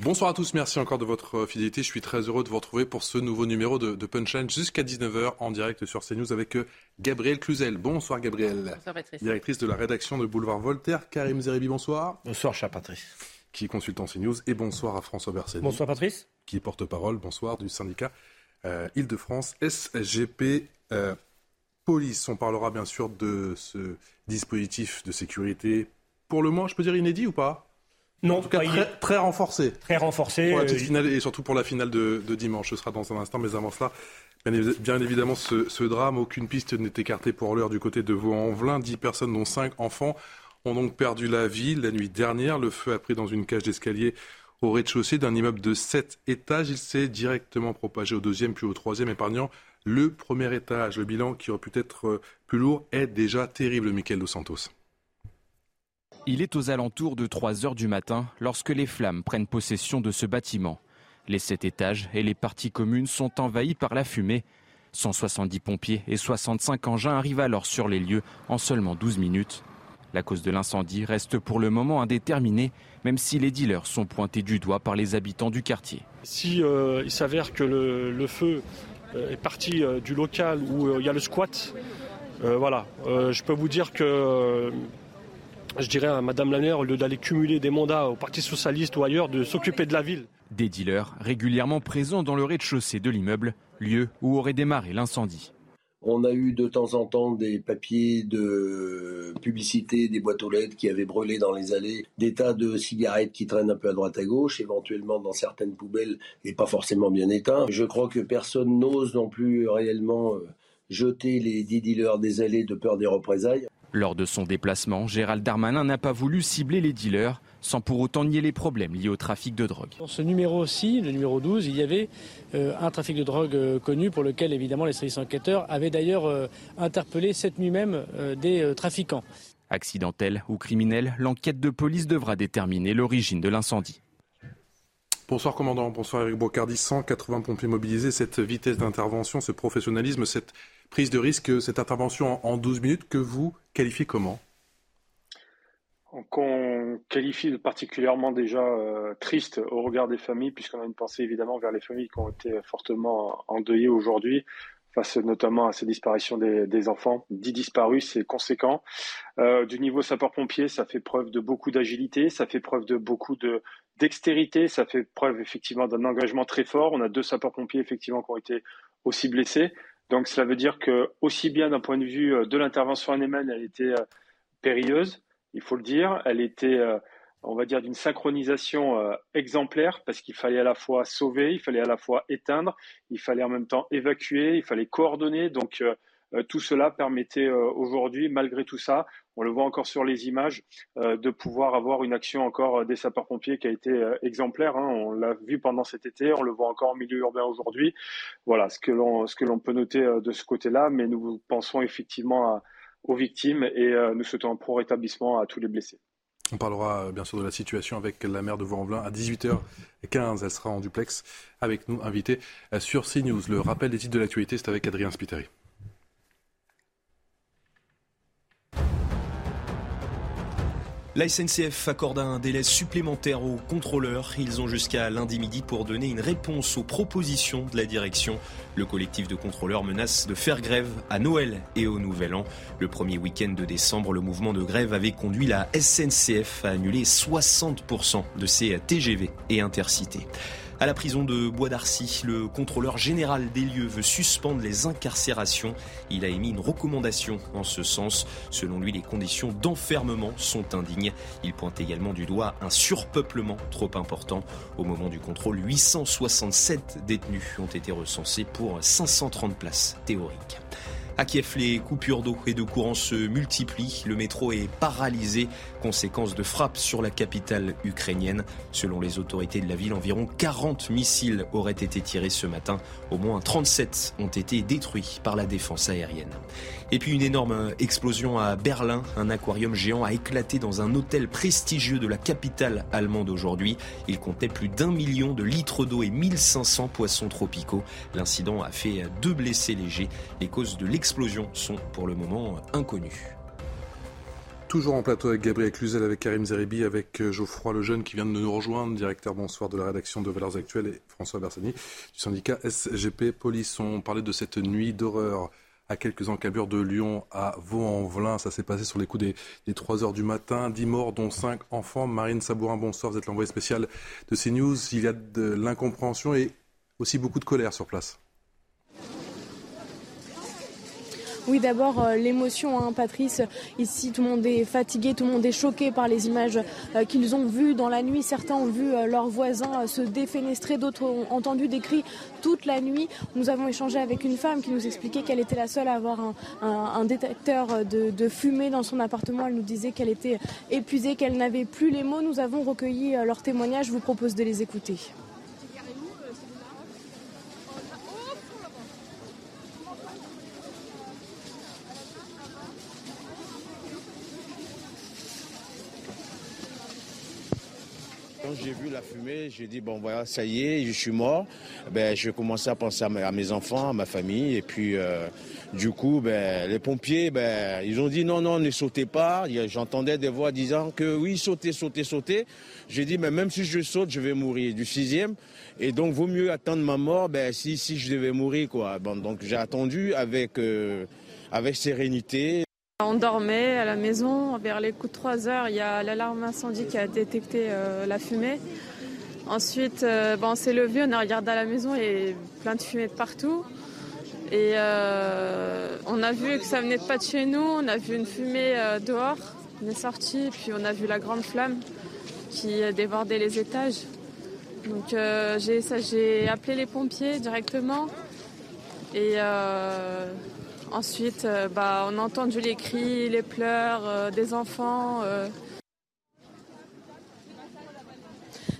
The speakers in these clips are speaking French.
Bonsoir à tous, merci encore de votre fidélité. Je suis très heureux de vous retrouver pour ce nouveau numéro de, Punchline jusqu'à 19h en direct sur CNews avec euh, Gabriel Cluzel. Bonsoir Gabriel. Bonsoir Patrice. Directrice de la rédaction de Boulevard Voltaire. Karim Zeribi, bonsoir. Bonsoir cher Patrice. Qui est consultant CNews. Et bonsoir à François Berset. Bonsoir Patrice. Qui est porte-parole, bonsoir, du syndicat euh, Île-de-France SGP euh, Police. On parlera bien sûr de ce dispositif de sécurité pour le moins, je peux dire inédit ou pas? Non, en tout cas très, renforcé. Très renforcé. Pour la petite euh, finale et surtout pour la finale de, dimanche. Ce sera dans un instant, mais avant cela, bien, évidemment, ce, drame, aucune piste n'est écartée pour l'heure du côté de Vaux-en-Velin. Dix personnes, dont cinq enfants, ont donc perdu la vie la nuit dernière. Le feu a pris dans une cage d'escalier au rez-de-chaussée d'un immeuble de sept étages. Il s'est directement propagé au deuxième puis au troisième, épargnant le premier étage. Le bilan, qui aurait pu être euh, plus lourd, est déjà terrible, Michael Dos Santos. Il est aux alentours de 3 heures du matin lorsque les flammes prennent possession de ce bâtiment. Les sept étages et les parties communes sont envahis par la fumée. 170 pompiers et 65 engins arrivent alors sur les lieux en seulement 12 minutes. La cause de l'incendie reste pour le moment indéterminée, même si les dealers sont pointés du doigt par les habitants du quartier. Si euh, s'avère que le, feu euh, est parti euh, du local où il y a le squat, voilà, je peux vous dire que je dirais à Madame la au lieu d'aller cumuler des mandats au Parti Socialiste ou ailleurs, de s'occuper de la ville. Des dealers régulièrement présents dans le rez-de-chaussée de l'immeuble, lieu où aurait démarré l'incendie. On a eu de temps en temps des papiers de publicité, des boîtes aux lettres qui avaient brûlé dans les allées, des tas de cigarettes qui traînent un peu à droite à gauche, éventuellement dans certaines poubelles et pas forcément bien éteints. Je crois que personne n'ose non plus réellement euh, jeter les dix dealers des allées de peur des représailles. Lors de son déplacement, Gérald Darmanin n'a pas voulu cibler les dealers, sans pour autant nier les problèmes liés au trafic de drogue. Dans ce numéro aussi, le numéro 12, il y avait euh, un trafic de drogue euh, connu pour lequel évidemment les services enquêteurs avaient d'ailleurs euh, interpellé cette nuit même des trafiquants. Accidentel ou criminel, l'enquête de police devra déterminer l'origine de l'incendie. Bonsoir commandant, bonsoir Eric Bocardi, 180 pompiers mobilisés, cette vitesse d'intervention, ce professionnalisme, cette prise de risque, cette intervention en 12 minutes que vous qualifiez comment? Qu'on qualifie de particulièrement déjà euh, triste au regard des familles, puisqu'on a une pensée évidemment vers les familles qui ont été fortement endeuillées aujourd'hui, face notamment à ces disparitions des, enfants. 10 disparus, c'est conséquent. Euh, du niveau sapeur-pompier, ça fait preuve de beaucoup d'agilité, ça fait preuve de beaucoup de dextérité, ça fait preuve effectivement d'un engagement très fort. On a deux sapeurs-pompiers effectivement qui ont été aussi blessés. Donc cela veut dire que aussi bien d'un point de vue euh, de l'intervention en elle était euh, périlleuse, il faut le dire, elle était, euh, on va dire, d'une synchronisation exemplaire parce qu'il fallait à la fois sauver, il fallait à la fois éteindre, il fallait en même temps évacuer, il fallait coordonner. Donc tout cela permettait aujourd'hui, malgré tout ça, on le voit encore sur les images, euh, de pouvoir avoir une action encore des sapeurs-pompiers qui a été exemplaire. Hein. On l'a vu pendant cet été, on le voit encore en milieu urbain aujourd'hui. Voilà ce que l'on ce que l'on peut noter de ce côté-là, mais nous pensons effectivement aux victimes et nous souhaitons un pro rétablissement à tous les blessés. On parlera bien sûr de la situation avec la maire de Vaux-en-Velin à 18h15. Elle sera en duplex avec nous, invitée sur CNews. Le rappel des titres de l'actualité, c'est avec Adrien Spiteri. La SNCF accorde un délai supplémentaire aux contrôleurs. Ils ont jusqu'à lundi midi pour donner une réponse aux propositions de la direction. Le collectif de contrôleurs menace de faire grève à Noël et au Nouvel An. Le premier week-end de décembre, le mouvement de grève avait conduit la SNCF à annuler 60% de ses TGV et intercités. À la prison de Bois d'Arcy, le contrôleur général des lieux veut suspendre les incarcérations. Il a émis une recommandation en ce sens. Selon lui, les conditions d'enfermement sont indignes. Il pointe également du doigt un surpeuplement trop important. Au moment du contrôle, 867 détenus ont été recensés pour 530 places théoriques. À Kiev, les coupures d'eau et de courant se multiplient. Le métro est paralysé, conséquence de frappes sur la capitale ukrainienne. Selon les autorités de la ville, environ 40 missiles auraient été tirés ce matin. Au moins 37 ont été détruits par la défense aérienne. Et puis une énorme explosion à Berlin. Un aquarium géant a éclaté dans un hôtel prestigieux de la capitale allemande aujourd'hui. Il comptait plus d'un million de litres d'eau et 1500 poissons tropicaux. L'incident a fait deux blessés légers. Les causes de l'explosion sont pour le moment inconnues. toujours en plateau avec Gabriel Cluzel, avec Karim Zeribi, avec euh, Geoffroy Lejeune qui vient de nous rejoindre, directeur bonsoir de la rédaction de Valeurs Actuelles, et François Bersani du syndicat SGP Police. On parlait de cette nuit d'horreur à quelques encablures de Lyon à Vaux-en-Velin. Ça s'est passé sur les coups des, des 3 heures du matin. 10 morts, dont 5 enfants. Marine Sabourin, bonsoir. Vous êtes l'envoyé spécial de CNews. Il y a de l'incompréhension et aussi beaucoup de colère sur place. Oui, d'abord euh, l'émotion, hein, Patrice. Ici, tout le monde est fatigué, tout le monde est choqué par les images euh, qu'ils ont vues dans la nuit. Certains ont vu euh, leurs voisins se défenestrer, d'autres ont entendu des cris toute la nuit. Nous avons échangé avec une femme qui nous expliquait qu'elle était la seule à avoir un, détecteur de, de, fumée dans son appartement. Elle nous disait qu'elle était épuisée, qu'elle n'avait plus les mots. Nous avons recueilli leurs témoignages. Je vous propose de les écouter. Quand j'ai vu la fumée, j'ai dit bon voilà, ça y est, je suis mort. Ben, je commençais à penser à, mes enfants, à ma famille. Et puis euh, du coup, ben, les pompiers, ben, ils ont dit non, non, ne sautez pas. J'entendais des voix disant que oui, sautez, sautez, sautez. J'ai dit mais même si je saute, je vais mourir du sixième. Et donc vaut mieux attendre ma mort, ben, si, si je devais mourir quoi. Bon, donc j'ai attendu avec, euh, avec sérénité. On dormait à la maison, vers les coups de 3 heures, il y a l'alarme incendie qui a détecté euh, la fumée. Ensuite, euh, on s'est levé, on a regardé à la maison et plein de fumée de partout. Et euh, on a vu que ça venait pas de chez nous, on a vu une fumée dehors, on est sorti, puis on a vu la grande flamme qui débordait les étages. Donc j'ai appelé les pompiers directement et Ensuite, euh, bah, on a entendu les cris, les pleurs euh, des enfants. Euh,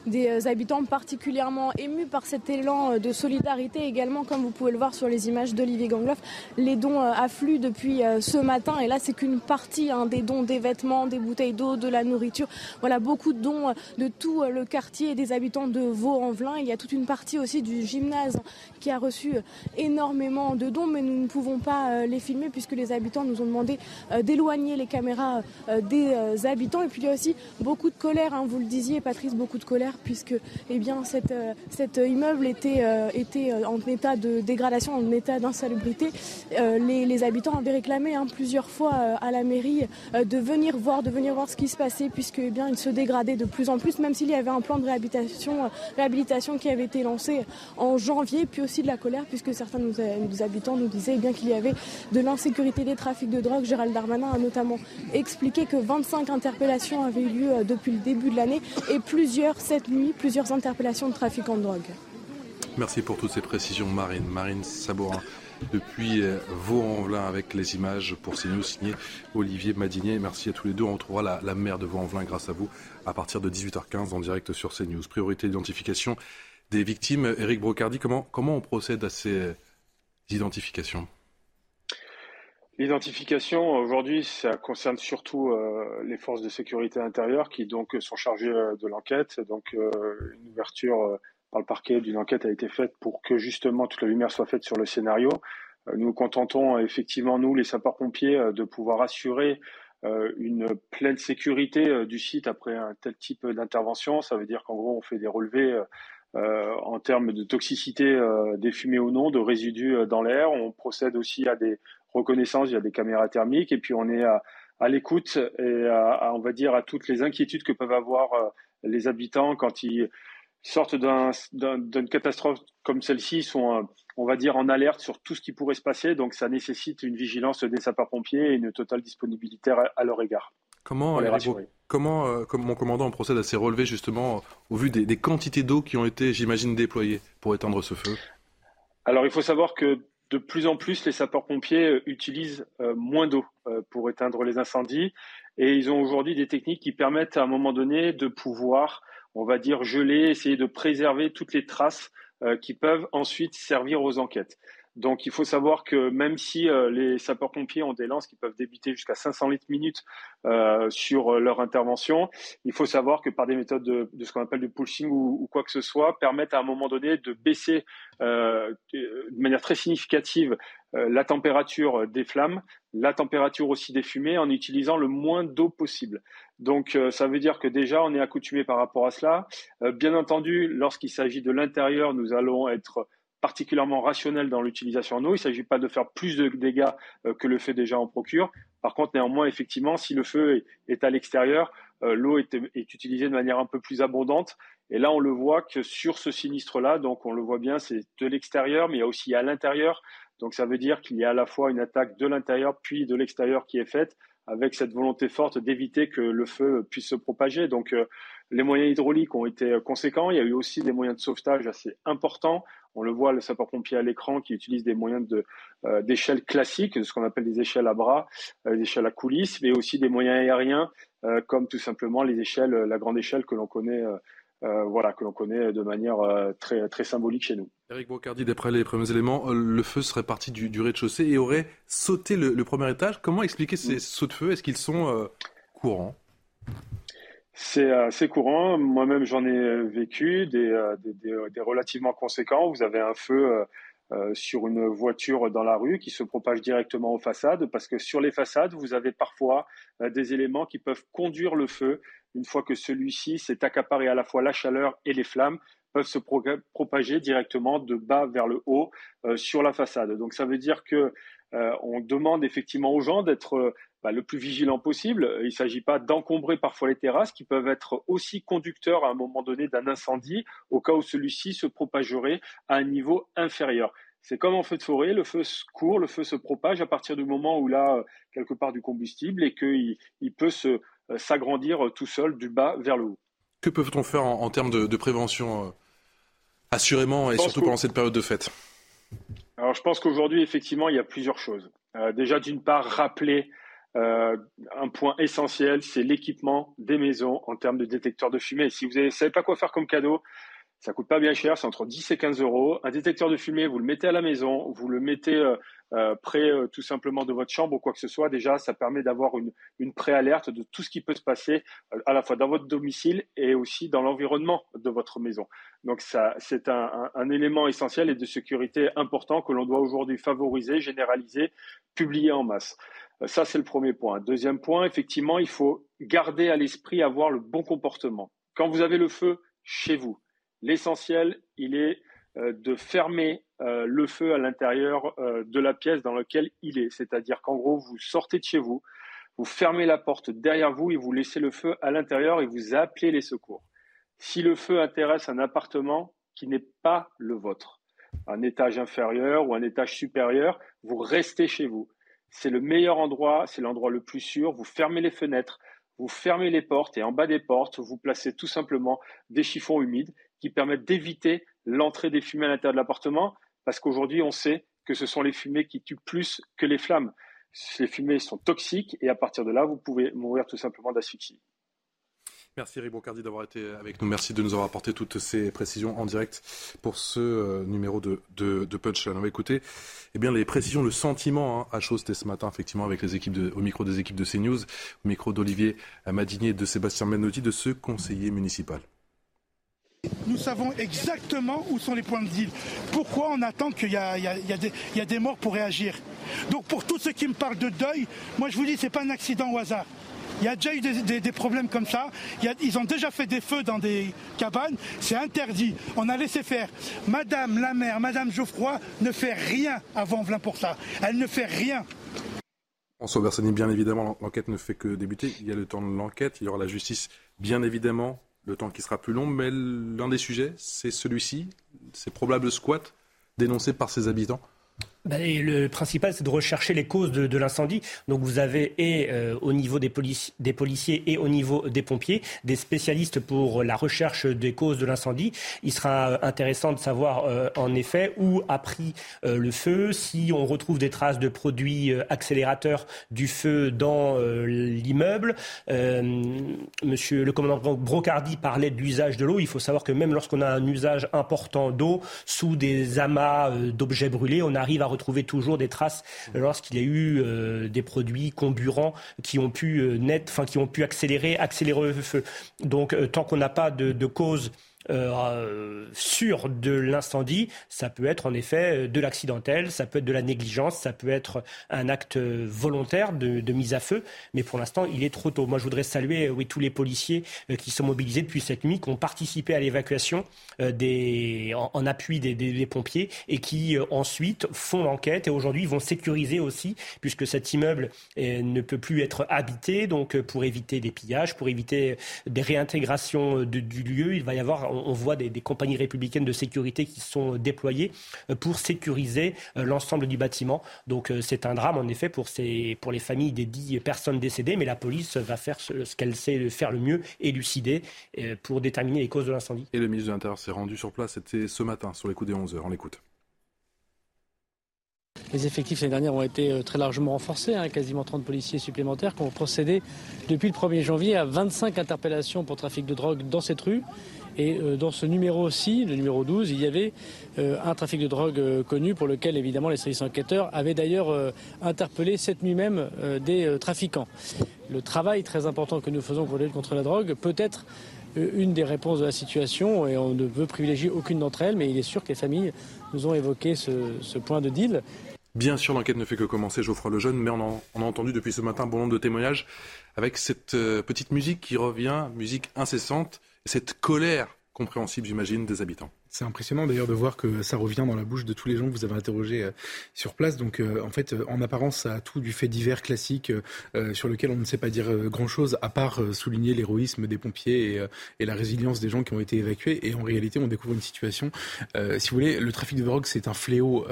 des euh, habitants particulièrement émus par cet élan euh, de solidarité également, comme vous pouvez le voir sur les images d'Olivier Gangloff. Les dons euh, affluent depuis ce matin et là c'est qu'une partie hein, des dons des vêtements, des bouteilles d'eau, de la nourriture. Voilà beaucoup de dons de tout le quartier et des habitants de Vaux-en-Velin. Il y a toute une partie aussi du gymnase qui a reçu énormément de dons, mais nous ne pouvons pas les filmer puisque les habitants nous ont demandé d'éloigner les caméras des habitants. Et puis il y a aussi beaucoup de colère, hein, vous le disiez Patrice, beaucoup de colère puisque eh bien, cette, euh, cet immeuble était, euh, était euh, en état de dégradation, en état d'insalubrité. Les, habitants avaient réclamé hein, plusieurs fois à la mairie de venir voir, de venir voir ce qui se passait, puisque eh bien, il se dégradait de plus en plus, même s'il y avait un plan de réhabilitation, réhabilitation qui avait été lancé en janvier, puis aussi de la colère, puisque certains de nos, habitants nous disaient eh qu'il y avait de l'insécurité des trafics de drogue. Gérald Darmanin a notamment expliqué que 25 interpellations avaient eu lieu depuis le début de l'année et plusieurs cette nuit plusieurs interpellations de trafic en drogue. Merci pour toutes ces précisions, Marine. Marine Sabourin, depuis euh, Vaux-en-Velin avec les images pour CNews signé Olivier Madinier. Merci à tous les deux. On retrouvera la, la de Vaux-en-Velin grâce à vous à partir de 18h15 en direct sur CNews. Priorité d'identification des victimes. Eric Brocardi, comment, comment on procède à ces euh, identifications? L'identification, aujourd'hui, ça concerne surtout euh, les forces de sécurité intérieure qui donc sont chargées euh, de l'enquête. Donc, euh, une ouverture par le parquet d'une enquête a été faite pour que justement toute la lumière soit faite sur le scénario. nous nous contentons effectivement, nous, les sapeurs-pompiers, de pouvoir assurer une pleine sécurité du site après un tel type d'intervention. Ça veut dire qu'en gros, on fait des relevés en termes de toxicité des fumées ou non, de résidus dans l'air. On procède aussi à des reconnaissance, il y a des caméras thermiques, et puis on est à, l'écoute et à, on va dire à toutes les inquiétudes que peuvent avoir euh, les habitants quand ils sortent d'une catastrophe comme celle-ci, ils sont, euh, on va dire, en alerte sur tout ce qui pourrait se passer. Donc ça nécessite une vigilance des sapeurs-pompiers et une totale disponibilité à, leur égard. Comment, comment, euh, comme mon commandant, on procède à ces relevés justement au vu des quantités d'eau qui ont été, j'imagine, déployées pour éteindre ce feu? Alors il faut savoir que de plus en plus, les sapeurs-pompiers euh, utilisent euh, moins d'eau euh, pour éteindre les incendies et ils ont aujourd'hui des techniques qui permettent à un moment donné de pouvoir, on va dire, geler, essayer de préserver toutes les traces qui peuvent ensuite servir aux enquêtes. Donc il faut savoir que même si euh, les sapeurs-pompiers ont des lances qui peuvent débiter jusqu'à 500 litres minute euh, sur euh, leur intervention, il faut savoir que par des méthodes de, ce qu'on appelle du pulsing ou, quoi que ce soit, permettent à un moment donné de baisser de manière très significative la température des flammes la température aussi des fumées en utilisant le moins d'eau possible. Donc euh, ça veut dire que déjà on est accoutumé par rapport à cela. Euh, bien entendu, lorsqu'il s'agit de l'intérieur, nous allons être particulièrement rationnels dans l'utilisation en eau. Il ne s'agit pas de faire plus de dégâts euh, que le feu déjà en procure. Par contre, néanmoins, effectivement, si le feu est, à l'extérieur, l'eau est, est, utilisée de manière un peu plus abondante. Et là, on le voit que sur ce sinistre-là, donc on le voit bien, c'est de l'extérieur, mais il y a aussi à l'intérieur. Donc ça veut dire qu'il y a à la fois une attaque de l'intérieur puis de l'extérieur qui est faite avec cette volonté forte d'éviter que le feu puisse se propager. Donc euh, les moyens hydrauliques ont été conséquents. Il y a eu aussi des moyens de sauvetage assez importants. On le voit, le sapeur-pompier à l'écran qui utilise des moyens de, euh, d'échelle classiques, ce qu'on appelle des échelles à bras, euh, des échelles à coulisses, mais aussi des moyens aériens, comme tout simplement les échelles, la grande échelle que l'on connaît euh, voilà, que l'on connaît de manière euh, très, très symbolique chez nous. Eric Brocardi, d'après les premiers éléments, euh, le feu serait parti du, rez-de-chaussée et aurait sauté le, premier étage. Comment expliquer ces sauts de feu? Est-ce qu'ils sont courants? C'est assez courant. Moi-même, j'en ai vécu des, des, relativement conséquents. Vous avez un feu sur une voiture dans la rue qui se propage directement aux façades parce que sur les façades, vous avez parfois des éléments qui peuvent conduire le feu une fois que celui-ci s'est accaparé à la fois la chaleur et les flammes, peuvent se propager directement de bas vers le haut euh, sur la façade. Donc ça veut dire que euh, on demande effectivement aux gens d'être euh, bah, le plus vigilant possible. Il ne s'agit pas d'encombrer parfois les terrasses qui peuvent être aussi conducteurs à un moment donné d'un incendie au cas où celui-ci se propagerait à un niveau inférieur. C'est comme en feu de forêt, le feu court, le feu se propage à partir du moment où il a quelque part du combustible et qu'il il peut se, euh, s'agrandir tout seul du bas vers le haut. Que peut-on faire en, termes de, prévention, euh, assurément, et surtout pendant cette période de fête? Alors je pense qu'aujourd'hui, effectivement, il y a plusieurs choses. Euh, déjà, d'une part, rappeler un point essentiel, c'est l'équipement des maisons en termes de détecteurs de fumée. Si vous ne savez pas quoi faire comme cadeau, ça coûte pas bien cher, c'est entre 10 et 15 euros. Un détecteur de fumée, vous le mettez à la maison, vous le mettez euh, euh, près euh, tout simplement de votre chambre ou quoi que ce soit. Déjà, ça permet d'avoir une, une préalerte de tout ce qui peut se passer à la fois dans votre domicile et aussi dans l'environnement de votre maison. Donc ça, c'est un, un, élément essentiel et de sécurité important que l'on doit aujourd'hui favoriser, généraliser, publier en masse. Ça, c'est le premier point. Deuxième point, effectivement, il faut garder à l'esprit avoir le bon comportement. Quand vous avez le feu chez vous, L'essentiel, il est euh, de fermer euh, le feu à l'intérieur euh, de la pièce dans laquelle il est. C'est-à-dire qu'en gros, vous sortez de chez vous, vous fermez la porte derrière vous et vous laissez le feu à l'intérieur et vous appelez les secours. Si le feu intéresse un appartement qui n'est pas le vôtre, un étage inférieur ou un étage supérieur, vous restez chez vous. C'est le meilleur endroit, c'est l'endroit le plus sûr. Vous fermez les fenêtres, vous fermez les portes et en bas des portes, vous placez tout simplement des chiffons humides qui permettent d'éviter l'entrée des fumées à l'intérieur de l'appartement, parce qu'aujourd'hui, on sait que ce sont les fumées qui tuent plus que les flammes. Ces fumées sont toxiques et à partir de là, vous pouvez mourir tout simplement d'asphyxie. Merci Eric Bocardi d'avoir été avec nous. Merci de nous avoir apporté toutes ces précisions en direct pour ce euh, numéro de. On va écouter eh bien, les précisions, le sentiment hein, à c'était ce matin, effectivement, avec les équipes au micro des équipes de CNews, au micro d'Olivier Madinier et de Sébastien Menotti, de ce conseiller municipal. Nous savons exactement où sont les points de deal. Pourquoi on attend qu'il y, a des morts pour réagir? Donc pour tous ceux qui me parlent de deuil, moi je vous dis, ce n'est pas un accident au hasard. Il y a déjà eu des, problèmes comme ça. ils ont déjà fait des feux dans des cabanes. C'est interdit. On a laissé faire. Madame la maire, Madame Geoffroy ne fait rien avant Vlin pour ça. Elle ne fait rien. François Bersani, bien évidemment, l'enquête ne fait que débuter. Il y a le temps de l'enquête. Il y aura la justice, bien évidemment le temps qui sera plus long, mais l'un des sujets, c'est celui-ci, ces probables squats dénoncés par ses habitants. Bah, le principal, c'est de rechercher les causes de, l'incendie. Donc vous avez et euh, au niveau des, des, policiers et au niveau des pompiers des spécialistes pour la recherche des causes de l'incendie. Il sera intéressant de savoir euh, en effet où a pris euh, le feu, si on retrouve des traces de produits accélérateurs du feu dans l'immeuble. monsieur le commandant Brocardi parlait de l'usage de l'eau. Il faut savoir que même lorsqu'on a un usage important d'eau sous des amas d'objets brûlés, on arrive à retrouver toujours des traces lorsqu'il y a eu euh, des produits comburants qui ont pu euh, net, enfin qui ont pu accélérer, accélérer le feu. Donc euh, tant qu'on n'a pas de, cause euh, sûr de l'incendie, ça peut être en effet de l'accidentel, ça peut être de la négligence, ça peut être un acte volontaire de, mise à feu, mais pour l'instant, il est trop tôt. Moi, je voudrais saluer tous les policiers qui sont mobilisés depuis cette nuit, qui ont participé à l'évacuation en, appui des, des, pompiers et qui ensuite font l'enquête et aujourd'hui vont sécuriser aussi, puisque cet immeuble ne peut plus être habité, donc pour éviter des pillages, pour éviter des réintégrations du lieu, il va y avoir, on, voit des, compagnies républicaines de sécurité qui sont déployées pour sécuriser l'ensemble du bâtiment. Donc c'est un drame en effet pour, ces, pour les familles des dix personnes décédées, mais la police va faire ce, ce qu'elle sait faire le mieux, élucider pour déterminer les causes de l'incendie. Et le ministre de l'Intérieur s'est rendu sur place, c'était ce matin, sur les coups des 11 heures. On l'écoute. Les effectifs l'année dernière ont été euh, très largement renforcés, hein, quasiment 30 policiers supplémentaires qui ont procédé depuis le 1er janvier à 25 interpellations pour trafic de drogue dans cette rue. Et euh, dans ce numéro aussi, le numéro 12, il y avait euh, un trafic de drogue connu pour lequel évidemment les services enquêteurs avaient d'ailleurs interpellé cette nuit même des trafiquants. Le travail très important que nous faisons pour lutter contre la drogue peut être une des réponses de la situation et on ne veut privilégier aucune d'entre elles, mais il est sûr que les familles nous ont évoqué ce point de deal. Bien sûr, l'enquête ne fait que commencer, Geoffroy Lejeune, mais on, a entendu depuis ce matin bon nombre de témoignages avec cette euh, petite musique qui revient, musique incessante, cette colère compréhensible, j'imagine, des habitants. C'est impressionnant d'ailleurs de voir que ça revient dans la bouche de tous les gens que vous avez interrogés euh, sur place. Donc euh, en fait, euh, en apparence, ça a tout du fait divers classique sur lequel on ne sait pas dire grand-chose à part souligner l'héroïsme des pompiers et, la résilience des gens qui ont été évacués. Et en réalité, on découvre une situation. si vous voulez, le trafic de drogue, c'est un fléau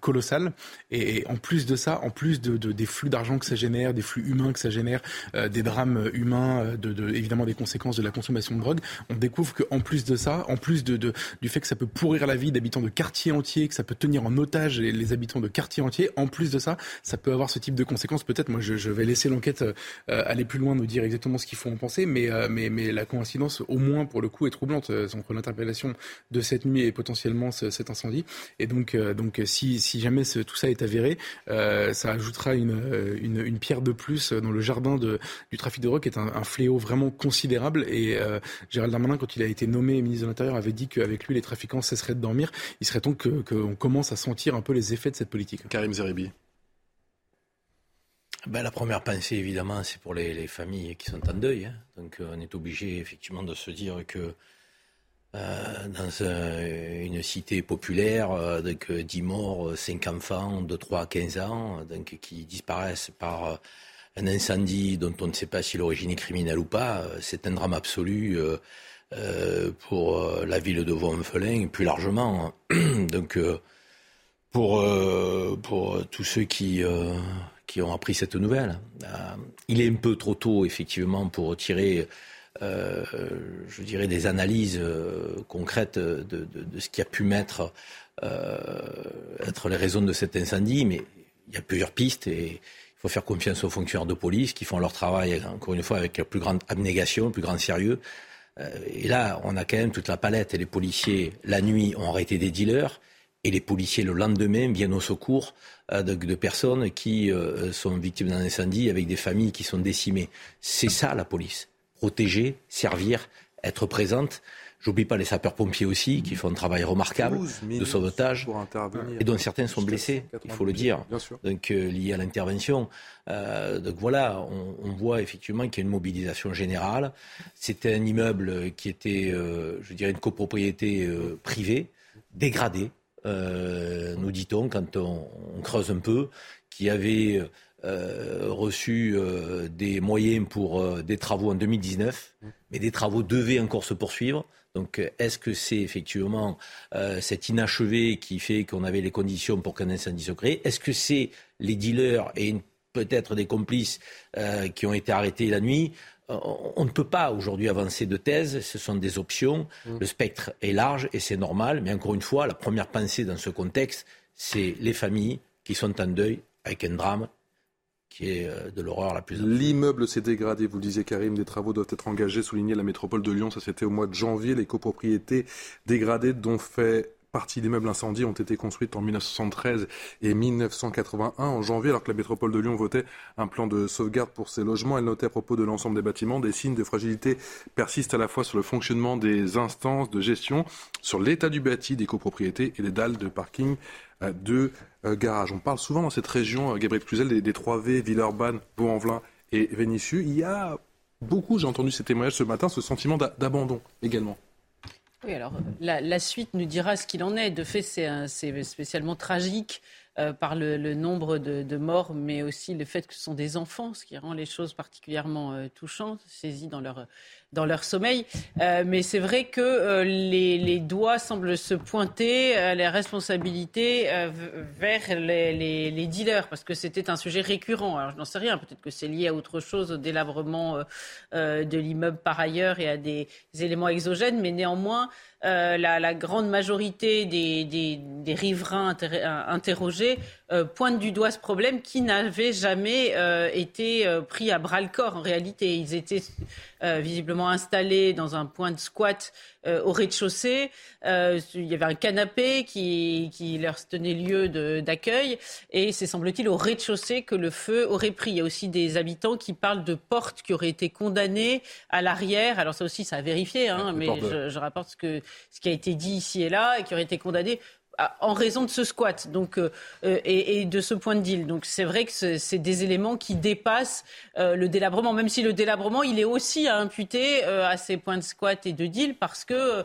colossal. Et, en plus de ça, en plus de, des flux d'argent que ça génère, des flux humains que ça génère, des drames humains, de, évidemment des conséquences de la consommation de drogue, on découvre qu'en plus de ça, en plus du fait que ça peut pourrir la vie d'habitants de quartiers entiers, que ça peut tenir en otage les, habitants de quartiers entiers. En plus de ça, ça peut avoir ce type de conséquences. Peut-être, moi, je, vais laisser l'enquête euh, aller plus loin, nous dire exactement ce qu'il faut en penser, mais, euh, mais, mais la coïncidence, au moins pour le coup, est troublante euh, entre l'interpellation de cette nuit et potentiellement cet incendie. Et donc, donc si, jamais tout ça est avéré, ça ajoutera une, une, pierre de plus dans le jardin du trafic de drogue, qui est un, fléau vraiment considérable. Et Gérald Darmanin, quand il a été nommé ministre de l'Intérieur, avait dit qu'avec lui, les trafiquants cesseraient de dormir. Il serait temps qu'on commence à sentir un peu les effets de cette politique. Karim Zeribi. Ben, la première pensée, évidemment, c'est pour les, familles qui sont en deuil. Hein. Donc, euh, on est obligé, effectivement, de se dire que euh, dans une cité populaire, euh, donc 10 morts, 5 enfants de 3 à 15 ans, donc, qui disparaissent par un incendie dont on ne sait pas si l'origine est criminelle ou pas, c'est un drame absolu. Euh, pour euh, la ville de Vaux-en-Velin et plus largement. Donc, euh, pour, pour tous ceux qui, qui ont appris cette nouvelle, il est un peu trop tôt, effectivement, pour tirer. je dirais des analyses concrètes de, de, ce qui a pu mettre être les raisons de cet incendie, mais il y a plusieurs pistes et il faut faire confiance aux fonctionnaires de police qui font leur travail, encore une fois, avec la plus grande abnégation, le plus grand sérieux. Euh, et là, on a quand même toute la palette. Et les policiers, la nuit, ont arrêté des dealers. Et les policiers, le lendemain, viennent au secours euh, de, personnes qui euh, sont victimes d'un incendie avec des familles qui sont décimées. C'est ça, la police. Protéger, servir, être présente. J'oublie pas les sapeurs-pompiers aussi, qui font un travail remarquable de sauvetage, et dont certains sont blessés, il faut le dire, donc euh, liés à l'intervention. Euh, donc voilà, on, voit effectivement qu'il y a une mobilisation générale. C'était un immeuble qui était, euh, je dirais, une copropriété privée, dégradée, nous dit-on, quand on, on, creuse un peu, qui avait reçu des moyens pour des travaux en 2019, mais des travaux devaient encore se poursuivre. Donc est-ce que c'est effectivement euh, cet inachevé qui fait qu'on avait les conditions pour qu'un incendie se crée Est-ce que c'est les dealers et peut-être des complices euh, qui ont été arrêtés la nuit? Euh, on ne peut pas aujourd'hui avancer de thèse, ce sont des options, mmh. le spectre est large et c'est normal, mais encore une fois, la première pensée dans ce contexte, c'est les familles qui sont en deuil avec un drame qui est euh, de l'horreur la plus L'immeuble s'est dégradé, vous le disiez Karim, des travaux doivent être engagés, souligné la métropole de Lyon, ça c'était au mois de janvier, les copropriétés dégradées dont fait partie des meubles incendiés ont été construites en 1973 et 1981 en janvier, alors que la métropole de Lyon votait un plan de sauvegarde pour ces logements. Elle notait à propos de l'ensemble des bâtiments des signes de fragilité persistent à la fois sur le fonctionnement des instances de gestion, sur l'état du bâti, des copropriétés et les dalles de parking de euh, garage. On parle souvent dans cette région, euh, Gabriel Cluzel, des, des 3V, Villeurbanne, Vaux-en-Velin et Vénissieux. Il y a beaucoup, j'ai entendu ces témoignages ce matin, ce sentiment d'abandon également. Oui, alors la, suite nous dira ce qu'il en est. De fait, c'est spécialement tragique euh, par le, nombre de, morts, mais aussi le fait que ce sont des enfants, ce qui rend les choses particulièrement euh, touchantes, saisis dans leur, dans leur sommeil. Euh, mais c'est vrai que les, doigts semblent se pointer à la responsabilité vers les, les, dealers, parce que c'était un sujet récurrent. Alors je n'en sais rien, peut-être que c'est lié à autre chose, au délabrement de l'immeuble par ailleurs et à des éléments exogènes, mais néanmoins, euh, la, grande majorité des, riverains interrogés euh, pointent du doigt ce problème qui n'avait jamais euh, été pris à bras le corps en réalité. Ils étaient visiblement installés dans un point de squat euh, au rez-de-chaussée. Euh, il y avait un canapé qui, qui leur tenait lieu d'accueil. Et c'est, semble-t-il, au rez-de-chaussée que le feu aurait pris. Il y a aussi des habitants qui parlent de portes qui auraient été condamnées à l'arrière. Alors ça aussi, ça a vérifié, hein, mais je, je, rapporte ce, que, ce qui a été dit ici et là, et qui auraient été condamnées en raison de ce squat donc, euh, euh, et, de ce point de deal. Donc c'est vrai que c'est des éléments qui dépassent euh, le délabrement, même si le délabrement, il est aussi à imputer à ces points de squat et de deal parce que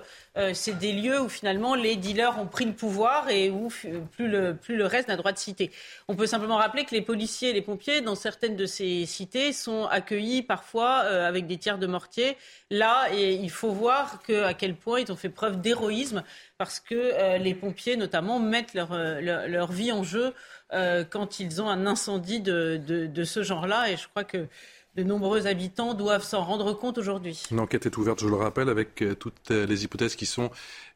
c'est des lieux où finalement les dealers ont pris le pouvoir et où plus le, reste n'a droit de citer. On peut simplement rappeler que les policiers et les pompiers dans certaines de ces cités sont accueillis parfois avec des tirs de mortier. Là, il faut voir à quel point ils ont fait preuve d'héroïsme parce que euh, les pompiers, notamment, mettent leur, euh, leur, vie en jeu euh, quand ils ont un incendie de, de, ce genre-là. Et je crois que de nombreux habitants doivent s'en rendre compte aujourd'hui. Une enquête est ouverte, je le rappelle, avec toutes les hypothèses qui sont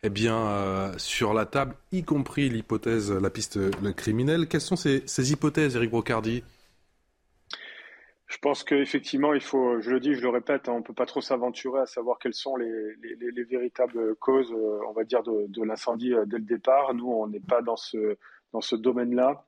eh bien, sur la table, y compris l'hypothèse, la piste criminelle. Quelles sont ces, ces hypothèses, Eric Brocardi je pense qu'effectivement, il faut, je le dis, je le répète, hein, on ne peut pas trop s'aventurer à savoir quelles sont les, véritables causes, euh, on va dire, de, l'incendie euh, dès le départ. Nous, on n'est pas dans ce, dans ce domaine-là.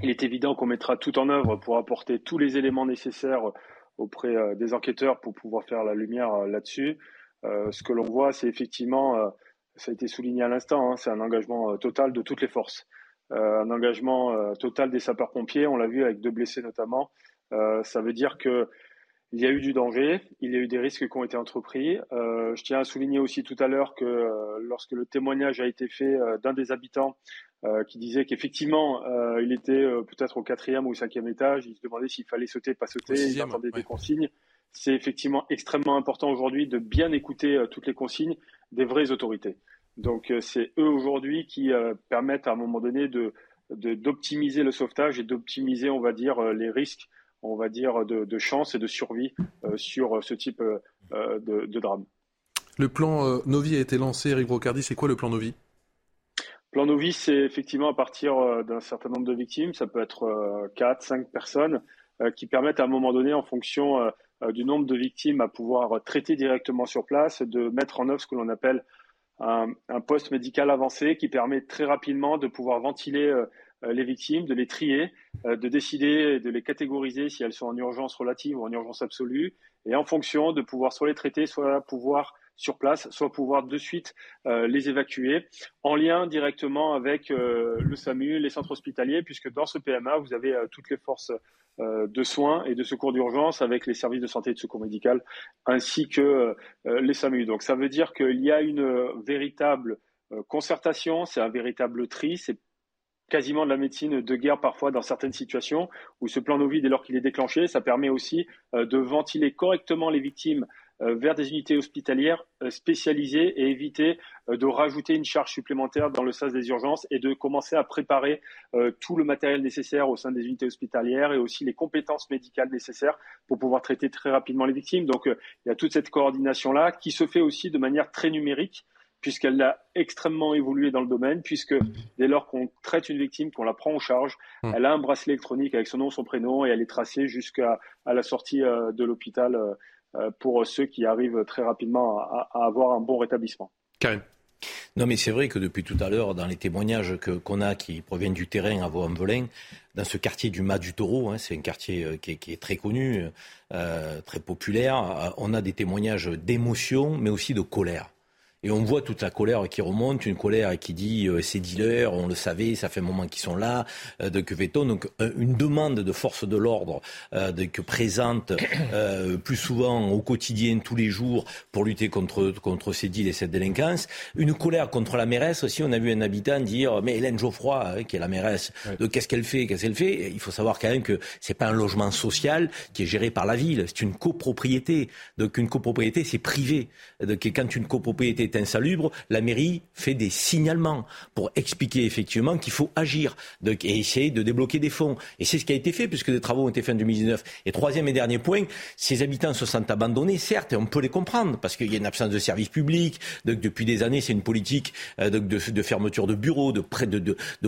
Il est évident qu'on mettra tout en œuvre pour apporter tous les éléments nécessaires auprès euh, des enquêteurs pour pouvoir faire la lumière là-dessus. ce que l'on voit, c'est effectivement, ça a été souligné à l'instant, hein, c'est un engagement total de toutes les forces. un engagement total des sapeurs-pompiers, on l'a vu avec deux blessés notamment. Euh, ça veut dire que il y a eu du danger, il y a eu des risques qui ont été entrepris. Euh, je tiens à souligner aussi tout à l'heure que euh, lorsque le témoignage a été fait d'un des habitants qui disait qu'effectivement il était peut-être au quatrième ou au cinquième étage, il se demandait s'il fallait sauter, pas sauter, il attendait des consignes. C'est effectivement extrêmement important aujourd'hui de bien écouter toutes les consignes des vraies autorités. Donc c'est eux aujourd'hui qui permettent à un moment donné de d'optimiser le sauvetage et d'optimiser, on va dire, les risques on va dire, de, chance et de survie euh, sur ce type euh, de, drame. Le plan euh, Novi a été lancé, Eric Brocardi, c'est quoi le plan Novi? Plan Novi, c'est effectivement à partir d'un certain nombre de victimes, ça peut être 4, 5 personnes, qui permettent à un moment donné, en fonction du nombre de victimes, à pouvoir traiter directement sur place, de mettre en œuvre ce que l'on appelle un, un, poste médical avancé qui permet très rapidement de pouvoir ventiler euh, les victimes, de les trier, euh, de décider de les catégoriser si elles sont en urgence relative ou en urgence absolue, et en fonction de pouvoir soit les traiter, soit pouvoir sur place, soit pouvoir de suite euh, les évacuer, en lien directement avec le SAMU, les centres hospitaliers, puisque dans ce PMA, vous avez toutes les forces de soins et de secours d'urgence avec les services de santé et de secours médical, ainsi que les SAMU. Donc ça veut dire qu'il y a une véritable concertation, c'est un véritable tri, quasiment de la médecine de guerre parfois dans certaines situations où ce plan Novi, dès lors qu'il est déclenché, ça permet aussi euh, de ventiler correctement les victimes euh, vers des unités hospitalières euh, spécialisées et éviter de rajouter une charge supplémentaire dans le sas des urgences et de commencer à préparer tout le matériel nécessaire au sein des unités hospitalières et aussi les compétences médicales nécessaires pour pouvoir traiter très rapidement les victimes. Donc il y a toute cette coordination-là qui se fait aussi de manière très numérique puisqu'elle a extrêmement évolué dans le domaine, puisque dès lors qu'on traite une victime, qu'on la prend en charge, hmm. elle a un bracelet électronique avec son nom, son prénom, et elle est tracée jusqu'à la sortie euh, de l'hôpital euh, euh, pour ceux qui arrivent très rapidement à, avoir un bon rétablissement. Karim. Non, mais c'est vrai que depuis tout à l'heure, dans les témoignages qu'on a qui proviennent du terrain à Vaux-en-Velin, dans ce quartier du Mas du Taureau, hein, c'est un quartier qui est, qui est très connu, euh, très populaire, on a des témoignages d'émotion, mais aussi de colère. Et on voit toute la colère qui remonte, une colère qui dit euh, ces dealers, on le savait, ça fait un moment qu'ils sont là, euh, de que fait-on Donc une demande de force de l'ordre euh, que présente euh, plus souvent au quotidien, tous les jours, pour lutter contre, contre ces deals et cette délinquance. Une colère contre la mairesse aussi. On a vu un habitant dire mais Hélène Geoffroy, hein, qui est la mairesse, de qu'est-ce qu'elle fait Qu'est-ce qu'elle fait? Il faut savoir quand même que c'est pas un logement social qui est géré par la ville, c'est une copropriété. Donc une copropriété, c'est privé. Donc quand une copropriété insalubre, la mairie fait des signalements pour expliquer effectivement qu'il faut agir et essayer de débloquer des fonds. Et c'est ce qui a été fait puisque des travaux ont été faits en 2019. Et troisième et dernier point, ces habitants se sentent abandonnés, certes, et on peut les comprendre parce qu'il y a une absence de services publics. Donc depuis des années, c'est une politique euh, de, fermeture de bureaux, de,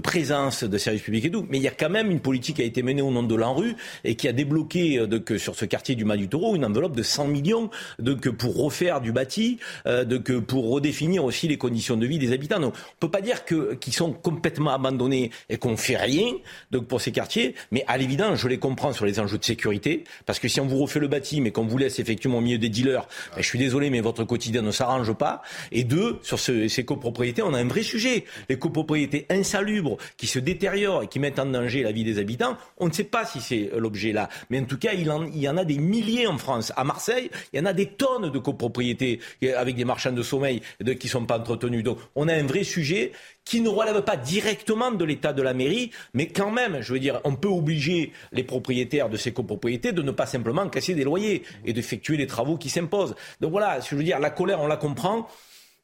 présence de services publics et tout. Mais il y a quand même une politique qui a été menée au nom de l'ANRU et qui a débloqué euh, donc, sur ce quartier du Mas du Taureau une enveloppe de 100 millions donc, pour refaire du bâti, euh, pour redéfinir aussi les conditions de vie des habitants. Donc, on ne peut pas dire que, qu'ils sont complètement abandonnés et qu'on fait rien donc, pour ces quartiers, mais à l'évidence, je les comprends sur les enjeux de sécurité, parce que si on vous refait le bâti, mais qu'on vous laisse effectivement au milieu des dealers, ben, je suis désolé, mais votre quotidien ne s'arrange pas. Et deux, sur ce, ces copropriétés, on a un vrai sujet. Les copropriétés insalubres qui se détériorent et qui mettent en danger la vie des habitants, on ne sait pas si c'est l'objet là. Mais en tout cas, il, il y en a des milliers en France. À Marseille, il y en a des tonnes de copropriétés avec des marchands de sommeil de, qui ne sont pas entretenus. Donc on a un vrai sujet qui ne relève pas directement de l'état de la mairie, mais quand même, je veux dire, on peut obliger les propriétaires de ces copropriétés de ne pas simplement casser des loyers et d'effectuer les travaux qui s'imposent. Donc voilà, je veux dire, la colère, on la comprend.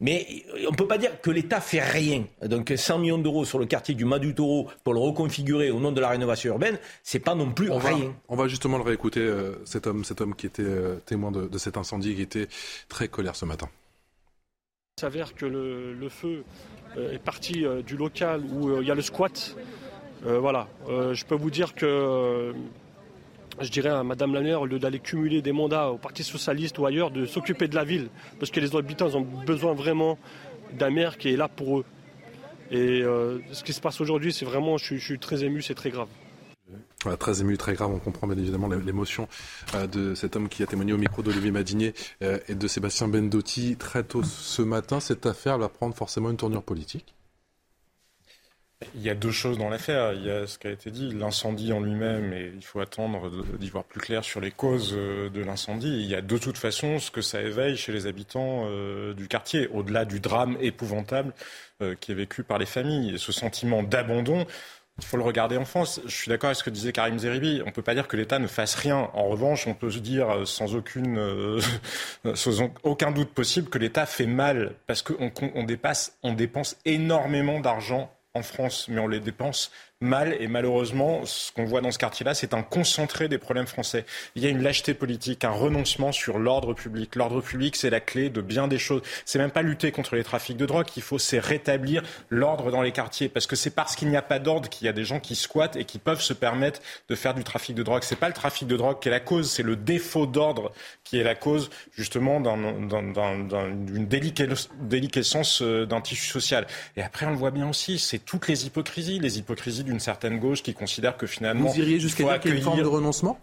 Mais on ne peut pas dire que l'État fait rien. Donc 100 millions d'euros sur le quartier du Mas du Taureau pour le reconfigurer au nom de la rénovation urbaine, c'est pas non plus on rien. Va, on va justement le réécouter, euh, cet homme, cet homme qui était euh, témoin de, de, cet incendie, qui était très colère ce matin. Il s'avère que le, feu euh, est parti euh, du local où euh, il y a le squat. voilà, je peux vous dire que je dirais à Madame la au lieu d'aller cumuler des mandats au Parti socialiste ou ailleurs, de s'occuper de la ville. Parce que les habitants ont besoin vraiment d'un maire qui est là pour eux. Et ce qui se passe aujourd'hui, c'est vraiment, je, suis très ému, c'est très grave. Très ému, très grave. On comprend bien évidemment l'émotion euh, de cet homme qui a témoigné au micro d'Olivier Madinier euh, et de Sébastien Bendotti très tôt ce matin. Cette affaire va prendre forcément une tournure politique il y a deux choses dans l'affaire. Il y a ce qui a été dit, l'incendie en lui-même, et il faut attendre d'y voir plus clair sur les causes de l'incendie. Il y a de toute façon ce que ça éveille chez les habitants euh, du quartier, au-delà du drame épouvantable euh, qui est vécu par les familles. Ce sentiment d'abandon, il faut le regarder en France. Je suis d'accord avec ce que disait Karim Zeribi. On ne peut pas dire que l'État ne fasse rien. En revanche, on peut se dire euh, sans aucun doute possible que l'État fait mal parce qu'on dépense énormément d'argent en France, mais on les dépense mal. Et malheureusement, ce qu'on voit dans ce quartier-là, c'est un concentré des problèmes français. Il y a une lâcheté politique, un renoncement sur l'ordre public. L'ordre public, c'est la clé de bien des choses. C'est même pas lutter contre les trafics de drogue qu'il faut, c'est rétablir l'ordre dans les quartiers. Parce que c'est parce qu'il n'y a pas d'ordre qu'il y a des gens qui squattent et qui peuvent se permettre de faire du trafic de drogue. C'est pas le trafic de drogue qui est la cause, c'est le défaut d'ordre qui est la cause, justement, d'une déliquescence euh, d'un tissu social. Et après, on le voit bien aussi, c'est toutes les hypocrisies, les hypocrisies d'une certaine gauche qui considère que finalement. Vous iriez jusqu'à dire qu'il y a une forme de renoncement?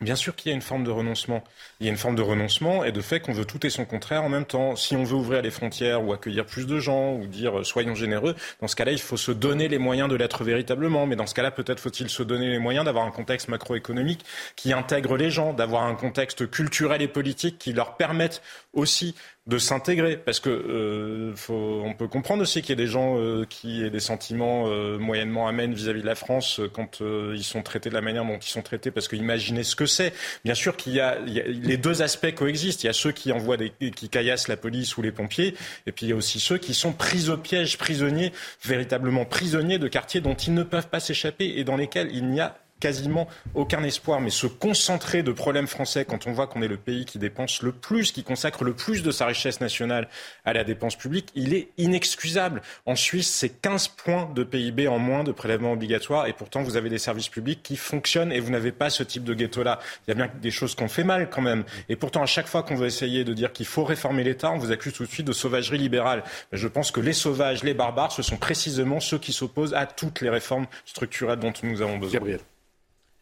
Bien sûr qu'il y a une forme de renoncement. Il y a une forme de renoncement et de fait qu'on veut tout et son contraire en même temps. Si on veut ouvrir les frontières ou accueillir plus de gens ou dire euh, soyons généreux, dans ce cas-là, il faut se donner les moyens de l'être véritablement. Mais dans ce cas-là, peut-être faut-il se donner les moyens d'avoir un contexte macroéconomique qui intègre les gens, d'avoir un contexte culturel et politique qui leur permette aussi de s'intégrer. Parce que euh, faut, on peut comprendre aussi qu'il y a des gens euh, qui aient des sentiments euh, moyennement amènes vis-à-vis de la France euh, quand ils sont traités de la manière dont ils sont traités. Parce que imaginez ce que c'est. Bien sûr qu'il y, y, a les deux aspects coexistent. Il y a ceux qui envoient des qui caillassent la police ou les pompiers. Et puis il y a aussi ceux qui sont pris au piège prisonniers véritablement prisonniers de quartiers dont ils ne peuvent pas s'échapper et dans lesquels il n'y a quasiment aucun espoir. Mais se concentrer de problèmes français quand on voit qu'on est le pays qui dépense le plus, qui consacre le plus de sa richesse nationale à la dépense publique, il est inexcusable. En Suisse, c'est 15 points de PIB en moins de prélèvements obligatoires et pourtant vous avez des services publics qui fonctionnent et vous n'avez pas ce type de ghetto-là. Il y a bien des choses qu'on fait mal quand même. Et pourtant, à chaque fois qu'on veut essayer de dire qu'il faut réformer l'État, on vous accuse tout de suite de sauvagerie libérale. Je pense que les sauvages, les barbares, ce sont précisément ceux qui s'opposent à toutes les réformes structurelles dont nous avons besoin.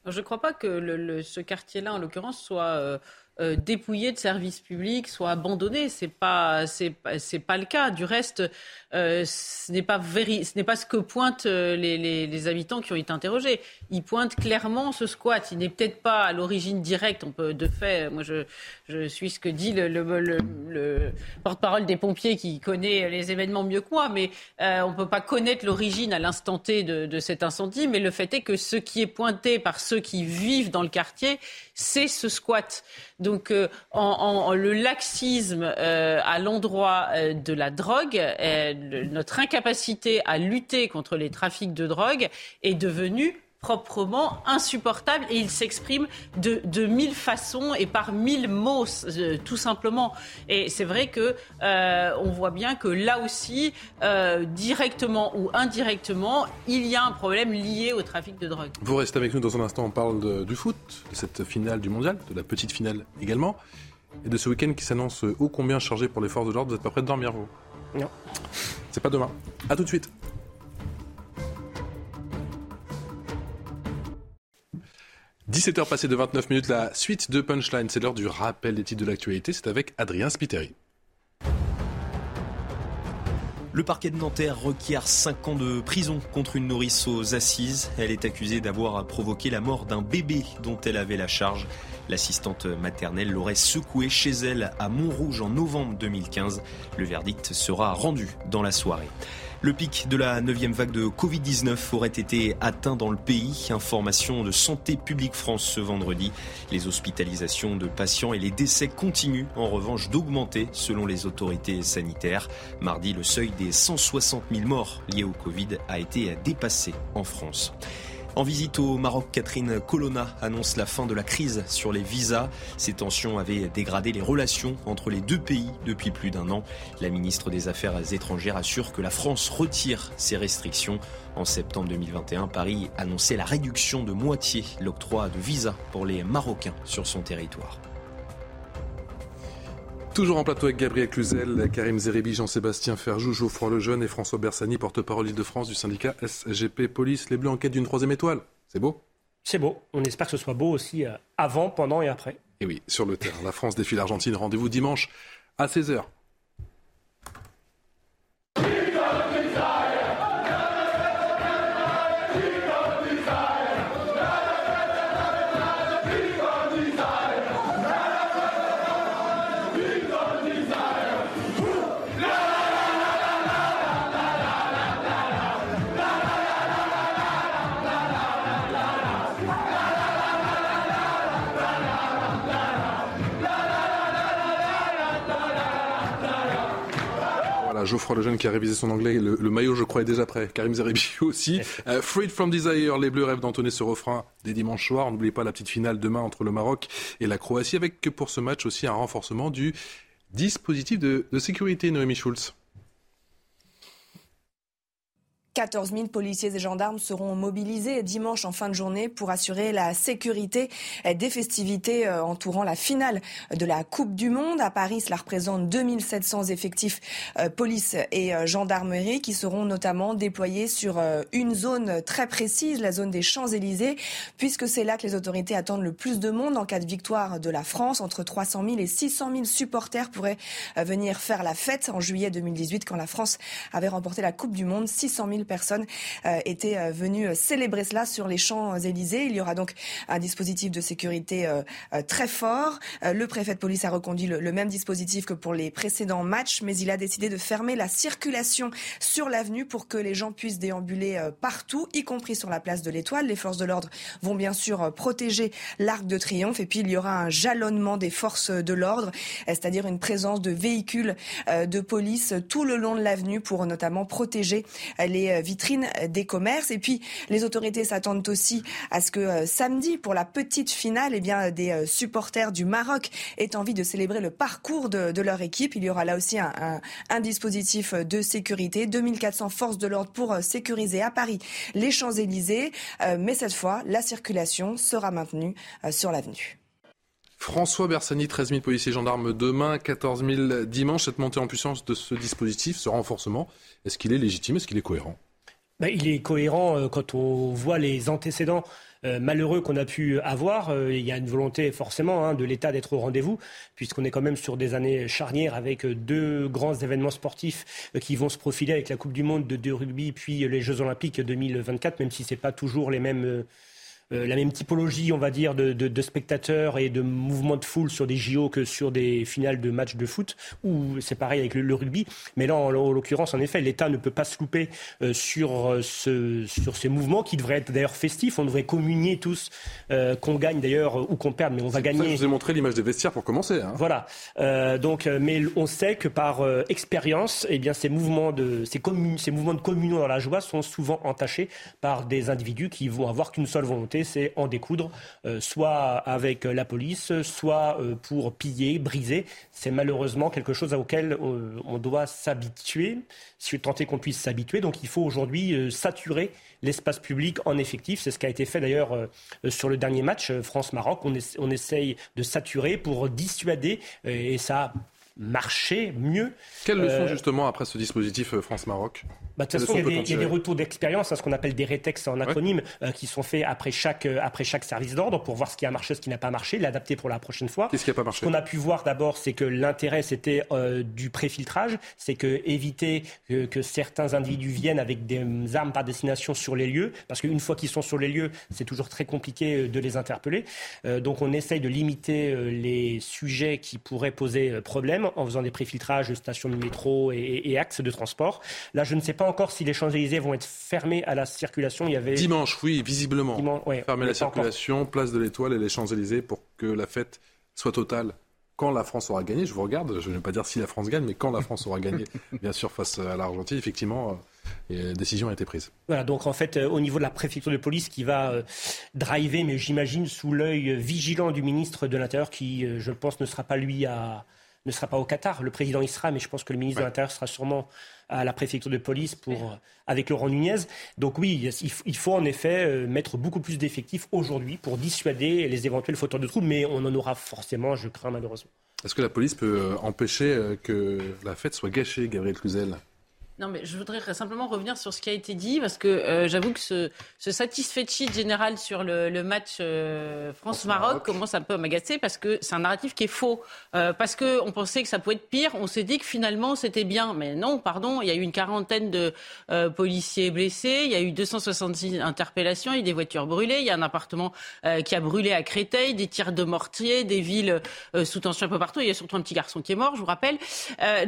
Je ne crois pas que le, ce quartier-là, en l'occurrence, soit euh, euh, dépouillé de services publics, soit abandonné. C'est pas, c'est, c'est pas le cas. Du reste, euh, ce n'est pas ce n'est pas ce que pointent euh, les, habitants qui ont été interrogés. Ils pointent clairement ce squat. Il n'est peut-être pas à l'origine directe. On peut, de fait, moi je, suis ce que dit le, le, le, porte-parole des pompiers qui connaît les événements mieux que moi, mais on ne peut pas connaître l'origine à l'instant T de cet incendie. Mais le fait est que ce qui est pointé par ceux qui vivent dans le quartier, c'est ce squat. Donc euh, en, le laxisme euh, à l'endroit euh, de la drogue, notre incapacité à lutter contre les trafics de drogue est devenue proprement insupportable et il s'exprime de, de, mille façons et par mille mots, euh, tout simplement. Et c'est vrai que euh, on voit bien que là aussi, euh, directement ou indirectement, il y a un problème lié au trafic de drogue. Vous restez avec nous dans un instant. On parle du foot, de cette finale du mondial, de la petite finale également, et de ce week-end qui s'annonce ô combien chargé pour les forces de l'ordre. Vous n'êtes pas prêt de dormir, vous? Non. C'est pas demain. À tout de suite. 17h passées de 29 minutes, la suite de Punchline, c'est l'heure du rappel des titres de l'actualité, c'est avec Adrien Spiteri. Le parquet de Nanterre requiert 5 ans de prison contre une nourrice aux assises. Elle est accusée d'avoir provoqué la mort d'un bébé dont elle avait la charge. L'assistante maternelle l'aurait secoué chez elle à Montrouge en novembre 2015. Le verdict sera rendu dans la soirée. Le pic de la neuvième vague de Covid-19 aurait été atteint dans le pays. Information de Santé publique France ce vendredi. Les hospitalisations de patients et les décès continuent en revanche d'augmenter selon les autorités sanitaires. Mardi, le seuil des 160 000 morts liés au Covid a été dépassé en France. En visite au Maroc, Catherine Colonna annonce la fin de la crise sur les visas. Ces tensions avaient dégradé les relations entre les deux pays depuis plus d'un an. La ministre des Affaires étrangères assure que la France retire ses restrictions. En septembre 2021, Paris annonçait la réduction de moitié l'octroi de visas pour les Marocains sur son territoire. Toujours en plateau avec Gabriel Cluzel, Karim Zeribi, Jean-Sébastien Ferjou, Geoffroy Lejeune et François Bersani, porte-parole Île-de-France du syndicat SGP Police. Les Bleus en quête d'une troisième étoile. C'est beau? C'est beau. On espère que ce soit beau aussi euh, avant, pendant et après. Et oui, sur le terrain. La France défie l'Argentine. Rendez-vous dimanche à 16h. Geoffroy Lejeune qui a révisé son anglais. Le, maillot, je crois, est déjà prêt. Karim Zerebi aussi. Euh, Freed from Desire, les Bleus rêvent d'entonner ce refrain des dimanches soirs. N'oubliez pas la petite finale demain entre le Maroc et la Croatie, avec pour ce match aussi un renforcement du dispositif de, de sécurité, Noémie Schulz. 14 000 policiers et gendarmes seront mobilisés dimanche en fin de journée pour assurer la sécurité des festivités euh, entourant la finale de la Coupe du Monde. À Paris, cela représente 2700 effectifs euh, police et euh, gendarmerie qui seront notamment déployés sur une zone très précise, la zone des Champs-Élysées, puisque c'est là que les autorités attendent le plus de monde en cas de victoire de la France. Entre 300 000 et 600 000 supporters pourraient venir faire la fête en juillet 2018 quand la France avait remporté la Coupe du Monde. 600 000 personnes euh, étaient euh, venues euh, célébrer cela sur les Champs-Élysées. Il y aura donc un dispositif de sécurité très fort. Le préfet de police a reconduit le, même dispositif que pour les précédents matchs, mais il a décidé de fermer la circulation sur l'avenue pour que les gens puissent déambuler partout, y compris sur la place de l'Étoile. Les forces de l'ordre vont bien sûr protéger l'Arc de Triomphe et puis il y aura un jalonnement des forces de l'ordre, c'est-à-dire une présence de véhicules de police tout le long de l'avenue pour notamment protéger les les vitrines des commerces. Et puis, les autorités s'attendent aussi à ce que samedi, pour la petite finale, eh bien, des supporters du Maroc aient envie de célébrer le parcours de, leur équipe. Il y aura là aussi un, un dispositif de sécurité. 2400 forces de l'ordre pour sécuriser à Paris les Champs-Élysées. mais cette fois, la circulation sera maintenue sur l'avenue. François Bersani, 13 000 policiers gendarmes demain, 14 000 dimanche. Cette montée en puissance de ce dispositif, ce renforcement, est-ce qu'il est légitime? Est-ce qu'il est cohérent? Ben, Il est cohérent euh, quand on voit les antécédents euh, malheureux qu'on a pu avoir. Euh, il y a une volonté forcément hein, de l'État d'être au rendez-vous, puisqu'on est quand même sur des années charnières avec deux grands événements sportifs qui vont se profiler avec la Coupe du Monde de, de rugby, puis les Jeux Olympiques 2024, même si ce n'est pas toujours les mêmes euh, la même typologie, on va dire, de, spectateurs et de mouvements de foule sur des JO que sur des finales de matchs de foot, ou c'est pareil avec le, rugby. Mais là, en, l'occurrence, en effet, l'État ne peut pas se louper euh, sur, euh, ce, sur ces mouvements qui devraient être d'ailleurs festifs. On devrait communier tous, qu'on gagne d'ailleurs ou qu'on perde, mais on va gagner. je vous ai montré l'image des vestiaires pour commencer. Hein. Voilà. donc, mais on sait que par expérience, eh bien, ces mouvements de ces, ces mouvements de communion dans la joie sont souvent entachés par des individus qui vont avoir qu'une seule volonté c'est en découdre, euh, soit avec la police, soit euh, pour piller, briser. C'est malheureusement quelque chose auquel euh, on doit s'habituer, si tant est qu'on puisse s'habituer. Donc il faut aujourd'hui saturer l'espace public en effectif. C'est ce qui a été fait d'ailleurs sur le dernier match France-Maroc. On, on, essaye de saturer pour dissuader, et ça marcher mieux. Quelle leçon euh, justement après ce dispositif euh, France-Maroc? Bah, De toute façon, il y, a des, retours d'expérience, ce qu'on appelle des rétextes en acronyme, euh, qui sont faits après chaque, après chaque service d'ordre pour voir ce qui a marché, ce qui n'a pas marché, l'adapter pour la prochaine fois. Qu'est-ce qui n'a pas marché? Ce qu'on a pu voir d'abord, c'est que l'intérêt, c'était du préfiltrage, c'est que éviter que, que, certains individus viennent avec des armes par destination sur les lieux, parce qu'une fois qu'ils sont sur les lieux, c'est toujours très compliqué de les interpeller. donc on essaye de limiter les sujets qui pourraient poser problème en faisant des préfiltrages stations de métro et, axes de transport. Là, je ne sais pas encore si les Champs-Élysées vont être fermés à la circulation. Il y avait... Dimanche, oui, visiblement. Fermer la circulation, place de l'Étoile et les Champs-Élysées pour que la fête soit totale quand la France aura gagné, je vous regarde, je ne vais pas dire si la France gagne, mais quand la France aura gagné, bien sûr, face à l'Argentine, effectivement, euh, la décision a été prise. Voilà, donc en fait, euh, au niveau de la préfecture de police qui va euh, driver, mais j'imagine sous l'œil vigilant du ministre de l'Intérieur, qui, je pense, ne sera pas lui à, ne sera pas au Qatar. Le président y sera, mais je pense que le ministre de l'Intérieur sera sûrement à la préfecture de police pour, avec Laurent Nunez. Donc oui, il faut en effet euh, mettre beaucoup plus d'effectifs aujourd'hui pour dissuader les éventuels fauteurs de troubles, mais on en aura forcément, je crains malheureusement. Est-ce que la police peut euh, empêcher euh, que la fête soit gâchée, Gabriel Cluzel? Non, mais je voudrais simplement revenir sur ce qui a été dit, parce que euh, j'avoue que ce, ce satisfait général sur le, le match euh, France-Maroc commence un peu à m'agacer, parce que c'est un narratif qui est faux. Euh, parce qu'on pensait que ça pouvait être pire, on s'est dit que finalement c'était bien. Mais non, pardon, il y a eu une quarantaine de policiers blessés, il y a eu 266 interpellations, il y a eu des voitures brûlées, il y a un appartement qui a brûlé à Créteil, des tirs de mortier, des villes sous tension un peu partout. Il y a surtout un petit garçon qui est mort, je vous rappelle.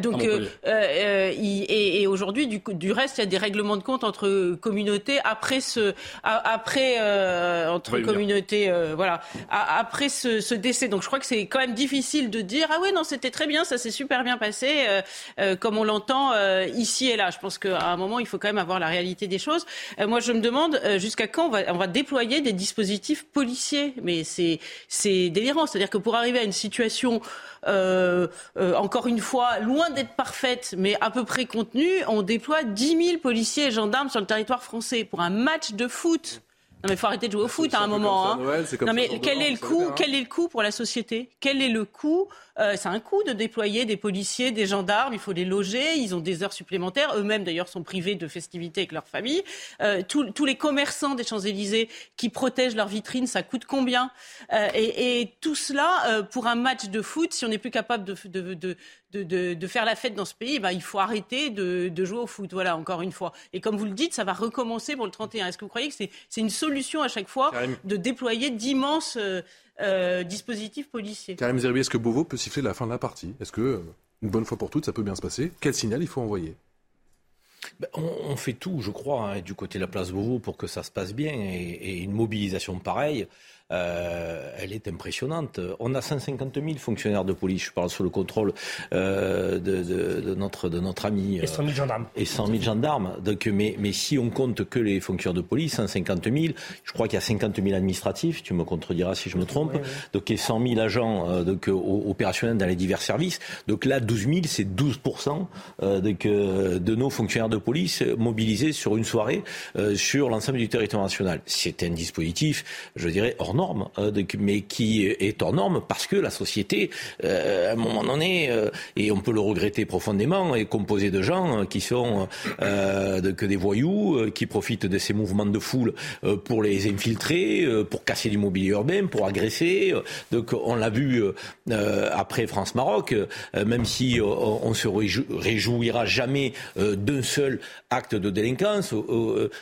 donc, et, et aujourd'hui, du, du, reste, il y a des règlements de compte entre communautés après ce, après euh, entre communautés, euh, voilà, après ce, ce, décès. Donc, je crois que c'est quand même difficile de dire ah ouais non c'était très bien, ça s'est super bien passé, euh, euh comme on l'entend euh, ici et là. Je pense qu'à un moment, il faut quand même avoir la réalité des choses. moi, je me demande jusqu'à quand on va, on va déployer des dispositifs policiers? Mais c'est c'est délirant. C'est-à-dire que pour arriver à une situation euh, euh, encore une fois, loin d'être parfaite, mais à peu près contenue, on déploie 10 000 policiers et gendarmes sur le territoire français pour un match de foot. Non mais faut arrêter de jouer au foot à un moment. Hein. non mais quel est le coût Quel est le coût pour la société? Quel est le coût? Euh, C'est un coût de déployer des policiers, des gendarmes. Il faut les loger. Ils ont des heures supplémentaires. Eux-mêmes d'ailleurs sont privés de festivités avec leur famille. Euh, tous les commerçants des Champs Élysées qui protègent leurs vitrines, ça coûte combien? Euh, et, et, tout cela euh, pour un match de foot. Si on n'est plus capable de, de, de, de, de, faire la fête dans ce pays, ben, il faut arrêter de, de, jouer au foot. Voilà, encore une fois. Et comme vous le dites, ça va recommencer pour le 31. Est-ce que vous croyez que c'est une solution à chaque fois de déployer d'immenses euh, euh, dispositifs policiers? Karim Zerbi, est-ce que Beauvau peut siffler la fin de la partie? Est-ce que, une bonne fois pour toutes, ça peut bien se passer? Quel signal il faut envoyer? Ben, on, fait tout, je crois, hein, du côté de la place Beauvau pour que ça se passe bien. Et, et une mobilisation pareille, elle est impressionnante. On a 150 000 fonctionnaires de police, je parle sous le contrôle de, de, notre, de notre ami. et 100 000 gendarmes. Et 100 000 gendarmes. Donc, mais, mais si on compte que les fonctionnaires de police, 150 000, je crois qu'il y a 50 000 administratifs, tu me contrediras si je me trompe, donc et 100 000 agents donc, opérationnels dans les divers services. Donc là, 12 000, c'est 12 de, de nos fonctionnaires de police mobilisés sur une soirée sur l'ensemble du territoire national. C'est un dispositif, je dirais, hors norme, mais qui est hors norme parce que la société, à un moment donné, et on peut le regretter profondément, est composée de gens qui sont que des voyous, qui profitent de ces mouvements de foule pour les infiltrer, pour casser l'immobilier urbain, pour agresser. Donc on l'a vu après France-Maroc, même si on se réjouira jamais d'un seul acte de délinquance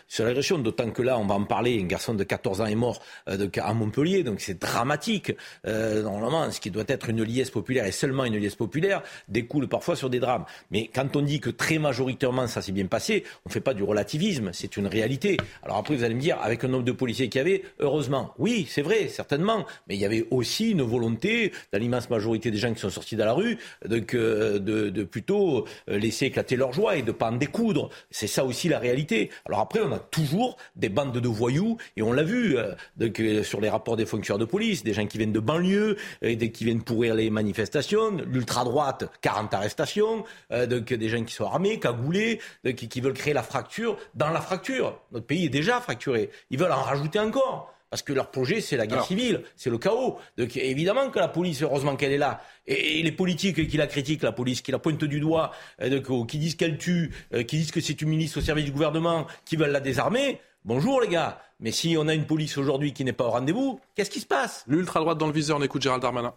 sur l'agression, d'autant que là, on va en parler, un garçon de 14 ans est mort à Montpellier, donc c'est dramatique. normalement, ce qui doit être une liesse populaire et seulement une liesse populaire découle parfois sur des drames. Mais quand on dit que très majoritairement ça s'est bien passé, on ne fait pas du relativisme, c'est une réalité. Alors après, vous allez me dire, avec un nombre de policiers qu'il y avait, heureusement, oui, c'est vrai, certainement, mais il y avait aussi une volonté dans l'immense majorité des gens qui sont sortis dans la rue donc, de, de, plutôt laisser éclater leur joie et de pas en découdre. C'est ça aussi la réalité. Alors après, on a toujours des bandes de voyous et on l'a vu donc, sur les rapports des fonctionnaires de police, des gens qui viennent de banlieue, et des, qui viennent pourrir les manifestations, l'ultra droite, 40 arrestations, donc des gens qui sont armés, cagoulés, qui, qui veulent créer la fracture dans la fracture. Notre pays est déjà fracturé. Ils veulent en rajouter encore. Parce que leur projet, c'est la guerre civile, c'est le chaos. Donc évidemment que la police, heureusement qu'elle est là, et, les politiques qui la critiquent, la police, qui la pointe du doigt, donc, qui disent qu'elle tue, qui disent que c'est une ministre au service du gouvernement, qui veulent la désarmer, bonjour les gars. Mais si on a une police aujourd'hui qui n'est pas au rendez-vous, qu'est-ce qui se passe? L'ultra-droite dans le viseur, on écoute Gérald Darmanin.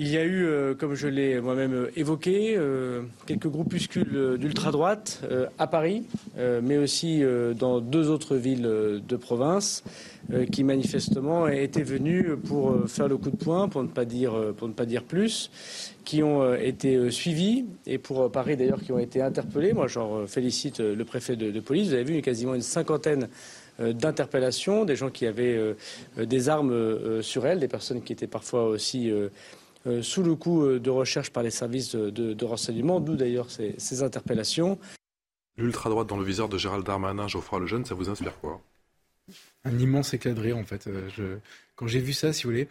Il y a eu, comme je l'ai moi-même évoqué, quelques groupuscules d'ultra-droite à Paris, mais aussi dans deux autres villes de province, qui manifestement étaient venus pour faire le coup de poing, pour ne pas dire, pour ne pas dire plus, qui ont été suivis et pour Paris d'ailleurs qui ont été interpellés. Moi, j'en félicite le préfet de, de police. Vous avez vu quasiment une cinquantaine d'interpellations, des gens qui avaient des armes sur elles, des personnes qui étaient parfois aussi sous le coup de recherche par les services de, renseignement, d'où d'ailleurs ces, ces, interpellations. L'ultra-droite dans le viseur de Gérald Darmanin, Geoffroy Lejeune, ça vous inspire quoi? Un immense éclat de rire en fait. Je, quand j'ai vu ça, si vous voulez,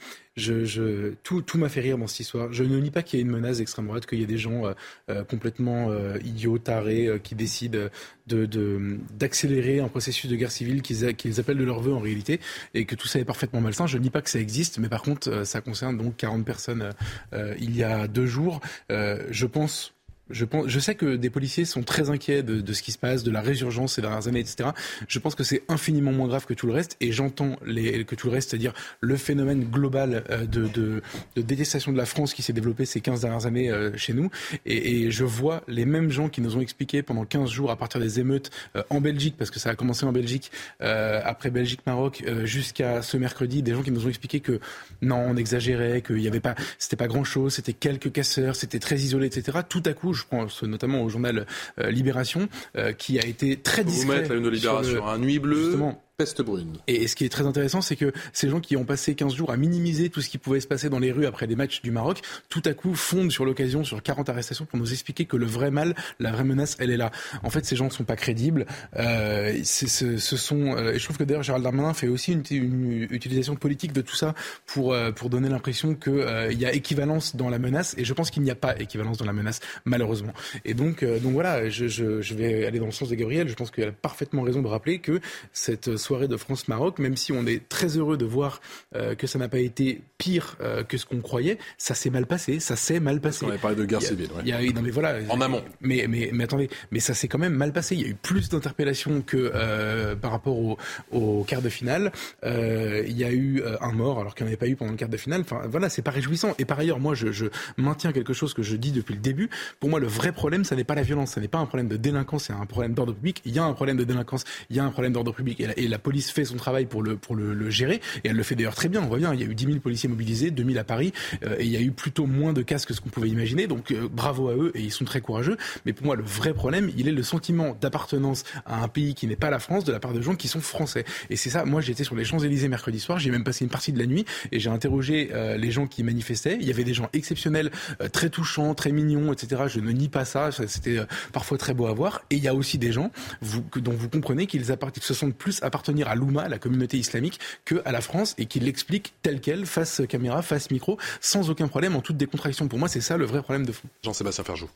tout, m'a fait rire dans cette histoire. Je ne nie pas qu'il y ait une menace d'extrême droite, qu'il y ait des gens euh, euh, complètement euh, idiots, tarés, euh, qui décident de, de, d'accélérer un processus de guerre civile qu'ils, qu'ils appellent de leur vœu en réalité, et que tout ça est parfaitement malsain. Je ne nie pas que ça existe, mais par contre, ça concerne donc 40 personnes il y a deux jours. je pense je, pense, je sais que des policiers sont très inquiets de, de, ce qui se passe, de la résurgence ces dernières années, etc. Je pense que c'est infiniment moins grave que tout le reste, et j'entends les, que tout le reste, c'est-à-dire le phénomène global de, de, de, détestation de la France qui s'est développé ces 15 dernières années euh, chez nous, et, et, je vois les mêmes gens qui nous ont expliqué pendant 15 jours à partir des émeutes euh, en Belgique, parce que ça a commencé en Belgique, euh, après Belgique-Maroc, jusqu'à ce mercredi, des gens qui nous ont expliqué que non, on exagérait, qu'il n'y avait pas, c'était pas grand-chose, c'était quelques casseurs, c'était très isolé, etc. Tout à coup, pense notamment au journal euh, Libération, euh, qui a été très discret. Vous mettre la une de Libération, un nuit bleue. Justement, peste brune. Et ce qui est très intéressant, c'est que ces gens qui ont passé 15 jours à minimiser tout ce qui pouvait se passer dans les rues après les matchs du Maroc, tout à coup fondent sur l'occasion sur 40 arrestations pour nous expliquer que le vrai mal, la vraie menace, elle est là. En fait, ces gens ne sont pas crédibles. Euh, ce, sont, euh, et je trouve que d'ailleurs Gérald Darmanin fait aussi une, une, utilisation politique de tout ça pour euh, pour donner l'impression qu'il euh, y a équivalence dans la menace. Et je pense qu'il n'y a pas équivalence dans la menace, malheureusement. Et donc euh, donc voilà, je, je, je vais aller dans le sens de Gabriel. Je pense qu'elle a parfaitement raison de rappeler que cette soirée de France-Maroc, même si on est très heureux de voir euh, que ça n'a pas été pire euh, que ce qu'on croyait, ça s'est mal passé, ça s'est mal passé. On avait parlé de guerre civile. Ouais. Y a, non mais voilà. En amont. Mais, mais, mais attendez, mais ça s'est quand même mal passé. Il y a eu plus d'interpellations que euh, par rapport au, au, quart de finale. Il y a eu un mort alors qu'il n'y en avait pas eu pendant le quart de finale. Enfin voilà, c'est pas réjouissant. Et par ailleurs, moi, je, je maintiens quelque chose que je dis depuis le début. Pour moi, le vrai problème, ça n'est pas la violence, ça n'est pas un problème de délinquance, c'est un problème d'ordre public. Il y a un problème de délinquance, il y a un problème d'ordre public. Et la, et la police fait son travail pour le, pour le, gérer, et elle le fait d'ailleurs très bien, on voit bien, il y a eu 10 000 policiers mobilisés, 2 000 à Paris, et il y a eu plutôt moins de casques que ce qu'on pouvait imaginer, donc bravo à eux, et ils sont très courageux, mais pour moi le vrai problème, il est le sentiment d'appartenance à un pays qui n'est pas la France de la part de gens qui sont français. Et c'est ça, moi j'étais sur les Champs-Élysées mercredi soir, j'ai même passé une partie de la nuit, et j'ai interrogé les gens qui manifestaient, il y avait des gens exceptionnels, très touchants, très mignons, etc. Je ne nie pas ça, c'était parfois très beau à voir, et il y a aussi des gens vous, dont vous comprenez qu'ils se sentent plus appartenir à l'Ouma, la communauté islamique, que à la France et qu'ils l'expliquent tel quel, face caméra, face micro, sans aucun problème, en toute décontraction. Pour moi, c'est ça le vrai problème de fond. Jean-Sébastien Ferjou.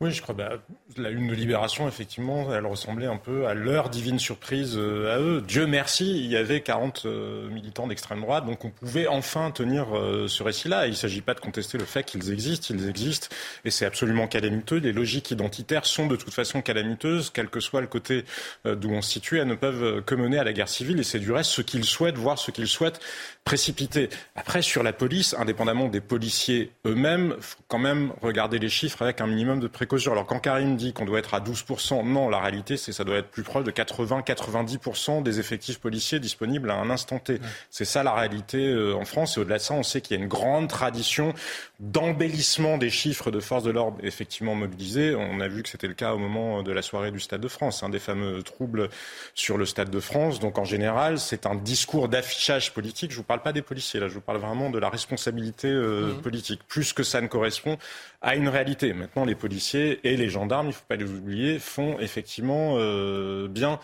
Oui, je crois. Bah, la une de Libération, effectivement, elle ressemblait un peu à leur divine surprise euh, à eux. Dieu merci, il y avait 40 euh, militants d'extrême droite, donc on pouvait enfin tenir euh, ce récit-là. Il ne s'agit pas de contester le fait qu'ils existent, ils existent, et c'est absolument calamiteux. Les logiques identitaires sont de toute façon calamiteuses, quel que soit le côté d'où on se situe, elles ne peuvent que mener à la guerre civile, et c'est du reste ce qu'ils souhaitent, voir ce qu'ils souhaitent précipiter. Après, sur la police, indépendamment des policiers eux-mêmes, faut quand même regarder les chiffres avec un minimum de précaution alors quand Karim dit qu'on doit être à 12%, non, la réalité c'est ça doit être plus proche de 80-90% des effectifs policiers disponibles à un instant T. C'est ça la réalité euh, en France. Et au-delà de ça, on sait qu'il y a une grande tradition d'embellissement des chiffres de forces de l'ordre effectivement mobilisés. On a vu que c'était le cas au moment de la soirée du Stade de France, un des fameux troubles sur le Stade de France. Donc en général, c'est un discours d'affichage politique. Je ne vous parle pas des policiers, là, je vous parle vraiment de la responsabilité euh, mmh. politique, plus que ça ne correspond à une réalité. Maintenant, les policiers et les gendarmes, il ne faut pas les oublier, font effectivement euh, bien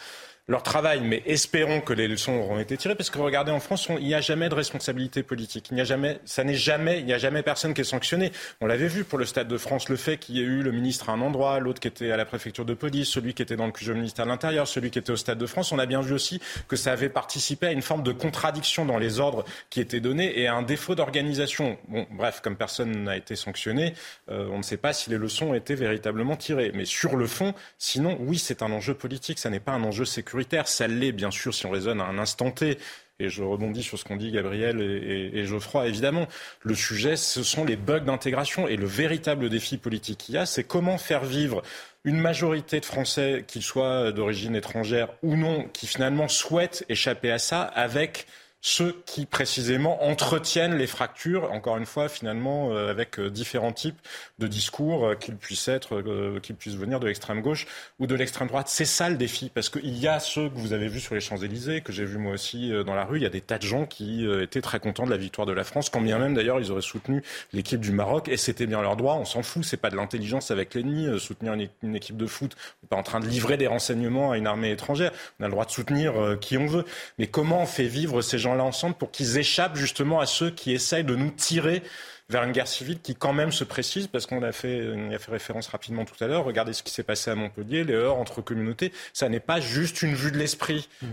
leur travail, mais espérons que les leçons auront été tirées, parce que regardez, en France, il n'y a jamais de responsabilité politique. Il n'y a jamais, ça n'est jamais, il n'y a jamais personne qui est sanctionné. On l'avait vu pour le Stade de France, le fait qu'il y ait eu le ministre à un endroit, l'autre qui était à la préfecture de police, celui qui était dans le QG ministère de l'Intérieur, celui qui était au Stade de France. On a bien vu aussi que ça avait participé à une forme de contradiction dans les ordres qui étaient donnés et à un défaut d'organisation. Bon, bref, comme personne n'a été sanctionné, euh, on ne sait pas si les leçons ont été véritablement tirées. Mais sur le fond, sinon, oui, c'est un enjeu politique, ça n'est pas un enjeu sécuritaire ça l'est, bien sûr, si on raisonne à un instant T. Et je rebondis sur ce qu'ont dit Gabriel et, Geoffroy. Évidemment, le sujet, ce sont les bugs d'intégration. Et le véritable défi politique qu'il y a, c'est comment faire vivre une majorité de Français, qu'ils soient d'origine étrangère ou non, qui finalement souhaitent échapper à ça avec ceux qui précisément entretiennent les fractures, encore une fois, finalement, euh, avec euh, différents types de discours, euh, qu'ils puissent être, qu'ils puissent venir de l'extrême gauche ou de l'extrême droite. C'est ça le défi, parce qu'il y a ceux que vous avez vus sur les Champs-Élysées, que j'ai vu moi aussi dans la rue, il y a des tas de gens qui étaient très contents de la victoire de la France, quand bien même d'ailleurs ils auraient soutenu l'équipe du Maroc, et c'était bien leur droit, on s'en fout, c'est pas de l'intelligence avec l'ennemi, soutenir une, équipe de foot, on n'est pas en train de livrer des renseignements à une armée étrangère, on a le droit de soutenir qui on veut. Mais comment on fait vivre ces gens là ensemble pour qu'ils échappent justement à ceux qui essayent de nous tirer vers une guerre civile qui quand même se précise, parce qu'on a fait, a fait référence rapidement tout à l'heure, regardez ce qui s'est passé à Montpellier, les heurts entre communautés, ça n'est pas juste une vue de l'esprit, mmh.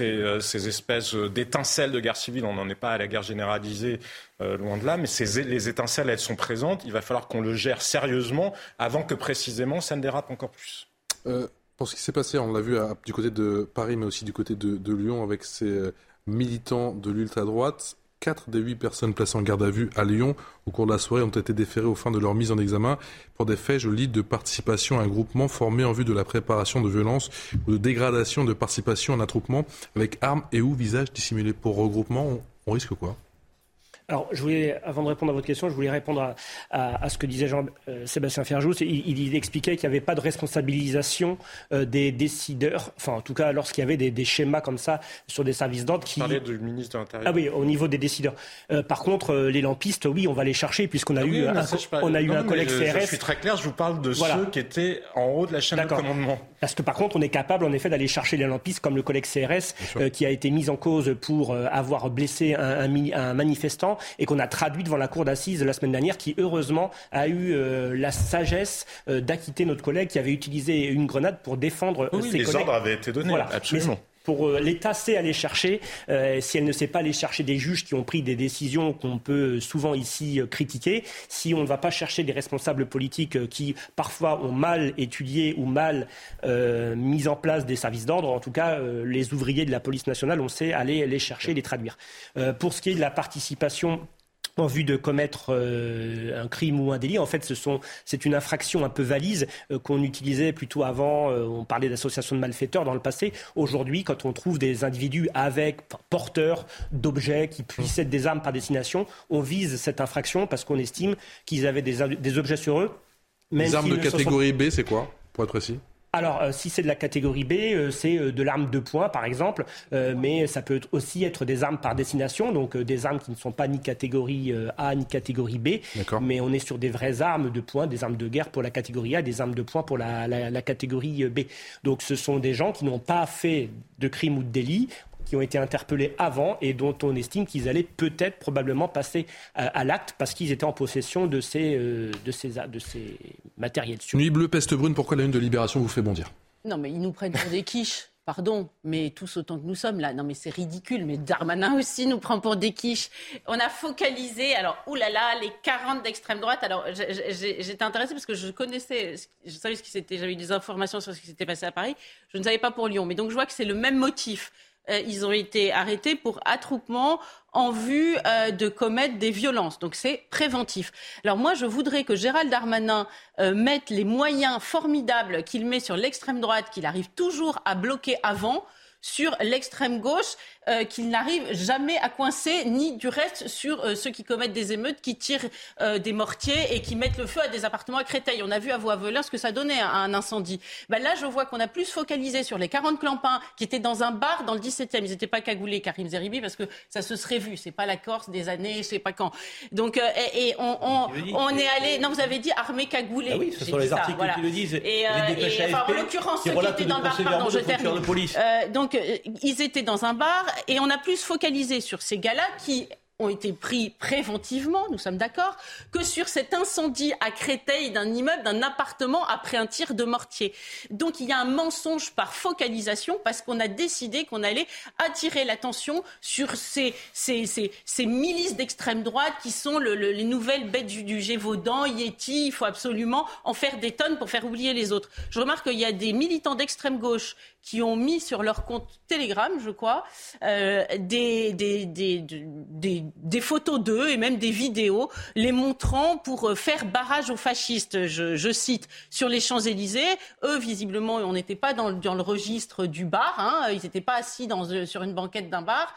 euh, ces espèces d'étincelles de guerre civile, on n'en est pas à la guerre généralisée, euh, loin de là, mais ces, les étincelles, elles sont présentes, il va falloir qu'on le gère sérieusement avant que précisément ça ne dérape encore plus. Euh, pour ce qui s'est passé, on l'a vu du côté de Paris, mais aussi du côté de Lyon, avec ces militants de l'ultra-droite. Quatre des huit personnes placées en garde à vue à Lyon au cours de la soirée ont été déférées au fin de leur mise en examen pour des faits, je lis, de participation à un groupement formé en vue de la préparation de violences ou de dégradation de participation un attroupement avec armes et ou visage dissimulés. Pour regroupement, on risque quoi? Alors, je voulais, avant de répondre à votre question, je voulais répondre à, ce que disait Jean, euh, Sébastien Ferjou. Il, il, expliquait qu'il n'y avait pas de responsabilisation euh, des décideurs, enfin, en tout cas, lorsqu'il y avait des, schémas comme ça sur des services d'ordre qui. parlait du ministre de l'Intérieur. Ah oui, au niveau des décideurs. Euh, par contre, les lampistes, oui, on va les chercher puisqu'on a, ah eu, un, on a eu un collègue CRS. Je suis très clair, je vous parle de ceux qui étaient en haut de la chaîne de commandement. Parce que par contre, on est capable, en effet, d'aller chercher les lampistes, comme le collègue CRS, qui a été mis en cause pour avoir blessé un, un manifestant et qu'on a traduit devant la cour d'assises la semaine dernière, qui heureusement a eu euh, la sagesse euh, d'acquitter notre collègue qui avait utilisé une grenade pour défendre euh, oui, ses les collègues. ordres avaient été donnés, absolument pour l'État sait aller chercher, si elle ne sait pas aller chercher des juges qui ont pris des décisions qu'on peut souvent ici critiquer, si on ne va pas chercher des responsables politiques qui parfois ont mal étudié ou mal mis en place des services d'ordre, en tout cas les ouvriers de la police nationale, on sait aller les chercher, les traduire. pour ce qui est de la participation en vue de commettre euh, un crime ou un délit. En fait, ce sont, c'est une infraction un peu valise euh, qu'on utilisait plutôt avant. Euh, on parlait d'association de malfaiteurs dans le passé. Aujourd'hui, quand on trouve des individus avec porteurs d'objets qui puissent être des armes par destination, on vise cette infraction parce qu'on estime qu'ils avaient des, des, objets sur eux. les armes de catégorie B, c'est quoi, pour être précis? Alors, euh, si c'est de la catégorie B, euh, c'est euh, de l'arme de poing, par exemple, mais ça peut aussi être des armes par destination, donc des armes qui ne sont pas ni catégorie A ni catégorie B, mais on est sur des vraies armes de poing, des armes de guerre pour la catégorie A, des armes de poing pour la, la catégorie B. Donc, ce sont des gens qui n'ont pas fait de crime ou de délit qui ont été interpellés avant et dont on estime qu'ils allaient peut-être probablement passer à, l'acte parce qu'ils étaient en possession de ces, euh, de ces, de ces matériels. Nuit bleue, peste brune, pourquoi la une de Libération vous fait bondir? Non, mais ils nous prennent pour des quiches. Pardon, mais tous autant que nous sommes là. Non, mais c'est ridicule. Mais Darmanin aussi nous prend pour des quiches. On a focalisé, alors, oulala, les 40 d'extrême droite. Alors, j'étais intéressée parce que je connaissais, je savais ce qui s'était, j'avais eu des informations sur ce qui s'était passé à Paris. Je ne savais pas pour Lyon. Mais donc, je vois que c'est le même motif. Euh, ils ont été arrêtés pour attroupement en vue euh, de commettre des violences. Donc c'est préventif. Alors moi, je voudrais que Gérald Darmanin euh, mette les moyens formidables qu'il met sur l'extrême droite, qu'il arrive toujours à bloquer avant, sur l'extrême gauche euh, qu'il n'arrive jamais à coincer, ni du reste sur euh, ceux qui commettent des émeutes, qui tirent euh, des mortiers et qui mettent le feu à des appartements à Créteil. On a vu à Voie-Velin ce que ça donnait à, un incendie. Ben là, je vois qu'on a plus focalisé sur les 40 clampins qui étaient dans un bar dans le 17e. Ils n'étaient pas cagoulés, Karim Zeribi, parce que ça se serait vu. C'est pas la Corse des années, je sais pas quand. Donc, et, on, on, est allé. Non, vous avez dit armée cagoulée. Ah oui, ce sont les articles qui le disent. Et, en l'occurrence, ceux qui étaient dans le bar, pardon, je termine. donc, ils étaient dans un bar et on a plus focalisé sur ces gars-là qui ont été pris préventivement, nous sommes d'accord, que sur cet incendie à Créteil d'un immeuble, d'un appartement après un tir de mortier. Donc il y a un mensonge par focalisation parce qu'on a décidé qu'on allait attirer l'attention sur ces, ces, ces, ces milices d'extrême droite qui sont le, les nouvelles bêtes du, du Gévaudan, Yeti, il faut absolument en faire des tonnes pour faire oublier les autres. Je remarque qu'il y a des militants d'extrême gauche qui ont mis sur leur compte Telegram, je crois, euh, des, des, des, des, photos d'eux et même des vidéos les montrant pour euh, faire barrage aux fascistes. Je, cite sur les Champs-Élysées. Eux, visiblement, on n'était pas dans, dans, le registre du bar. Hein, ils n'étaient pas assis euh, sur une banquette d'un bar.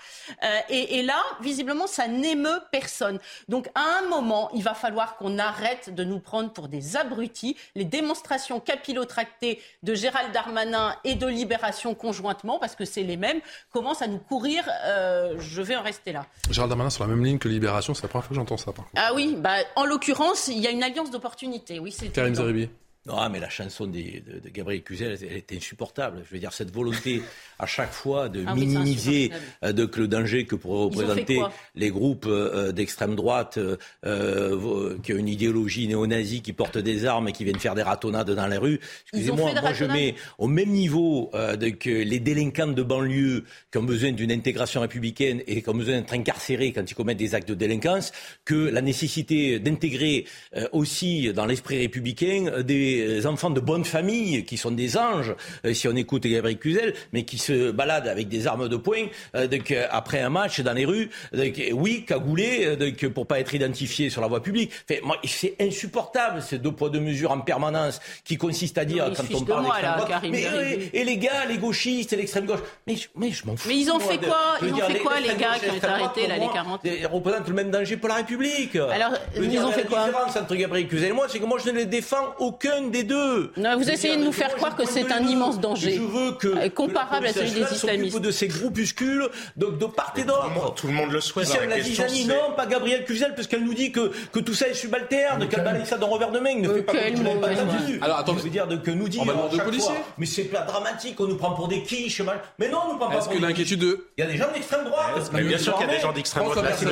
Et, et, là, visiblement, ça n'émeut personne. Donc, à un moment, il va falloir qu'on arrête de nous prendre pour des abrutis. Les démonstrations capillotractées de Gérald Darmanin et de Conjointement, parce que c'est les mêmes, commencent à nous courir. Euh, je vais en rester là. Gérald Darmanin sur la même ligne que Libération, c'est la première fois que j'entends ça. Par contre. Ah oui, bah, en l'occurrence, il y a une alliance d'opportunités. Oui, c'est Karim Zeribi. Non, mais la chanson de, de, Gabriel Cluzel, elle était insupportable. Je veux dire, cette volonté à chaque fois de ah minimiser euh, de, le danger que pourraient représenter les groupes euh, d'extrême droite euh, qui ont une idéologie néo-nazie, qui portent des armes et qui viennent faire des ratonnades dans les rues. Excusez-moi, moi je mets au même niveau que les délinquants de banlieue qui ont besoin d'une intégration républicaine et qui ont besoin d'être incarcérés quand ils commettent des actes de délinquance, que la nécessité d'intégrer aussi dans l'esprit républicain des des enfants de bonne famille qui sont des anges, euh, si on écoute Gabriel Cluzel, mais qui se baladent avec des armes de poing euh, donc, euh, après un match dans les rues. Donc, oui, cagoulés donc, pour pas être identifiés sur la voie publique. Moi, c'est insupportable ces deux poids deux mesures en permanence qui consistent à dire quand on parle d'extrême mais, et, les gars, les gauchistes et l'extrême gauche. Mais, mais je m'en fous. Mais ils ont fait quoi Ils ont fait quoi les, gars qui ont été arrêtés là, les 40 Ils représentent le même danger pour la République. Alors, ils ont fait quoi La différence entre Gabriel Cluzel et moi, c'est que moi je ne les défends aucun des deux. Non, vous essayez de nous faire croire que c'est un immense danger. Je veux que comparable à celui des islamistes. de ces groupuscules, donc de part et d'autre. Tout le monde le souhaite. la, question, non, pas Gabrielle Cluzel, parce qu'elle nous dit que, que tout ça est subalterne, qu'elle balaye ça d'un revers de main. Ne fait pas comme Alors attends, je veux dire que nous dire. de policiers. Mais c'est pas dramatique, on nous prend pour des quiches. Mais non, on nous prend pas pour des que l'inquiétude de. Il y a des gens d'extrême droite. Bien sûr qu'il y a des gens d'extrême droite.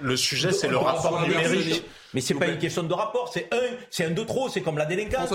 Le sujet, c'est le rapport numérique. Mais c'est pas une question de rapport, c'est un, c'est un de trop, c'est comme la délinquance.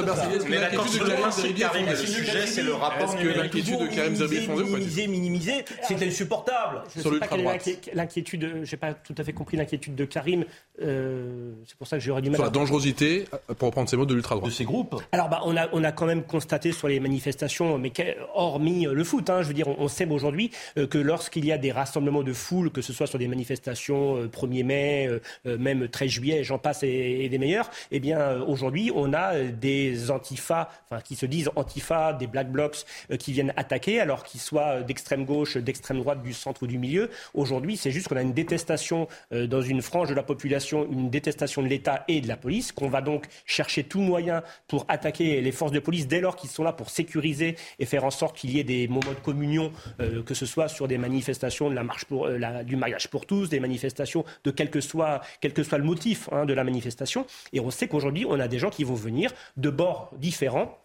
Mais l'inquiétude de Karim Zeribi est sujet, c'est le rapport. Est-ce que l'inquiétude de Karim est fondée pas Minimiser, minimiser, c'est insupportable. Je ne sais pas quelle est l'inquiétude, j'ai pas tout à fait compris l'inquiétude de Karim. Euh, c'est pour ça que j'aurais du mal. Sur la dangerosité, pour reprendre ces mots, de l'ultra droite. De ces groupes. Alors, bah, on a, on a quand même constaté sur les manifestations, mais hormis le foot, hein, je veux dire, on, sait aujourd'hui euh, que lorsqu'il y a des rassemblements de foule, que ce soit sur des manifestations 1er euh, mai, même 13 juillet, j'en passe et, des meilleurs, eh bien, aujourd'hui, on a des antifas, enfin, qui se disent antifas, des black blocs qui viennent attaquer, alors qu'ils soient d'extrême gauche, d'extrême droite, du centre ou du milieu. Aujourd'hui, c'est juste qu'on a une détestation dans une frange de la population, une détestation de l'État et de la police, qu'on va donc chercher tout moyen pour attaquer les forces de police dès lors qu'ils sont là pour sécuriser et faire en sorte qu'il y ait des moments de communion, euh, que ce soit sur des manifestations de la marche pour, euh, du mariage pour tous, des manifestations de quel que soit, quel que soit le motif hein, la manifestation. Et on sait qu'aujourd'hui, on a des gens qui vont venir de bords différents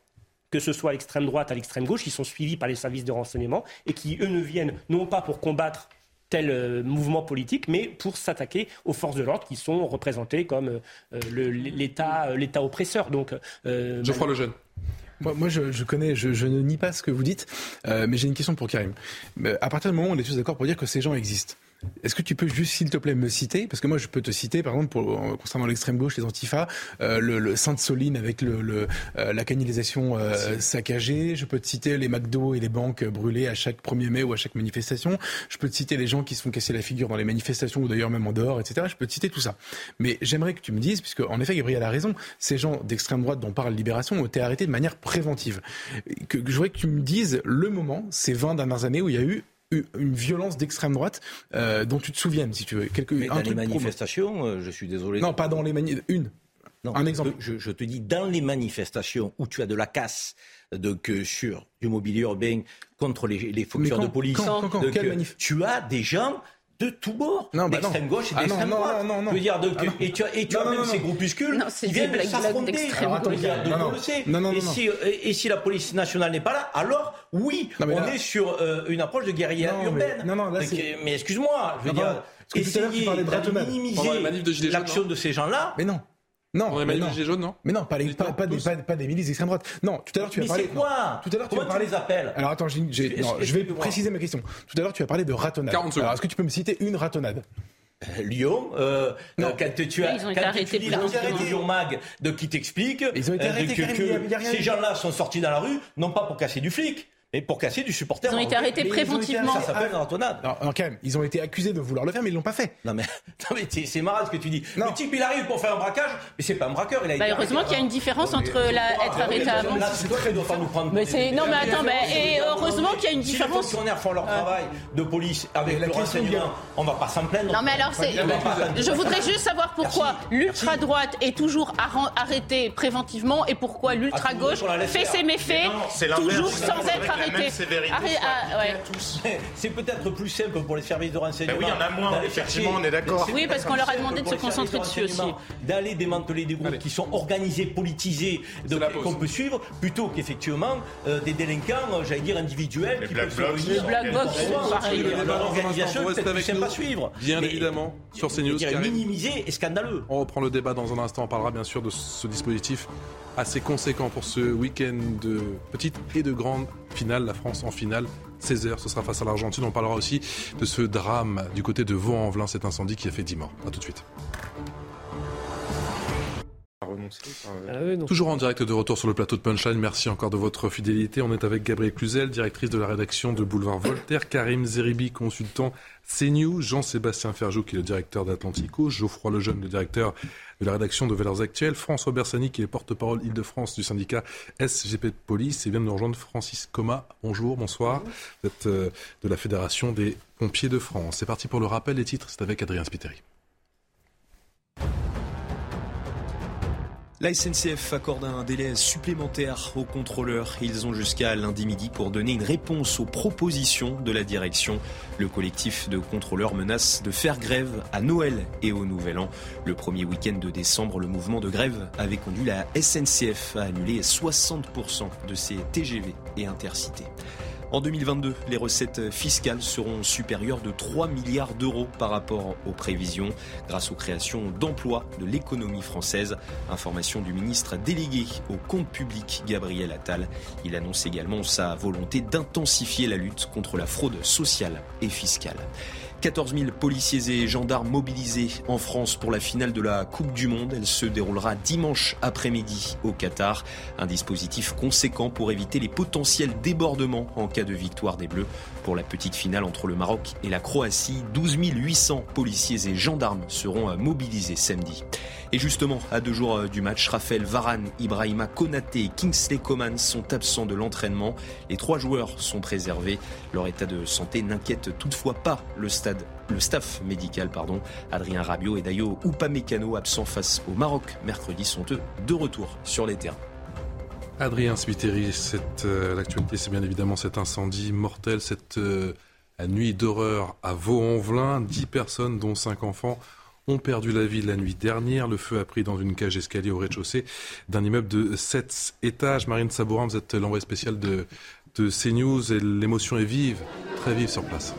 que ce soit à l'extrême droite, à l'extrême gauche, qui sont suivis par les services de renseignement et qui, eux, ne viennent non pas pour combattre tel euh, mouvement politique, mais pour s'attaquer aux forces de l'ordre qui sont représentées comme euh, euh, l'État, l'État oppresseur. Donc, Geoffroy Lejeune. Moi, moi je, je, connais, je, je, ne nie pas ce que vous dites, mais j'ai une question pour Karim. À partir du moment où on est tous d'accord pour dire que ces gens existent, est-ce que tu peux juste, s'il te plaît, me citer Parce que moi, je peux te citer, par exemple, pour, concernant l'extrême gauche, les antifas, euh, le, le Sainte-Soline avec le, le euh, la canalisation euh, saccagée. Je peux te citer les McDo et les banques brûlées à chaque 1er mai ou à chaque manifestation. Je peux te citer les gens qui se font casser la figure dans les manifestations ou d'ailleurs même en dehors, etc. Je peux te citer tout ça. Mais j'aimerais que tu me dises, puisque en effet, Gabriel a raison, ces gens d'extrême droite dont parle Libération ont été arrêtés de manière préventive. Que, que je voudrais que tu me dises le moment, ces 20 dernières années où il y a eu une violence d'extrême droite euh, dont tu te souviens, si tu veux. Quelque, Mais dans les manifestations, euh, je suis désolé. Non, pas dans les manifestations. Une. Non, un exemple. Je, je, te dis, dans les manifestations où tu as de la casse de, que sur du mobilier urbain contre les, les fonctions de police, quand, quand, tu as des gens de tous bords, bah d'extrême gauche et ah d'extrême droite. Non, non, non, je veux dire, de, ah et tu as, et tu as même ces groupuscules qui viennent s'affronter. Et si, et si la police nationale n'est pas là, alors oui, on est sur euh, une approche de guérilla urbaine. Non, non, mais excuse-moi, je veux dire, essayer de minimiser l'action de ces gens-là. Mais non. Non, on mais non. jaunes, non Mais non, pas, les, pas, pas, des, pas, pas, des milices d'extrême droite. Non, tout à l'heure tu as parlé. Mais c'est quoi Tout à l'heure tu as parlé. les appels Alors attends, je vais préciser ma question. Tout à l'heure tu as parlé de ratonnade. 40 secondes. Alors est-ce que tu peux me citer une ratonnade? Euh, Lyon, euh, non. quand tu as, ils ont été arrêtés Lyon Mag, de qui t'explique, ils ont été arrêtés, que, ces gens-là sont sortis dans la rue, non pas pour casser du flic, et pour casser du supporter. Ils ont été arrêtés préventivement. Ça s'appelle. Non, quand même, ils ont été accusés de vouloir le faire, mais ils l'ont pas fait. Non mais, mais c'est marrant ce que tu dis. Non. Le type il arrive pour faire un braquage, mais c'est pas un braqueur. Il a bah, heureusement qu'il y a une différence entre la, être arrêté avant. Là, c'est toi qui dois pas nous prendre. Mais c'est non mais attends, mais et heureusement qu'il y a une différence. Si les fonctionnaires font leur travail de police avec le renseignement, on va pas s'en plaindre. Non mais alors c'est. Je voudrais juste savoir pourquoi l'ultra droite est toujours arrêtée préventivement et pourquoi l'ultra gauche fait ses méfaits toujours sans être arrêtée. Ah, c'est peut-être plus simple pour les services de renseignement. Ben oui, il y en a moins, effectivement, on est d'accord. Oui, parce qu'on leur a demandé de se concentrer dessus aussi. D'aller démanteler des groupes qui sont organisés, politisés, qu'on peut suivre, plutôt qu'effectivement euh, des délinquants, euh, j'allais dire individuels, qui peuvent se réunir. Black Box, pareil. L'organisation, peut-être simple à suivre. Bien évidemment, sur CNews. Minimisé et scandaleux. On reprend le débat dans un instant. On parlera bien sûr de ce dispositif assez conséquent pour ce week-end de petite et de grande finale. La France en finale, 16h, ce sera face à l'Argentine. On parlera aussi de ce drame du côté de Vaux-en-Velin, cet incendie qui a fait 10 morts. A tout de suite. Ah Toujours en direct de retour sur le plateau de Punchline. Merci encore de votre fidélité. On est avec Gabrielle Cluzel, directrice de la rédaction de Boulevard Voltaire, Karim Zeribi, consultant CNews, Jean-Sébastien Ferjou, qui est le directeur d'Atlantico, Geoffroy Lejeune, le directeur de la rédaction de Valeurs Actuelles, François Bersani, qui est porte-parole Île-de-France du syndicat SGP de police, et vient de nous rejoindre Francis Coma. Bonjour, bonsoir. Vous êtes euh, de la Fédération des pompiers de France. C'est parti pour le rappel des titres, c'est avec Adrien Spiteri. La SNCF accorde un délai supplémentaire aux contrôleurs. Ils ont jusqu'à lundi midi pour donner une réponse aux propositions de la direction. Le collectif de contrôleurs menace de faire grève à Noël et au Nouvel An. Le premier week-end de décembre, le mouvement de grève avait conduit la SNCF à annuler 60% de ses TGV et intercités. En 2022, les recettes fiscales seront supérieures de 3 milliards d'euros par rapport aux prévisions grâce aux créations d'emplois de l'économie française. Information du ministre délégué au compte public Gabriel Attal. Il annonce également sa volonté d'intensifier la lutte contre la fraude sociale et fiscale. 14 000 policiers et gendarmes mobilisés en France pour la finale de la Coupe du Monde. Elle se déroulera dimanche après-midi au Qatar. Un dispositif conséquent pour éviter les potentiels débordements en cas de victoire des Bleus. Pour la petite finale entre le Maroc et la Croatie, 12 800 policiers et gendarmes seront mobilisés samedi. Et justement, à deux jours euh, du match, Raphaël Varane, Ibrahima Konaté et Kingsley Coman sont absents de l'entraînement. Les trois joueurs sont préservés. Leur état de santé n'inquiète toutefois pas le staff médical, pardon, Adrien Rabiot et Dayo Upamecano, absents face au Maroc mercredi, sont eux de retour sur les terrains. Adrien Spiteri, euh, l'actualité, c'est bien évidemment cet incendie mortel, cette euh, nuit d'horreur à Vaux-en-Velin. Dix personnes, dont cinq enfants, ont perdu la vie la nuit dernière. Le feu a pris dans une cage escalier au rez-de-chaussée d'un immeuble de 7 étages. Marine Sabourin, vous êtes l'envoyé spécial de, de CNews et l'émotion est vive, très vive sur place.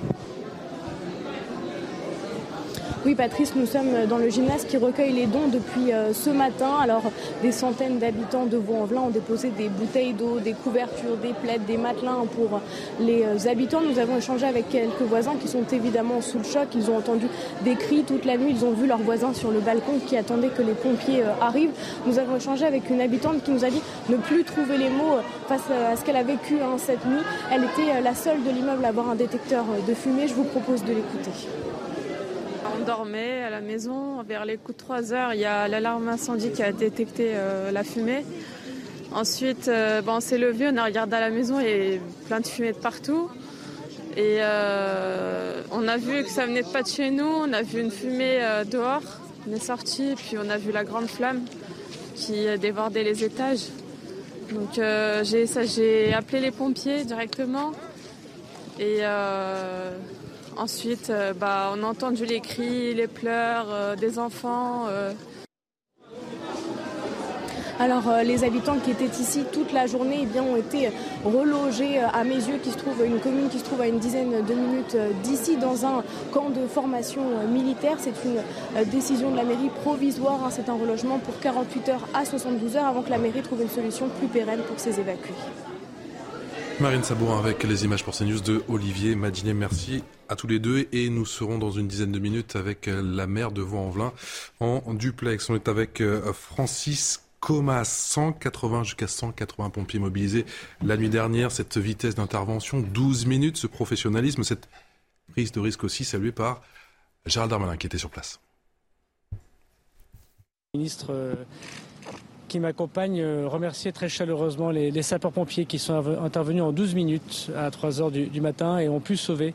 Oui, Patrice, nous sommes dans le gymnase qui recueille les dons depuis euh, ce matin. Alors, des centaines d'habitants de Vaux-en-Velin ont déposé des bouteilles d'eau, des couvertures, des plaides, des matelas pour les euh, habitants. Nous avons échangé avec quelques voisins qui sont évidemment sous le choc. Ils ont entendu des cris toute la nuit. Ils ont vu leurs voisins sur le balcon qui attendaient que les pompiers euh, arrivent. Nous avons échangé avec une habitante qui nous a dit ne plus trouver les mots face à ce qu'elle a vécu hein, cette nuit. Elle était la seule de l'immeuble à avoir un détecteur de fumée. Je vous propose de l'écouter. On dormait à la maison. Vers les coups de 3 heures, il y a l'alarme incendie qui a détecté euh, la fumée. Ensuite, euh, on s'est levé, on a regardé à la maison et plein de fumée de partout. Et euh, on a vu que ça venait pas de chez nous. On a vu une fumée dehors. On est sorti, puis on a vu la grande flamme qui dévordait les étages. Donc j'ai appelé les pompiers directement. Et Ensuite, euh, bah, on a entendu les cris, les pleurs euh, des enfants. Euh. Alors les habitants qui étaient ici toute la journée eh bien, ont été relogés à mes yeux, qui se trouve une commune qui se trouve à une dizaine de minutes d'ici, dans un camp de formation militaire. C'est une décision de la mairie provisoire. Hein. C'est un relogement pour 48 heures à 72 heures avant que la mairie trouve une solution plus pérenne pour ces évacués. Marine Sabourin avec les images pour CNews de Olivier Madinet. Merci à tous les deux et nous serons dans une dizaine de minutes avec euh, la maire de Vaux-en-Velin en duplex. On est avec euh, Francis Comas, 180 jusqu'à 180 pompiers mobilisés la nuit dernière. Cette vitesse d'intervention, 12 minutes, ce professionnalisme, cette prise de risque aussi saluée par Gérald Darmanin qui était sur place. Ministre euh, qui m'accompagne remercier très chaleureusement les, sapeurs-pompiers qui sont intervenus en 12 minutes à 3 heures du, matin et ont pu sauver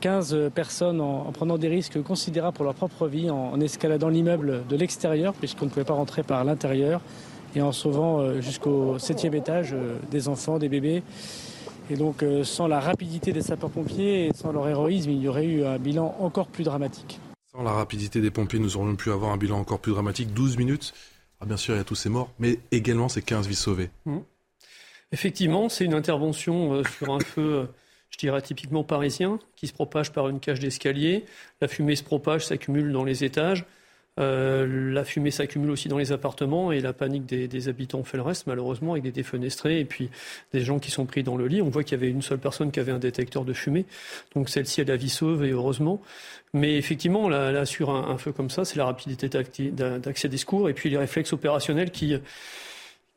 15 personnes en, prenant des risques considérables pour leur propre vie, en, escaladant l'immeuble de l'extérieur, puisqu'on ne pouvait pas rentrer par l'intérieur, et en sauvant euh, jusqu'au septième étage euh, des enfants, des bébés. Et donc, euh, sans la rapidité des sapeurs-pompiers et sans leur héroïsme, il y aurait eu un bilan encore plus dramatique. Sans la rapidité des pompiers, nous aurions pu avoir un bilan encore plus dramatique. 12 minutes, ah, bien sûr, il y a tous ces morts, mais également ces 15 vies sauvées. Mmh. Effectivement, c'est une intervention sur un feu je dirais typiquement parisien, qui se propage par une cage d'escalier. La fumée se propage, s'accumule dans les étages. Euh, la fumée s'accumule aussi dans les appartements et la panique des, habitants fait le reste, malheureusement, avec des défenestrés et puis des gens qui sont pris dans le lit. On voit qu'il y avait une seule personne qui avait un détecteur de fumée. Donc celle-ci, elle a vie sauve et heureusement. Mais effectivement, là, sur un, un, feu comme ça, c'est la rapidité d'accès des secours et puis les réflexes opérationnels qui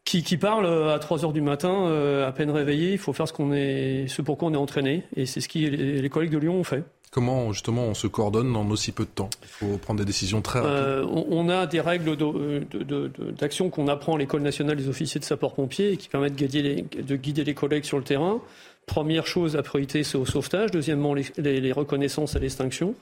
qui, qui parle euh, à 3 heures du matin, euh, à peine réveillé. Il faut faire ce, qu'on est, ce pour quoi on est entraîné. Et c'est ce que les, collègues de Lyon ont fait. Comment justement on se coordonne en aussi peu de temps? Il faut prendre des décisions très rapides. Euh, on, a des règles d'action qu'on apprend à l'école nationale des officiers de sapeurs-pompiers et qui permettent de guider, les, de guider les collègues sur le terrain. Première chose, la priorité, c'est au sauvetage. Deuxièmement, les, les reconnaissances à l'extinction.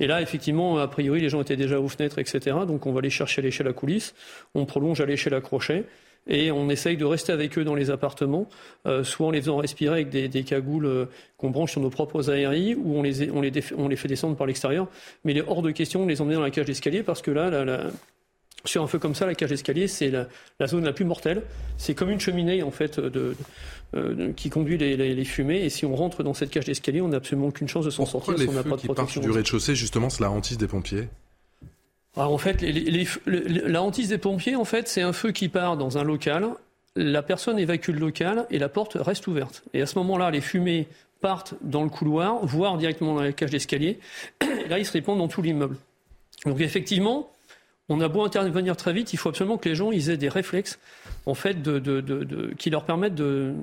Et là, effectivement, a priori, les gens étaient déjà aux fenêtres, etc. Donc on va les chercher à l'échelle à coulisses. On prolonge à l'échelle à crochet et on essaye de rester avec eux dans les appartements, euh, soit en les faisant respirer avec des, cagoules euh, qu'on branche sur nos propres aéries, ou on les, on les, on les fait descendre par l'extérieur. Mais il est hors de question de les emmener dans la cage d'escalier parce que là, sur un feu comme ça, la cage d'escalier, c'est la, zone la plus mortelle. C'est comme une cheminée en fait de, qui conduit les, fumées. Et si on rentre dans cette cage d'escalier, on n'a absolument aucune chance de s'en sortir si on n'a pas de protection. du rez-de-chaussée, justement, c'est la hantise des pompiers? Alors, en fait, la hantise des pompiers, en fait, c'est un feu qui part dans un local. La personne évacue le local et la porte reste ouverte. Et à ce moment-là, les fumées partent dans le couloir, voire directement dans la cage d'escalier. là, ils se répandent dans tout l'immeuble. Donc effectivement, on a beau intervenir très vite, il faut absolument que les gens ils aient des réflexes en fait, qui leur permettent de,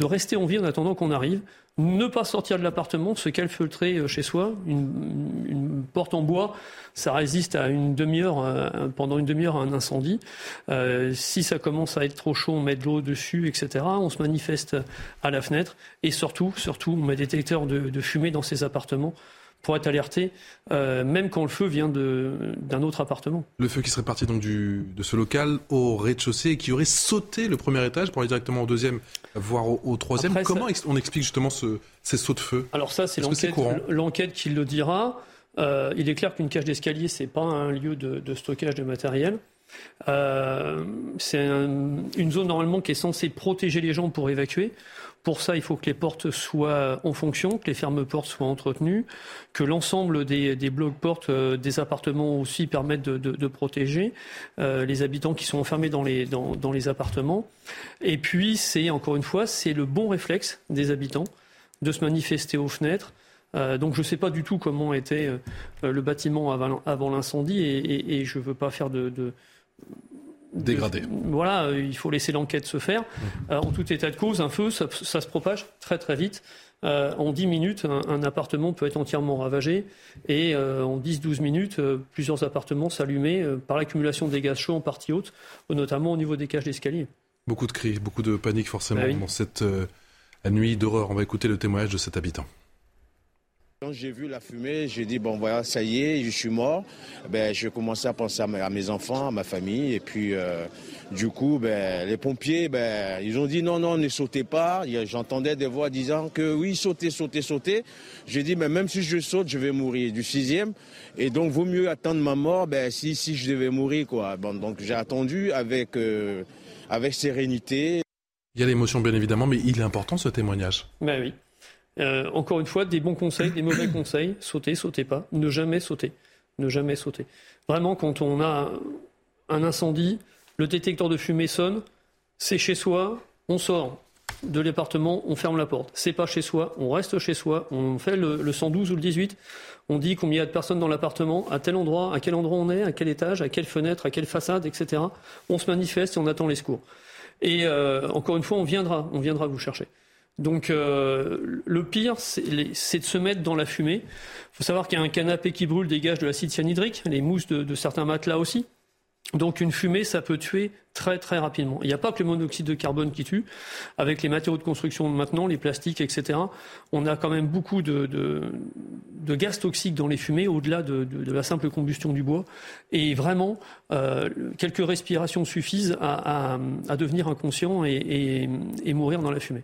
rester en vie en attendant qu'on arrive. Ne pas sortir de l'appartement, se calfeutrer euh, chez soi. Une, porte en bois, ça résiste à une demi-heure, euh, pendant une demi-heure à un incendie. Euh, si ça commence à être trop chaud, on met de l'eau dessus, etc. On se manifeste à la fenêtre. Et surtout, surtout, on met des détecteurs de fumée dans ces appartements pour être alerté, euh, même quand le feu vient d'un autre appartement. Le feu qui serait parti donc du, de ce local au rez-de-chaussée et qui aurait sauté le premier étage pour aller directement au deuxième, voire au, troisième. Comment on explique justement ce, ces sauts de feu? Alors ça, c'est l'enquête qui le dira. Euh, il est clair qu'une cage d'escalier, c'est pas un lieu de, stockage de matériel. Euh, c'est une zone normalement qui est censée protéger les gens pour évacuer. Pour ça, il faut que les portes soient en fonction, que les fermes-portes soient entretenues, que l'ensemble des, blocs-portes euh, des appartements aussi permettent de, protéger euh, les habitants qui sont enfermés dans les, dans, les appartements. Et puis, c'est encore une fois, c'est le bon réflexe des habitants de se manifester aux fenêtres. Euh, donc je ne sais pas du tout comment était le bâtiment avant, l'incendie et, je ne veux pas faire de, dégradé. Voilà, euh, il faut laisser l'enquête se faire. Mmh. Euh, en tout état de cause, un feu, ça, se propage très très vite. Euh, en 10 minutes, un, appartement peut être entièrement ravagé et en 10-12 minutes, plusieurs appartements s'allumer par l'accumulation des gaz chauds en partie haute, notamment au niveau des cages d'escalier. Beaucoup de cris, beaucoup de panique forcément bah dans cette nuit d'horreur. On va écouter le témoignage de cet habitant. Quand j'ai vu la fumée, j'ai dit, bon voilà, ça y est, je suis mort. Ben, j'ai commencé à penser à mes enfants, à ma famille. Et puis, euh, du coup, ben, les pompiers, ben, ils ont dit, non, non, ne sautez pas. J'entendais des voix disant que oui, sautez, sautez, sautez. J'ai dit, mais même si je saute, je vais mourir du sixième. Et donc, vaut mieux attendre ma mort ben, si, si je devais mourir. Quoi. Bon, donc, j'ai attendu avec, euh, avec sérénité. Il y a l'émotion, bien évidemment, mais il est important ce témoignage. Ben oui. Euh, encore une fois, des bons conseils, des mauvais conseils. Sauter, sautez pas. Ne jamais sauter. Ne jamais sauter. Vraiment, quand on a un incendie, le détecteur de fumée sonne, c'est chez soi, on sort de l'appartement, on ferme la porte. C'est pas chez soi, on reste chez soi, on fait le, 112 ou le 18, on dit combien il y a de personnes dans l'appartement, à tel endroit, à quel endroit on est, à quel étage, à quelle fenêtre, à quelle façade, etc. On se manifeste et on attend les secours. Et euh, encore une fois, on viendra, on viendra vous chercher. Donc euh, le pire, c'est de se mettre dans la fumée. Il faut savoir qu'il y a un canapé qui brûle dégage de l'acide cyanhydrique, les mousses de, certains matelas aussi. Donc une fumée, ça peut tuer très très rapidement. Il n'y a pas que le monoxyde de carbone qui tue. Avec les matériaux de construction maintenant, les plastiques, etc., on a quand même beaucoup de, gaz toxiques dans les fumées, au-delà de, la simple combustion du bois. Et vraiment, euh, quelques respirations suffisent à, devenir inconscient et mourir dans la fumée.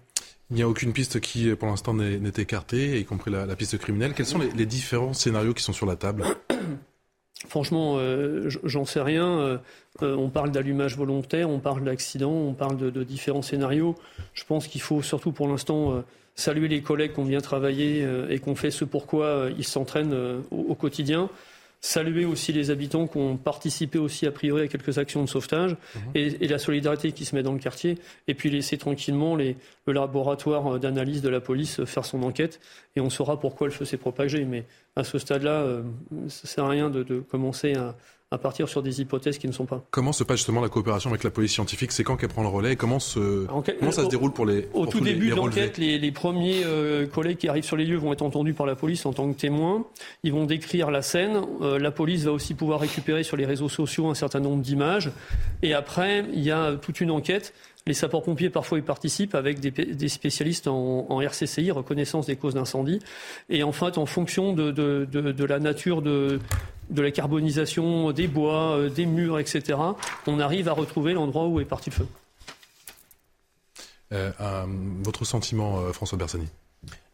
Il n'y a aucune piste qui, pour l'instant, n'est écartée, y compris la, piste criminelle. Quels sont les, différents scénarios qui sont sur la table? Franchement, euh, j'en sais rien. Euh, euh, on parle d'allumage volontaire, on parle d'accident, on parle de, différents scénarios. Je pense qu'il faut surtout pour l'instant saluer les collègues qui ont bien travaillé et qui ont fait ce pourquoi ils s'entraînent au, quotidien saluer aussi les habitants qui ont participé aussi a priori à quelques actions de sauvetage mhm. et, la solidarité qui se met dans le quartier et puis laisser tranquillement le laboratoire d'analyse de la police faire son enquête et on saura pourquoi le feu s'est propagé mais à ce stade-là euh, ça sert à rien de, de commencer à, à partir sur des hypothèses qui ne sont pas. Comment se passe justement la coopération avec la police scientifique? C'est quand qu'elle prend le relais et comment, se, comment ça se déroule pour les Au tout début de l'enquête, les, premiers euh, collègues qui arrivent sur les lieux vont être entendus par la police en tant que témoins. Ils vont décrire la scène. Euh, la police va aussi pouvoir récupérer sur les réseaux sociaux un certain nombre d'images. Et après, il y a toute une enquête les sapeurs-pompiers, parfois, ils participent avec des, spécialistes en, RCCI, reconnaissance des causes d'incendie. Et en fait, en fonction de, la nature de, la carbonisation des bois, euh, des murs, etc., on arrive à retrouver l'endroit où est parti le feu. Euh, votre sentiment, euh, François Bersani?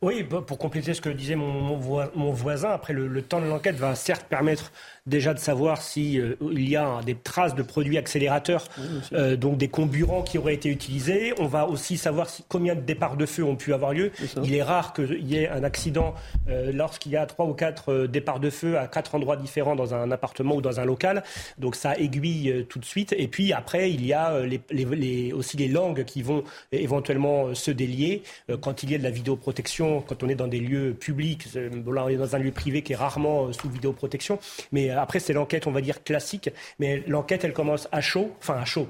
Oui, pour compléter ce que disait mon, voisin, après le temps de l'enquête va certes permettre déjà de savoir s'il euh, il y a des traces de produits accélérateurs, euh, donc des comburants qui auraient été utilisés. On va aussi savoir combien de départs de feu ont pu avoir lieu. il est rare qu'il y ait un accident euh, lorsqu'il y a trois ou quatre départs de feu à quatre endroits différents dans un appartement ou dans un local. Donc ça aiguille tout de suite. Et puis après, il y a les, aussi les langues qui vont éventuellement se délier. quand il y a de la vidéoprotection, quand on est dans des lieux publics, là on est dans un lieu privé qui est rarement sous vidéoprotection, mais après, c'est l'enquête, on va dire, classique. Mais l'enquête, elle commence à chaud, enfin à chaud,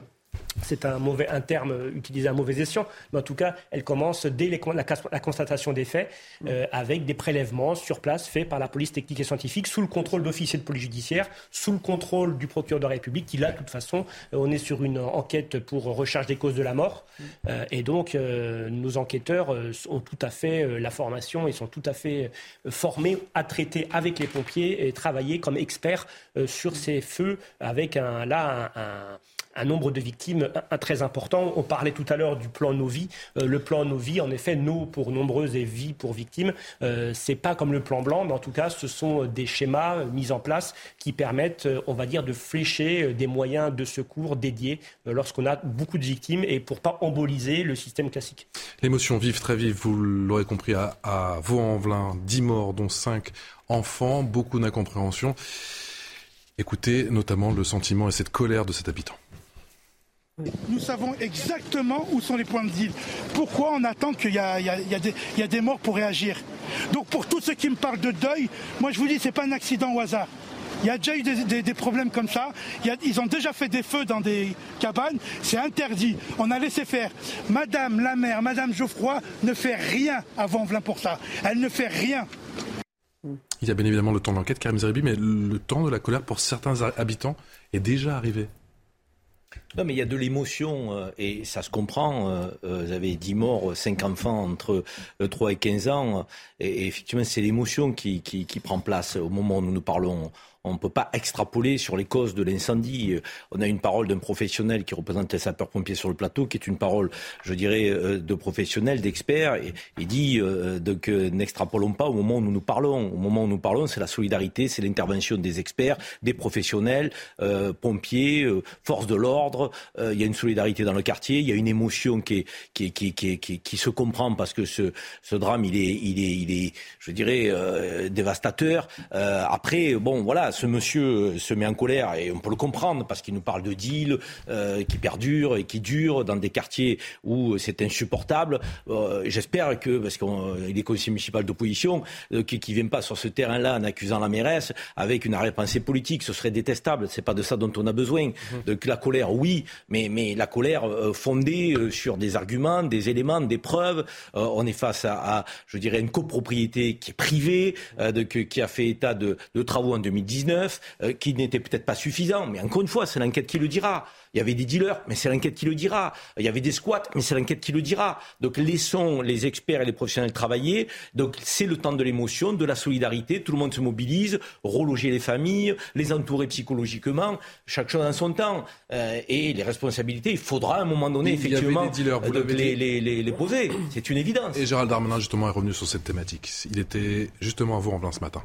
c'est un mauvais un terme utilisé à mauvais escient, mais en tout cas, elle commence dès la, constatation des faits euh, avec des prélèvements sur place faits par la police technique et scientifique sous le contrôle d'officiers de police judiciaire, sous le contrôle du procureur de la République, qui là, de toute façon, euh, on est sur une enquête pour recherche des causes de la mort, euh, et donc nos enquêteurs ont tout à fait la formation et sont tout à fait formés à traiter avec les pompiers et travailler comme experts sur ces feux avec un, là un un nombre de victimes très important. On parlait tout à l'heure du plan Novi. Euh, le plan Novi, en effet, No pour nombreuses et Vie pour victimes, euh, c'est pas comme le plan blanc, mais en tout cas, ce sont des schémas mis en place qui permettent, euh, on va dire, de flécher des moyens de secours dédiés lorsqu'on a beaucoup de victimes et pour pas emboliser le système classique. L'émotion vive, très vive, vous l'aurez compris, à, à Vaux-en-Velin, 10 morts, dont 5 enfants, beaucoup d'incompréhension. Écoutez notamment le sentiment et cette colère de cet habitant. Nous savons exactement où sont les points de deal. Pourquoi on attend qu'il y, a des morts pour réagir? Donc pour tous ceux qui me parlent de deuil, moi je vous dis, ce n'est pas un accident au hasard. Il y a déjà eu des, problèmes comme ça. ils ont déjà fait des feux dans des cabanes. C'est interdit. On a laissé faire. Madame la mère, Madame Geoffroy ne fait rien avant Velin pour ça. Elle ne fait rien. Il y a bien évidemment le temps de l'enquête, Karim Zeribi, mais le temps de la colère pour certains habitants est déjà arrivé. Non, mais il y a de l'émotion euh, et ça se comprend. Euh, euh, vous avez 10 morts, 5 enfants entre 3 et 15 ans. Et, effectivement, c'est l'émotion qui, qui, qui, prend place au moment où nous nous parlons on ne peut pas extrapoler sur les causes de l'incendie. On a une parole d'un professionnel qui représente les sapeurs-pompiers sur le plateau, qui est une parole, je dirais, euh, de professionnel, d'expert. Et dit euh, donc n'extrapolons pas au moment où nous nous parlons. Au moment où nous parlons, c'est la solidarité, c'est l'intervention des experts, des professionnels, euh, pompiers, forces de l'ordre. il y a une solidarité dans le quartier, il y a une émotion qui, se comprend parce que ce, drame, il est, je dirais, dévastateur. après, bon, voilà ce monsieur se met en colère et on peut le comprendre parce qu'il nous parle de deals euh, qui perdurent et qui durent dans des quartiers où c'est insupportable. Euh, j'espère que, parce qu'il est conseiller municipal d'opposition, euh, qu'il ne vienne pas sur ce terrain-là en accusant la mairesse avec une arrière-pensée politique. Ce serait détestable. C'est pas de ça dont on a besoin. Mmh. Donc la colère, oui, mais, mais la colère fondée sur des arguments, des éléments, des preuves. on est face à, je dirais, une copropriété qui est privée, de, qui a fait état de, de travaux en 2010 euh, qui n'était peut-être pas suffisant. Mais encore une fois, c'est l'enquête qui le dira. Il y avait des dealers, mais c'est l'enquête qui le dira. Il y avait des squats, mais c'est l'enquête qui le dira. Donc laissons les experts et les professionnels travailler. Donc c'est le temps de l'émotion, de la solidarité. Tout le monde se mobilise, reloger les familles, les entourer psychologiquement, chaque chose en son temps. Euh, et les responsabilités, il faudra à un moment donné, effectivement, euh, les, les, les, les, poser. C'est une évidence. Et Gérald Darmanin, justement, est revenu sur cette thématique. Il était justement à vous en plein ce matin.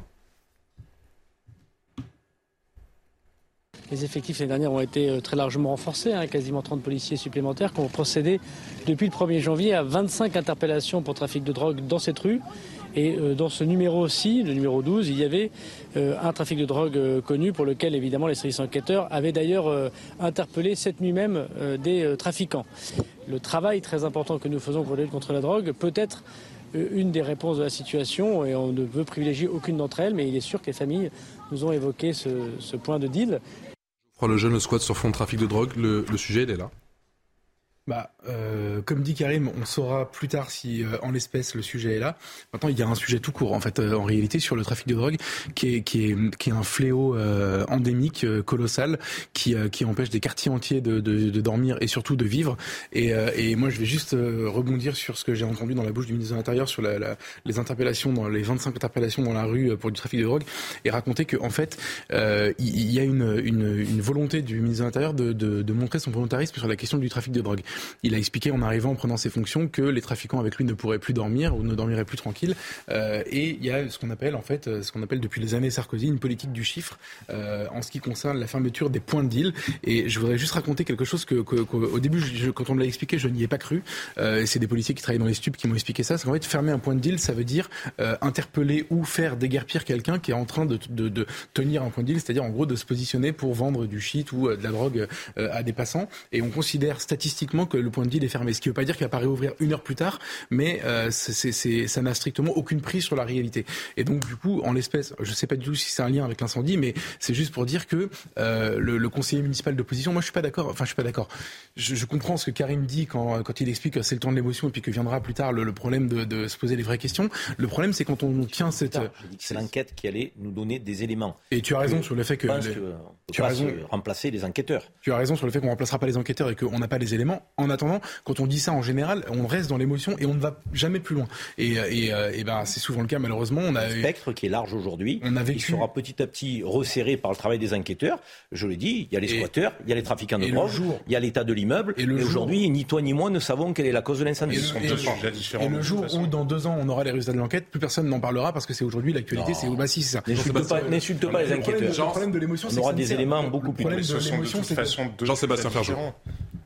Les effectifs l'année dernière ont été euh, très largement renforcés, hein, quasiment 30 policiers supplémentaires qui ont procédé depuis le 1er janvier à 25 interpellations pour trafic de drogue dans cette rue. Et euh, dans ce numéro aussi, le numéro 12, il y avait euh, un trafic de drogue connu pour lequel évidemment les services enquêteurs avaient d'ailleurs interpellé cette nuit même des trafiquants. Le travail très important que nous faisons pour lutte contre la drogue peut être une des réponses de la situation et on ne veut privilégier aucune d'entre elles, mais il est sûr que les familles nous ont évoqué ce, ce point de deal le jeune le squat sur fond de trafic de drogue, le, sujet il est là. Bah, euh, comme dit Karim, on saura plus tard si, euh, en l'espèce, le sujet est là. Maintenant, il y a un sujet tout court, en fait, euh, en réalité, sur le trafic de drogue, qui est, qui est, qui est un fléau euh, endémique, colossal, qui, qui empêche des quartiers entiers de, de, de, dormir et surtout de vivre. Et, et moi, je vais juste rebondir sur ce que j'ai entendu dans la bouche du ministre de l'Intérieur sur la, la, les interpellations, dans les 25 interpellations dans la rue pour du trafic de drogue, et raconter que, en fait, il y, a une, une, une volonté du ministre de l'Intérieur de, de, de montrer son volontarisme sur la question du trafic de drogue. Il a expliqué en arrivant, en prenant ses fonctions, que les trafiquants avec lui ne pourraient plus dormir ou ne dormiraient plus tranquille. et il y a ce qu'on appelle en fait, ce qu'on appelle depuis les années Sarkozy, une politique du chiffre en ce qui concerne la fermeture des points de deal. Et je voudrais juste raconter quelque chose que, au début, quand on me l'a expliqué, je n'y ai pas cru. c'est des policiers qui travaillent dans les stupes qui m'ont expliqué ça. C'est qu'en fait, fermer un point de deal, ça veut dire interpeller ou faire déguerpir quelqu'un qui est en train de, de, de tenir un point de deal, c'est-à-dire en gros de se positionner pour vendre du shit ou de la drogue à des passants. Et on considère statistiquement que le point de deal est fermé. Ce qui ne veut pas dire qu'il va pas réouvrir une heure plus tard, mais euh, c'est, ça n'a strictement aucune prise sur la réalité. Et donc du coup, en l'espèce, je ne sais pas du tout si c'est un lien avec l'incendie, mais c'est juste pour dire que euh, le, le, conseiller municipal d'opposition, moi je suis pas d'accord. Enfin, je suis pas d'accord. Je, je, comprends ce que Karim dit quand, quand il explique que c'est le temps de l'émotion et puis que viendra plus tard le, le problème de, de, se poser les vraies questions. Le problème, c'est quand on tient cette. C'est l'enquête qui allait nous donner des éléments. Et tu as raison sur le fait que. tu as raison. remplacer les enquêteurs. Tu as raison sur le fait qu'on remplacera pas les enquêteurs et qu'on n'a pas les éléments. En attendant, quand on dit ça en général, on reste dans l'émotion et on ne va jamais plus loin. Et, et, euh, et ben, c'est souvent le cas, malheureusement. On a le spectre qui est large aujourd'hui. On a vécu... Il sera petit à petit resserré par le travail des enquêteurs. Je l'ai dit, il y a les squatteurs, il y a les trafiquants de drogue, il y a l'état de l'immeuble. Et, aujourd'hui, ni toi ni moi ne savons quelle est la cause de l'incendie. Et, et, le jour où, dans deux ans, on aura les résultats de l'enquête, plus personne n'en parlera parce que c'est aujourd'hui l'actualité. C'est bah si, c'est ça. N'insulte pas, les enquêteurs. Le problème de l'émotion, on aura des éléments beaucoup plus. Jean-Sébastien Ferjou.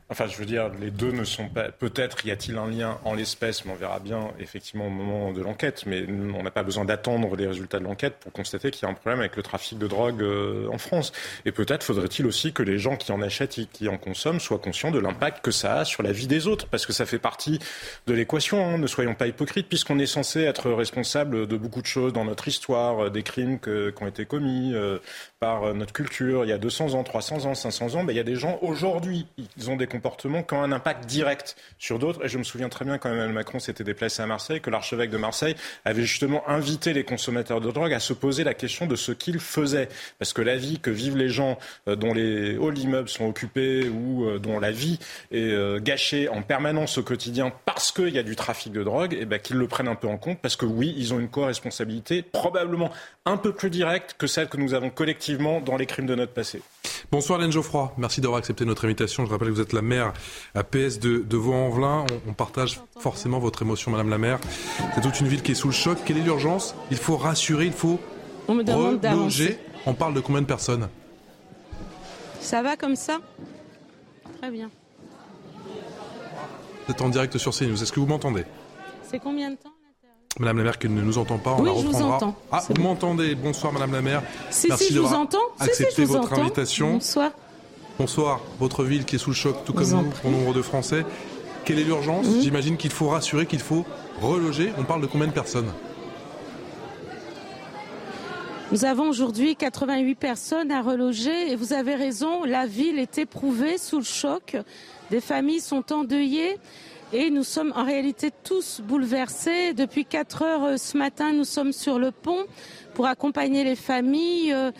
Enfin, je veux dire, les deux ne sont pas. Peut-être y a-t-il un lien en l'espèce, mais on verra bien effectivement au moment de l'enquête. Mais on n'a pas besoin d'attendre les résultats de l'enquête pour constater qu'il y a un problème avec le trafic de drogue euh, en France. Et peut-être faudrait-il aussi que les gens qui en achètent et qui en consomment soient conscients de l'impact que ça a sur la vie des autres, parce que ça fait partie de l'équation. Hein. Ne soyons pas hypocrites, puisqu'on est censé être responsable de beaucoup de choses dans notre histoire, euh, des crimes qui ont été commis euh, par notre culture il y a 200 ans, 300 ans, 500 ans. Ben, il y a des gens aujourd'hui, ils ont des comportements qui ont un impact direct sur d'autres. Et je me souviens très bien quand Emmanuel Macron s'était déplacé à Marseille, que l'archevêque de Marseille avait justement invité les consommateurs de drogue à se poser la question de ce qu'ils faisaient. Parce que la vie que vivent les gens euh, dont les halls d'immeubles sont occupés ou euh, dont la vie est euh, gâchée en permanence au quotidien parce qu'il y a du trafic de drogue, et eh ben, qu'ils le prennent un peu en compte parce que oui, ils ont une co-responsabilité probablement un peu plus directe que celle que nous avons collectivement dans les crimes de notre passé. Bonsoir Hélène Geoffroy, merci d'avoir accepté notre invitation. Je rappelle que vous êtes la maire à PS de, de Vaux-en-Velin. On, partage forcément votre émotion, Madame la maire. C'est toute une ville qui est sous le choc. Quelle est l'urgence? Il faut rassurer, il faut on me demande reloger. On parle de combien de personnes? Ça va comme ça? Très bien. Vous êtes en direct sur CNews. Est-ce que vous m'entendez? C'est combien de temps? Madame la maire qui ne nous entend pas, on oui, la reprendra. Je vous entends. Ah, vous m'entendez Bonsoir Madame la maire. Si, Merci si, je vous entends. accepté si, si, je vous votre invitation. Bonsoir. Bonsoir. Votre ville qui est sous le choc, tout comme nous, pour nombre de Français. Quelle est l'urgence Mhm. J'imagine qu'il faut rassurer, qu'il faut reloger. On parle de combien de personnes Nous avons aujourd'hui 88 personnes à reloger et vous avez raison, la ville est éprouvée sous le choc. Des familles sont endeuillées et nous sommes en réalité tous bouleversés. Depuis 4 heures euh, ce matin, nous sommes sur le pont pour accompagner les familles, euh,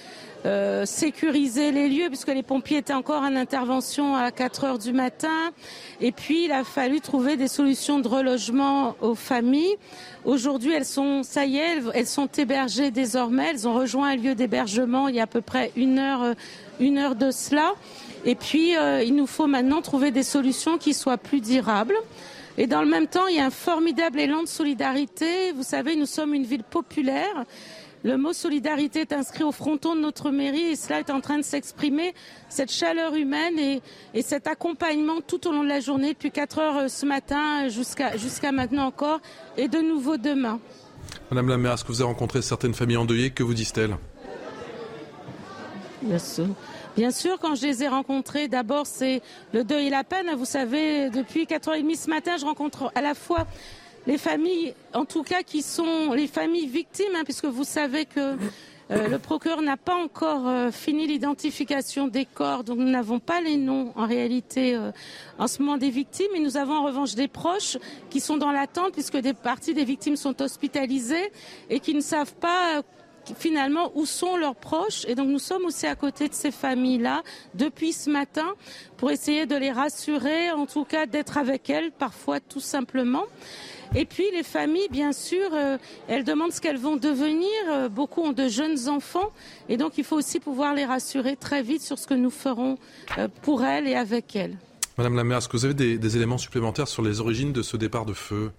euh, sécuriser les lieux puisque les pompiers étaient encore en intervention à 4 heures du matin. Et puis, il a fallu trouver des solutions de relogement aux familles. Aujourd'hui, elles sont, ça elles, sont hébergées désormais. Elles ont rejoint un lieu d'hébergement il y a à peu près une heure, une heure de cela. Et puis, euh, il nous faut maintenant trouver des solutions qui soient plus durables. Et dans le même temps, il y a un formidable élan de solidarité. Vous savez, nous sommes une ville populaire. Le mot solidarité est inscrit au fronton de notre mairie et cela est en train de s'exprimer. Cette chaleur humaine et, et, cet accompagnement tout au long de la journée, depuis 4 heures ce matin jusqu'à jusqu'à maintenant encore, et de nouveau demain. Madame la maire, est-ce que vous avez rencontré certaines familles endeuillées? Que vous disent-elles? Bien sûr. Bien sûr, quand je les ai rencontrés, d'abord c'est le deuil et la peine. Vous savez, depuis 4h30 ce matin, je rencontre à la fois les familles, en tout cas qui sont les familles victimes, hein, puisque vous savez que euh, le procureur n'a pas encore euh, fini l'identification des corps, donc nous n'avons pas les noms en réalité euh, en ce moment des victimes, et nous avons en revanche des proches qui sont dans l'attente, puisque des parties des victimes sont hospitalisées et qui ne savent pas finalement où sont leurs proches et donc nous sommes aussi à côté de ces familles-là depuis ce matin pour essayer de les rassurer, en tout cas d'être avec elles parfois tout simplement. Et puis les familles, bien sûr, euh, elles demandent ce qu'elles vont devenir. Euh, beaucoup ont de jeunes enfants et donc il faut aussi pouvoir les rassurer très vite sur ce que nous ferons euh, pour elles et avec elles. Madame la maire, est-ce que vous avez des éléments supplémentaires sur les origines de ce départ de feu?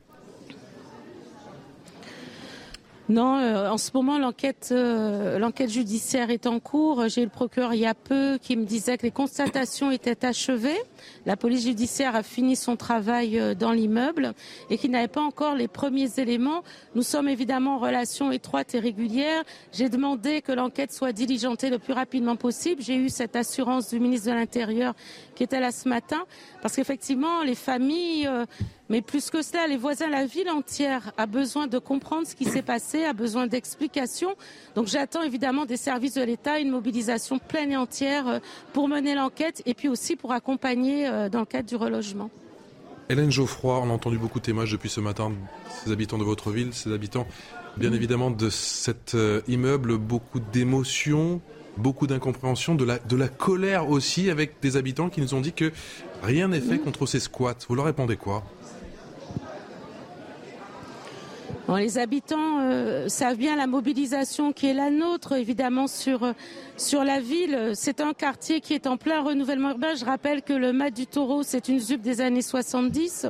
Non, euh, en ce moment, l'enquête, euh, l'enquête judiciaire est en cours. J'ai eu le procureur il y a peu qui me disait que les constatations étaient achevées. La police judiciaire a fini son travail euh, dans l'immeuble et qu'il n'avait pas encore les premiers éléments. Nous sommes évidemment en relation étroite et régulière. J'ai demandé que l'enquête soit diligentée le plus rapidement possible. J'ai eu cette assurance du ministre de l'Intérieur qui était là ce matin parce qu'effectivement, les familles mais plus que cela, les voisins, la ville entière a besoin de comprendre ce qui s'est passé, a besoin d'explications. Donc j'attends évidemment des services de l'État une mobilisation pleine et entière euh, pour mener l'enquête et puis aussi pour accompagner euh, dans le cadre du relogement. Hélène Geoffroy, on a entendu beaucoup de témoignages depuis ce matin, ces habitants de votre ville, ces habitants, bien évidemment, de cet euh, immeuble, beaucoup d'émotions, beaucoup d'incompréhension, de la, de la colère aussi, avec des habitants qui nous ont dit que rien n'est fait contre ces squats. Vous leur répondez quoi? Les habitants euh, savent bien la mobilisation qui est la nôtre, évidemment, sur, euh, sur la ville. C'est un quartier qui est en plein renouvellement urbain. Je rappelle que le Mat du Taureau, c'est une ZUP des années 70.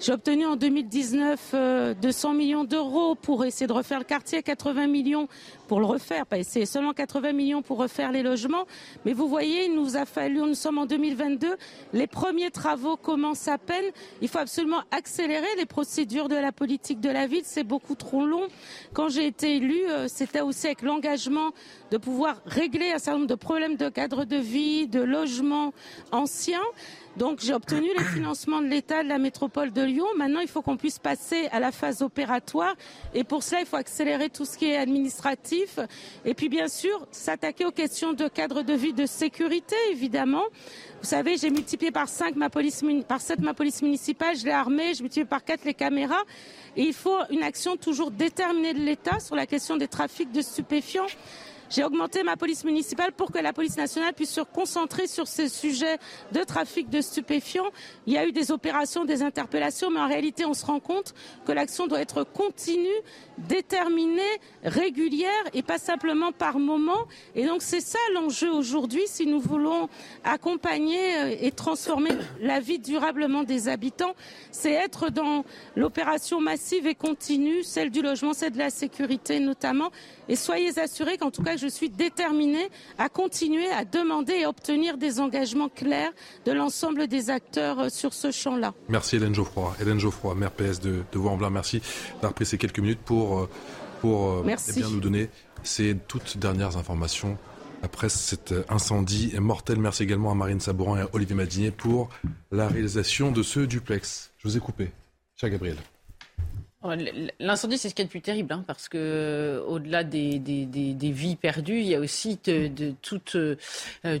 J'ai obtenu en 2019 200 euh, millions d'euros pour essayer de refaire le quartier, 80 millions pour le refaire, essayer, seulement 80 millions pour refaire les logements. Mais vous voyez, il nous a fallu, nous sommes en 2022, les premiers travaux commencent à peine. Il faut absolument accélérer les procédures de la politique de la ville, c'est beaucoup trop long. Quand j'ai été élue, euh, c'était aussi avec l'engagement de pouvoir régler un certain nombre de problèmes de cadre de vie, de logement anciens. Donc j'ai obtenu les financements de l'État de la métropole de Lyon. Maintenant, il faut qu'on puisse passer à la phase opératoire. Et pour cela, il faut accélérer tout ce qui est administratif. Et puis, bien sûr, s'attaquer aux questions de cadre de vie, de sécurité, évidemment. Vous savez, j'ai multiplié par 5 ma police, par 7 ma police municipale, je l'ai armée, j'ai multiplié par 4 les caméras. Il faut une action toujours déterminée de l'État sur la question des trafics de stupéfiants. J'ai augmenté ma police municipale pour que la police nationale puisse se concentrer sur ces sujets de trafic de stupéfiants. Il y a eu des opérations, des interpellations, mais en réalité, on se rend compte que l'action doit être continue, déterminée, régulière et pas simplement par moment. Et donc, c'est ça l'enjeu aujourd'hui si nous voulons accompagner euh, et transformer la vie durablement des habitants. C'est être dans l'opération massive et continue, celle du logement, celle de la sécurité notamment. Et soyez assurés qu'en tout cas, je suis déterminée à continuer à demander et obtenir des engagements clairs de l'ensemble des acteurs euh, sur ce champ-là. Merci Hélène Geoffroy. Hélène Geoffroy, maire PS de, de Vaux-en-Velin, merci d'avoir pris ces quelques minutes pour, euh, pour euh, eh bien, nous donner ces toutes dernières informations après cet incendie mortel. Merci également à Marine Sabourin et à Olivier Madinier pour la réalisation de ce duplex. Je vous ai coupé. Cher Gabriel. L'incendie, c'est ce qui est le plus terrible, hein, parce que euh, au-delà des, des, des, des, vies perdues, il y a aussi de, de tout, euh,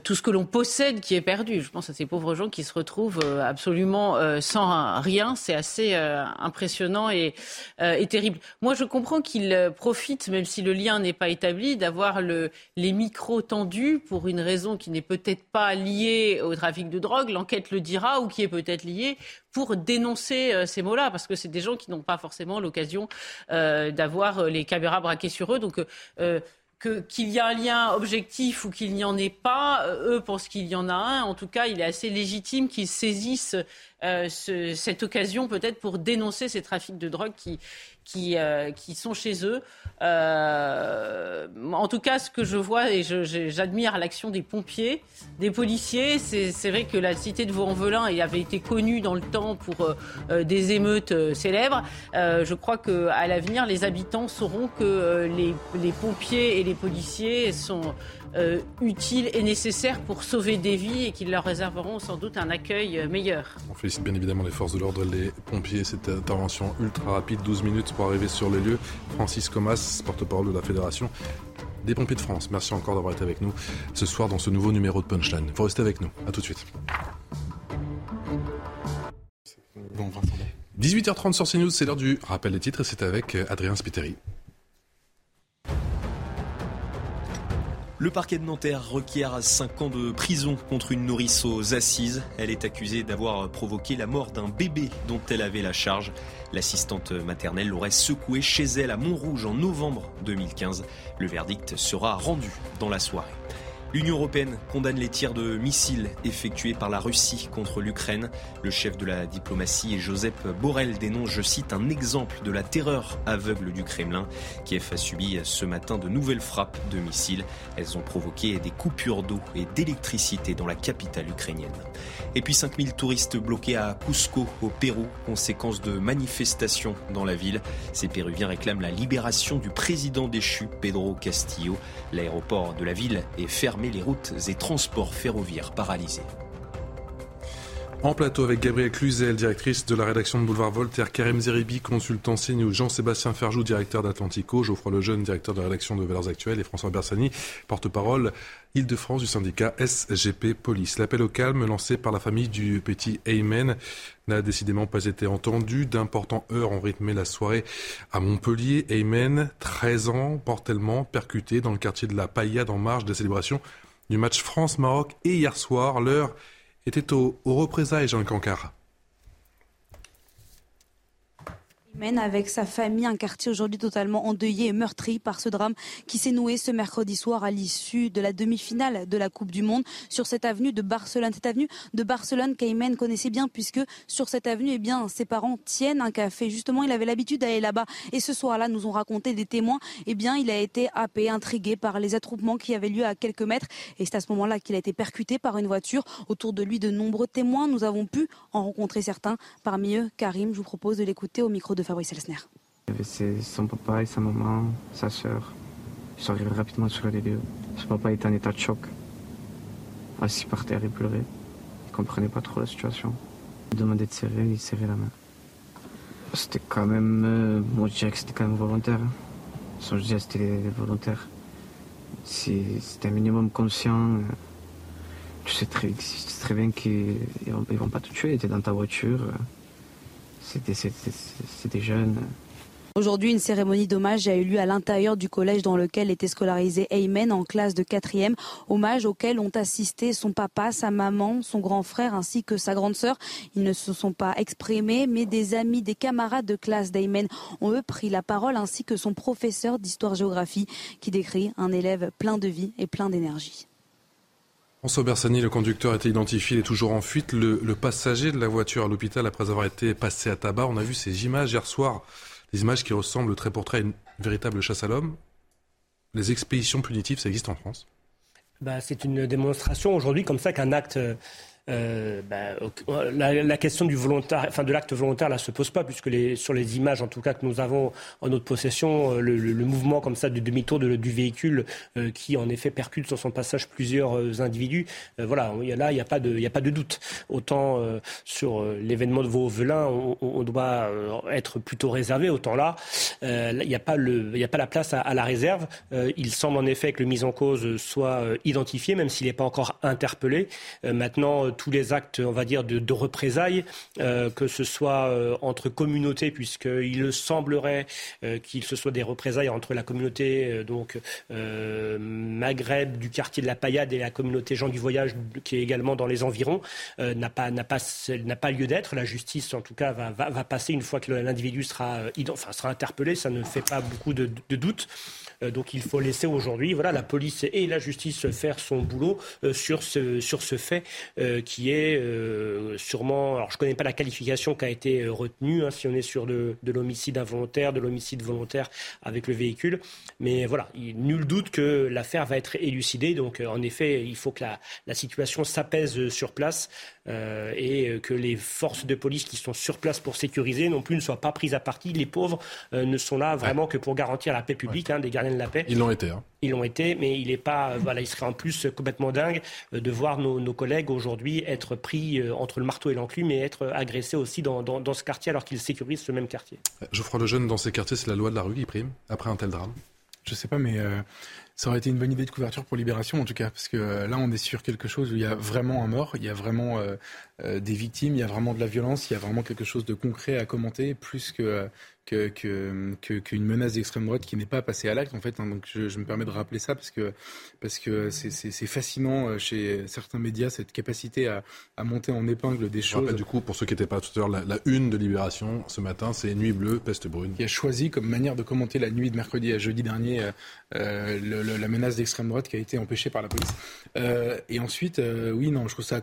tout ce que l'on possède qui est perdu. Je pense à ces pauvres gens qui se retrouvent euh, absolument sans rien. C'est assez impressionnant et, et, terrible. Moi, je comprends qu'ils profitent, même si le lien n'est pas établi, d'avoir le, les micros tendus pour une raison qui n'est peut-être pas liée au trafic de drogue. L'enquête le dira, ou qui est peut-être liée pour dénoncer euh, ces mots-là, parce que c'est des gens qui n'ont pas forcément l'occasion euh, d'avoir euh, les caméras braquées sur eux. Donc qu'il y a un lien objectif ou qu'il n'y en ait pas, eux pensent qu'il y en a un. En tout cas, il est assez légitime qu'ils saisissent cette occasion peut-être pour dénoncer ces trafics de drogue qui, qui, qui sont chez eux. Euh, en tout cas, ce que je vois, et j'admire l'action des pompiers, des policiers, c'est vrai que la cité de Vaux-en-Velin avait été connue dans le temps pour euh, euh, des émeutes célèbres. je crois qu'à l'avenir, les habitants sauront que les, les, pompiers et les policiers sont euh, utiles et nécessaires pour sauver des vies et qui leur réserveront sans doute un accueil euh, meilleur. On félicite bien évidemment les forces de l'ordre, les pompiers, cette intervention ultra rapide, 12 minutes pour arriver sur les lieux. Francis Comas, porte-parole de la Fédération des pompiers de France. Merci encore d'avoir été avec nous ce soir dans ce nouveau numéro de Punchline. Il faut rester avec nous. À tout de suite. 18h30 sur CNews, c'est l'heure du rappel des titres et c'est avec euh, Adrien Spiteri. Le parquet de Nanterre requiert 5 ans de prison contre une nourrice aux assises. Elle est accusée d'avoir provoqué la mort d'un bébé dont elle avait la charge. L'assistante maternelle l'aurait secoué chez elle à Montrouge en novembre 2015. Le verdict sera rendu dans la soirée. L'Union européenne condamne les tirs de missiles effectués par la Russie contre l'Ukraine. Le chef de la diplomatie, Joseph Borrell, dénonce, je cite, un exemple de la terreur aveugle du Kremlin. Kiev a subi ce matin de nouvelles frappes de missiles. Elles ont provoqué des coupures d'eau et d'électricité dans la capitale ukrainienne. Et puis 5000 touristes bloqués à Cusco, au Pérou, conséquence de manifestations dans la ville. Ces Péruviens réclament la libération du président déchu, Pedro Castillo. L'aéroport de la ville est fermé les routes et transports ferroviaires paralysés. En plateau avec Gabrielle Cluzel, directrice de la rédaction de Boulevard Voltaire, Karim Zeribi, consultant CNews, Jean-Sébastien Ferjou, directeur d'Atlantico, Geoffroy Lejeune, directeur de rédaction de Valeurs Actuelles et François Bersani, porte-parole Île-de-France du syndicat SGP Police. L'appel au calme lancé par la famille du petit Aymen n'a décidément pas été entendu. D'importants heures ont rythmé la soirée à Montpellier. Aymen, 13 ans, mortellement percuté dans le quartier de la Paillade en marge des célébrations du match France-Maroc. Et hier soir, l'heure était au, au représailles, Jean Cancard. avec sa famille, un quartier aujourd'hui totalement endeuillé et meurtri par ce drame qui s'est noué ce mercredi soir à l'issue de la demi-finale de la Coupe du Monde sur cette avenue de Barcelone. Cette avenue de Barcelone qu'Aymen connaissait bien puisque sur cette avenue, eh bien, ses parents tiennent un café. Justement, il avait l'habitude d'aller là-bas et ce soir-là, nous ont raconté des témoins. Eh bien, il a été happé, intrigué par les attroupements qui avaient lieu à quelques mètres et c'est à ce moment-là qu'il a été percuté par une voiture. Autour de lui, de nombreux témoins. Nous avons pu en rencontrer certains. Parmi eux, Karim, je vous propose de l'écouter au micro de Fabrice Elsner. Il y avait son papa et sa maman, sa soeur. Ils sont arrivés rapidement sur les lieux. Son papa était en état de choc, assis par terre et pleurait. Il comprenait pas trop la situation. Il demandait de serrer, il serrait la main. C'était quand même, euh, moi je dirais que c'était quand même volontaire. Son geste était volontaire. c'était un minimum conscient. Euh, tu sais très, très bien qu'ils vont, vont pas te tuer, tu es dans ta voiture. C'était jeune. Aujourd'hui, une cérémonie d'hommage a eu lieu à l'intérieur du collège dans lequel était scolarisé Aymen en classe de 4e. Hommage auquel ont assisté son papa, sa maman, son grand frère ainsi que sa grande sœur. Ils ne se sont pas exprimés, mais des amis, des camarades de classe d'Aymen ont eux pris la parole ainsi que son professeur d'histoire-géographie qui décrit un élève plein de vie et plein d'énergie. François Bersani, le conducteur a été identifié, il est toujours en fuite. Le, passager de la voiture à l'hôpital après avoir été passé à tabac. On a vu ces images hier soir, des images qui ressemblent très portrait à une véritable chasse à l'homme. Les expéditions punitives, ça existe en France? Bah, C'est une démonstration aujourd'hui comme ça qu'un acte euh, bah, la, question du volontaire, enfin de l'acte volontaire, là, se pose pas, puisque les, sur les images, en tout cas que nous avons en notre possession, euh, le, mouvement comme ça du demi-tour du véhicule euh, qui, en effet, percute sur son passage plusieurs individus. voilà, là, il n'y a pas de, il a pas de doute. Autant sur l'événement de Vauvelin, on, on, doit être plutôt réservé. Autant là, il n'y a pas le, il a pas la place à, à la réserve. il semble en effet que le mis en cause soit identifié, même s'il n'est pas encore interpellé. maintenant tous les actes, on va dire, de, représailles, euh, que ce soit euh, entre communautés, puisqu'il semblerait euh, qu'il se soit des représailles entre la communauté donc Maghreb du quartier de la Paillade et la communauté gens du voyage qui est également dans les environs, n'a pas, n'a pas, n'a pas lieu d'être. La justice, en tout cas, va, va, passer une fois que l'individu sera, enfin, sera interpellé. Ça ne fait pas beaucoup de, de doutes. Euh, donc il faut laisser aujourd'hui voilà, la police et la justice faire son boulot euh, sur, ce, sur ce fait euh, qui est sûrement. Alors je ne connais pas la qualification qui a été retenue, hein, si on est sur de, l'homicide involontaire, de l'homicide volontaire avec le véhicule. Mais voilà, il, nul doute que l'affaire va être élucidée. Donc en effet, il faut que la, la situation s'apaise sur place et que les forces de police qui sont sur place pour sécuriser non plus ne soient pas prises à partie. Les pauvres ne sont là vraiment que pour garantir la paix publique, hein, des gardiens de la paix. Ils l'ont été. Hein. Ils l'ont été, mais il est pas, euh, voilà, il serait en plus complètement dingue euh, de voir nos, collègues aujourd'hui être pris euh, entre le marteau et l'enclume et être agressés aussi dans, dans, ce quartier alors qu'ils sécurisent ce même quartier. Geoffroy Lejeune, dans ces quartiers, c'est la loi de la rue qui prime après un tel drame Je sais pas, mais ça aurait été une bonne idée de couverture pour Libération en tout cas, parce que là on est sur quelque chose où il y a vraiment un mort, il y a vraiment des victimes, il y a vraiment de la violence, il y a vraiment quelque chose de concret à commenter, plus que qu'une que, que, menace d'extrême droite qui n'est pas passée à l'acte en fait. Hein. donc je, je, me permets de rappeler ça parce que parce que c'est fascinant euh, chez certains médias cette capacité à, à monter en épingle des choses. du coup, pour ceux qui n'étaient pas tout à l'heure, la, la, une de Libération ce matin, c'est Nuit bleue, peste brune. Qui a choisi comme manière de commenter la nuit de mercredi à jeudi dernier euh, le, la menace d'extrême droite qui a été empêchée par la police. et ensuite, oui, non, je trouve ça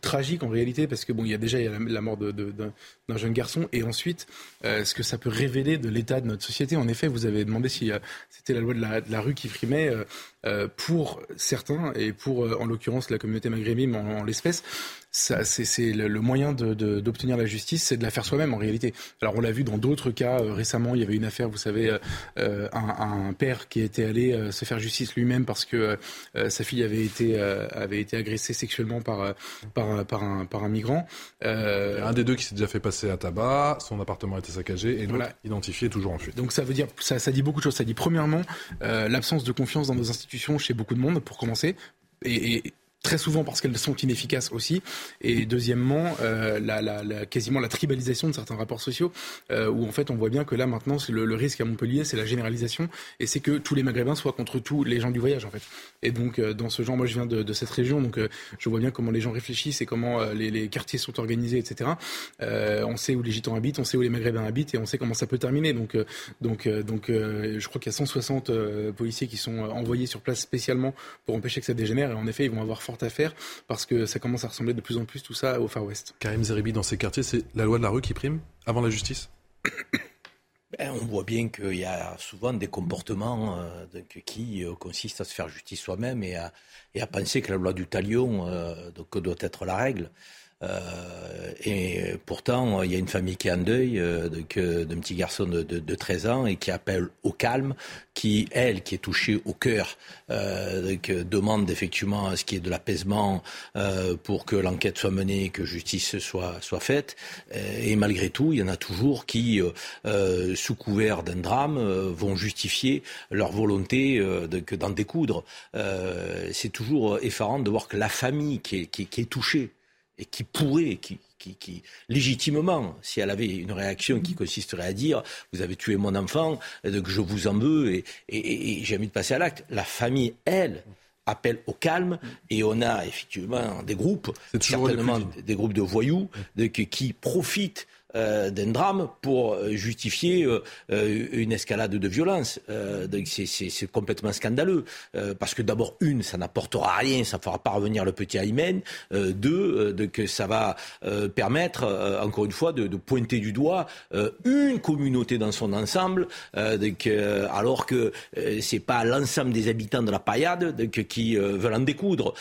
tragique en réalité parce que bon, il y a déjà y a la, mort d'un jeune garçon et ensuite ce que ça peut révéler de l'état de notre société. En effet, vous avez demandé si c'était la loi de la, de la rue qui primait. pour certains et pour en l'occurrence la communauté maghrébine en l'espèce, c'est le, le, moyen d'obtenir de, la justice, c'est de la faire soi-même en réalité. Alors on l'a vu dans d'autres cas euh, récemment, il y avait une affaire, vous savez, euh, euh, un, un, père qui était allé se faire justice lui-même parce que sa fille avait été avait été agressée sexuellement par par, par un par un migrant. un des deux qui s'est déjà fait passer à tabac, son appartement a été saccagé et l'autre voilà. identifié toujours en fuite. Donc ça veut dire ça, ça dit beaucoup de choses. Ça dit premièrement l'absence de confiance dans nos institutions chez beaucoup de monde pour commencer. Et, et, très souvent parce qu'elles sont inefficaces aussi, et deuxièmement, euh, la, la, quasiment la tribalisation de certains rapports sociaux, euh, où en fait on voit bien que là maintenant le, le risque à Montpellier, c'est la généralisation, et c'est que tous les Maghrébins soient contre tous les gens du voyage en fait. Et donc euh, dans ce genre, moi je viens de, de cette région, donc je vois bien comment les gens réfléchissent et comment les, les, quartiers sont organisés, etc. on sait où les Gitans habitent, on sait où les Maghrébins habitent, et on sait comment ça peut terminer. Donc donc donc je crois qu'il y a 160 policiers qui sont envoyés sur place spécialement pour empêcher que ça dégénère, et en effet ils vont avoir à faire parce que ça commence à ressembler de plus en plus tout ça au Far West. Karim Zeribi, dans ces quartiers, c'est la loi de la rue qui prime avant la justice? Ben, on voit bien qu'il y a souvent des comportements euh, qui euh, consistent à se faire justice soi-même et à, et à, penser que la loi du talion euh, donc, doit être la règle. Euh, et pourtant, il y a une famille qui est en deuil euh, d'un petit garçon de, de, de, 13 ans et qui appelle au calme, qui, elle, qui est touchée au cœur, euh, demande effectivement ce qui est de l'apaisement euh, pour que l'enquête soit menée, que justice soit, soit faite. Et malgré tout, il y en a toujours qui, euh, sous couvert d'un drame, vont justifier leur volonté d'en découdre. C'est toujours effarant de voir que la famille qui, qui est touchée, et qui pourrait, qui, qui, qui, légitimement, si elle avait une réaction qui consisterait à dire vous avez tué mon enfant, donc je vous en veux et, et, et j'ai envie de passer à l'acte. La famille, elle, appelle au calme et on a effectivement des groupes, certainement des groupes de voyous de, qui profitent d'un drame pour euh, justifier euh, une escalade de violence. c'est complètement scandaleux. parce que d'abord, une, ça n'apportera rien, ça ne fera pas revenir le petit Aymen. deux, que ça va permettre, encore une fois, de, de, pointer du doigt une communauté dans son ensemble, alors que c'est pas l'ensemble des habitants de la paillade qui veulent en découdre.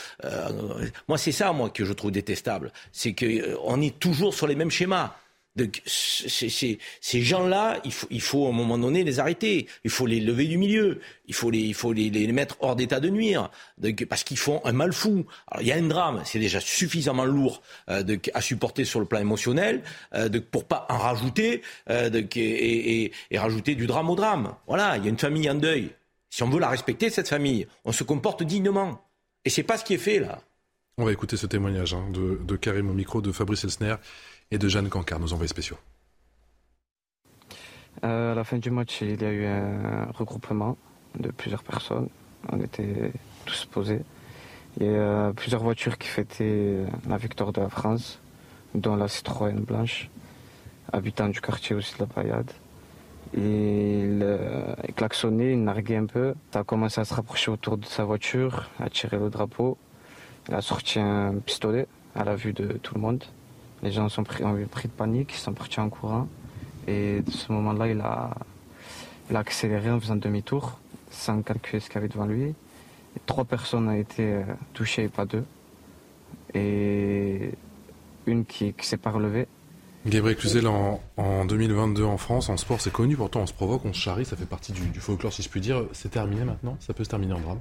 moi, c'est ça, moi, que je trouve détestable. C'est qu'on est toujours sur les mêmes schémas. Donc, ces gens-là, il faut, il faut à un moment donné les arrêter. Il faut les lever du milieu. Il faut les, il faut les, les mettre hors d'état de nuire. Parce qu'ils font un mal fou. Alors, il y a un drame. C'est déjà suffisamment lourd euh, à supporter sur le plan émotionnel euh, de, pour pas en rajouter euh, et rajouter du drame au drame. Voilà, il y a une famille en deuil. Si on veut la respecter, cette famille, on se comporte dignement. Et c'est pas ce qui est fait là. On va écouter ce témoignage hein, de, de Karim au micro de Fabrice Elsner et de Jeanne Cancard, nos envoyés spéciaux. Euh, à la fin du match, il y a eu un regroupement de plusieurs personnes. On était tous posés. Il y a plusieurs voitures qui fêtaient la victoire de la France, dont la Citroën blanche, habitant du quartier aussi de la Paillade. Il, il klaxonnait, il narguait un peu. Il a commencé à se rapprocher autour de sa voiture, à tirer le drapeau. Il a sorti un pistolet à la vue de tout le monde. Les gens sont pris, ont pris de panique, ils sont partis en courant. Et de ce moment-là, il a, accéléré en faisant demi-tour, sans calculer ce qu'il y avait devant lui. Et trois personnes ont été euh, touchées, pas deux. Et une qui ne s'est pas relevée. Gabriel Cluzel, en, en, 2022 en France, en sport, c'est connu, pourtant on se provoque, on se charrie, ça fait partie du, du folklore si je puis dire. C'est terminé maintenant? Ça peut se terminer en drame?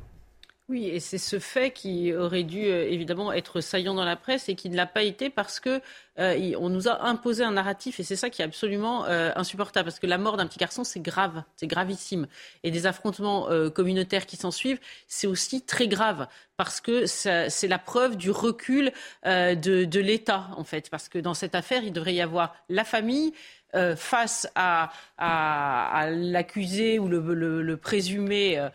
Oui, et c'est ce fait qui aurait dû euh, évidemment être saillant dans la presse et qui ne l'a pas été parce que euh, on nous a imposé un narratif et c'est ça qui est absolument euh, insupportable. Parce que la mort d'un petit garçon c'est grave, c'est gravissime. Et des affrontements euh, communautaires qui s'en suivent c'est aussi très grave. Parce que c'est la preuve du recul de, de l'État en fait. Parce que dans cette affaire il devrait y avoir la famille euh, face à, l'accusé ou le, présumé euh,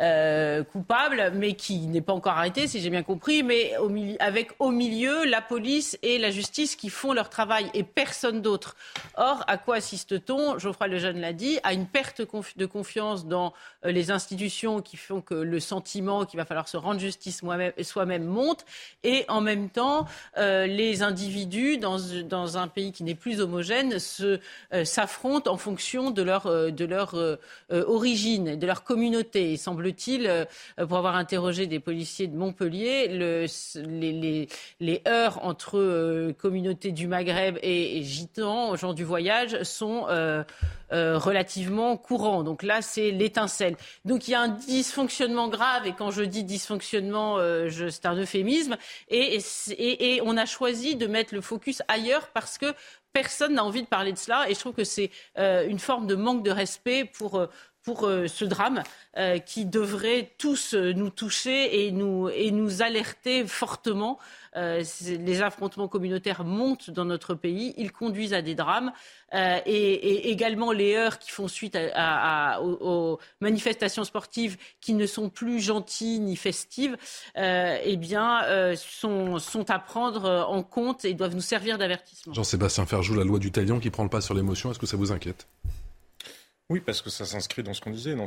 euh, coupable, mais qui n'est pas encore arrêté, si j'ai bien compris, mais avec au milieu la police et la justice qui font leur travail et personne d'autre. Or, à quoi assiste-t-on? Geoffroy Lejeune l'a dit, à une perte de confiance dans les institutions qui font que le sentiment qu'il va falloir se rendre justice soi-même monte, et en même temps, les individus dans, un pays qui n'est plus homogène s'affrontent en fonction de leur, de leur origine, de leur communauté. Et semble-t-il, pour avoir interrogé des policiers de Montpellier, le, les, les, heurts entre euh, communautés du Maghreb et, gitans, gens du voyage, sont euh, euh, relativement courants. Donc là, c'est l'étincelle. Donc il y a un dysfonctionnement grave, et quand je dis dysfonctionnement, c'est un euphémisme, et, et, et on a choisi de mettre le focus ailleurs parce que personne n'a envie de parler de cela. Et je trouve que c'est une forme de manque de respect pour, pour euh, ce drame euh, qui devrait tous euh, nous toucher et nous, et nous alerter fortement. les affrontements communautaires montent dans notre pays, ils conduisent à des drames et, également les heures qui font suite aux, manifestations sportives qui ne sont plus gentilles ni festives, eh bien, sont, sont à prendre en compte et doivent nous servir d'avertissement. Jean-Sébastien Ferjou, la loi du talion qui prend le pas sur l'émotion, est-ce que ça vous inquiète? Oui, parce que ça s'inscrit dans ce qu'on disait, dans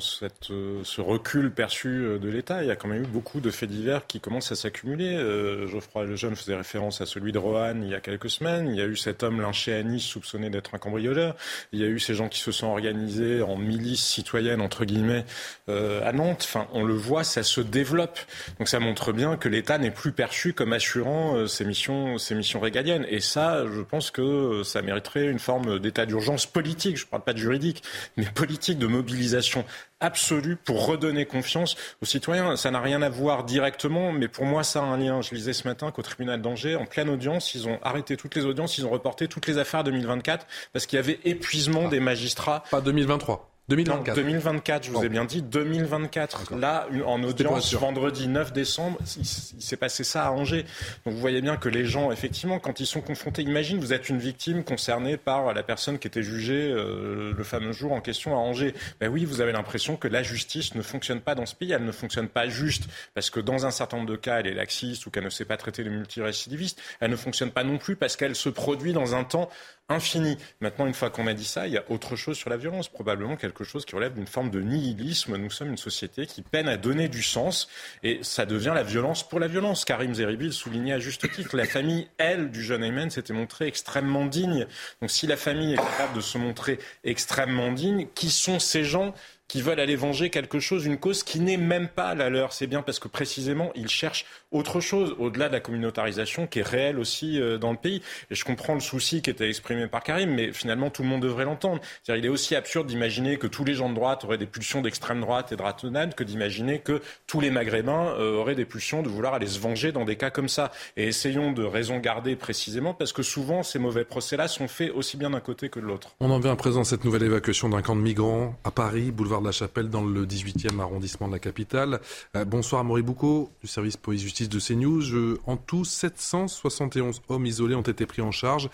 euh, ce recul perçu euh, de l'État. Il y a quand même eu beaucoup de faits divers qui commencent à s'accumuler. Euh, Geoffroy Lejeune faisait référence à celui de Roanne il y a quelques semaines. Il y a eu cet homme lynché à Nice soupçonné d'être un cambrioleur. Il y a eu ces gens qui se sont organisés en milice citoyenne, entre guillemets, à Nantes. Enfin, on le voit, ça se développe. Donc ça montre bien que l'État n'est plus perçu comme assurant ses, missions, ses missions régaliennes. Et ça, je pense que ça mériterait une forme d'état d'urgence politique. Je ne parle pas de juridique, mais politique de mobilisation absolue pour redonner confiance aux citoyens. Ça n'a rien à voir directement, mais pour moi, ça a un lien. Je lisais ce matin qu'au tribunal d'Angers, en pleine audience, ils ont arrêté toutes les audiences, ils ont reporté toutes les affaires 2024 parce qu'il y avait épuisement ah. des magistrats. Pas 2023. 2024. 2024, je vous ai bien dit 2024. Là, en audience, vendredi 9 décembre, il, s'est passé ça à Angers. Donc vous voyez bien que les gens, effectivement, quand ils sont confrontés, imagine, vous êtes une victime concernée par la personne qui était jugée euh, le fameux jour en question à Angers. Ben oui, vous avez l'impression que la justice ne fonctionne pas dans ce pays. Elle ne fonctionne pas juste parce que dans un certain nombre de cas, elle est laxiste ou qu'elle ne sait pas traiter les multirécidivistes. Elle ne fonctionne pas non plus parce qu'elle se produit dans un temps infini. Maintenant, une fois qu'on a dit ça, il y a autre chose sur la violence, probablement quelque chose qui relève d'une forme de nihilisme. Nous sommes une société qui peine à donner du sens et ça devient la violence pour la violence. Karim Zeribi soulignait à juste titre. La famille, elle, du jeune Ayman, s'était montrée extrêmement digne. Donc si la famille est capable de se montrer extrêmement digne, qui sont ces gens qui veulent aller venger quelque chose, une cause qui n'est même pas la leur. C'est bien parce que précisément, ils cherchent autre chose, au-delà de la communautarisation qui est réelle aussi euh, dans le pays. Et je comprends le souci qui était exprimé par Karim, mais finalement, tout le monde devrait l'entendre. Il est aussi absurde d'imaginer que tous les gens de droite auraient des pulsions d'extrême droite et de ratonnade que d'imaginer que tous les Maghrébins euh, auraient des pulsions de vouloir aller se venger dans des cas comme ça. Et essayons de raison garder précisément, parce que souvent, ces mauvais procès-là sont faits aussi bien d'un côté que de l'autre. On en vient à présent cette nouvelle évacuation d'un camp de migrants à Paris, boulevard de la Chapelle dans le 18e arrondissement de la capitale. Euh, bonsoir Maurice Boucaud du service police-justice de CNews. en tout, 771 hommes isolés ont été pris en charge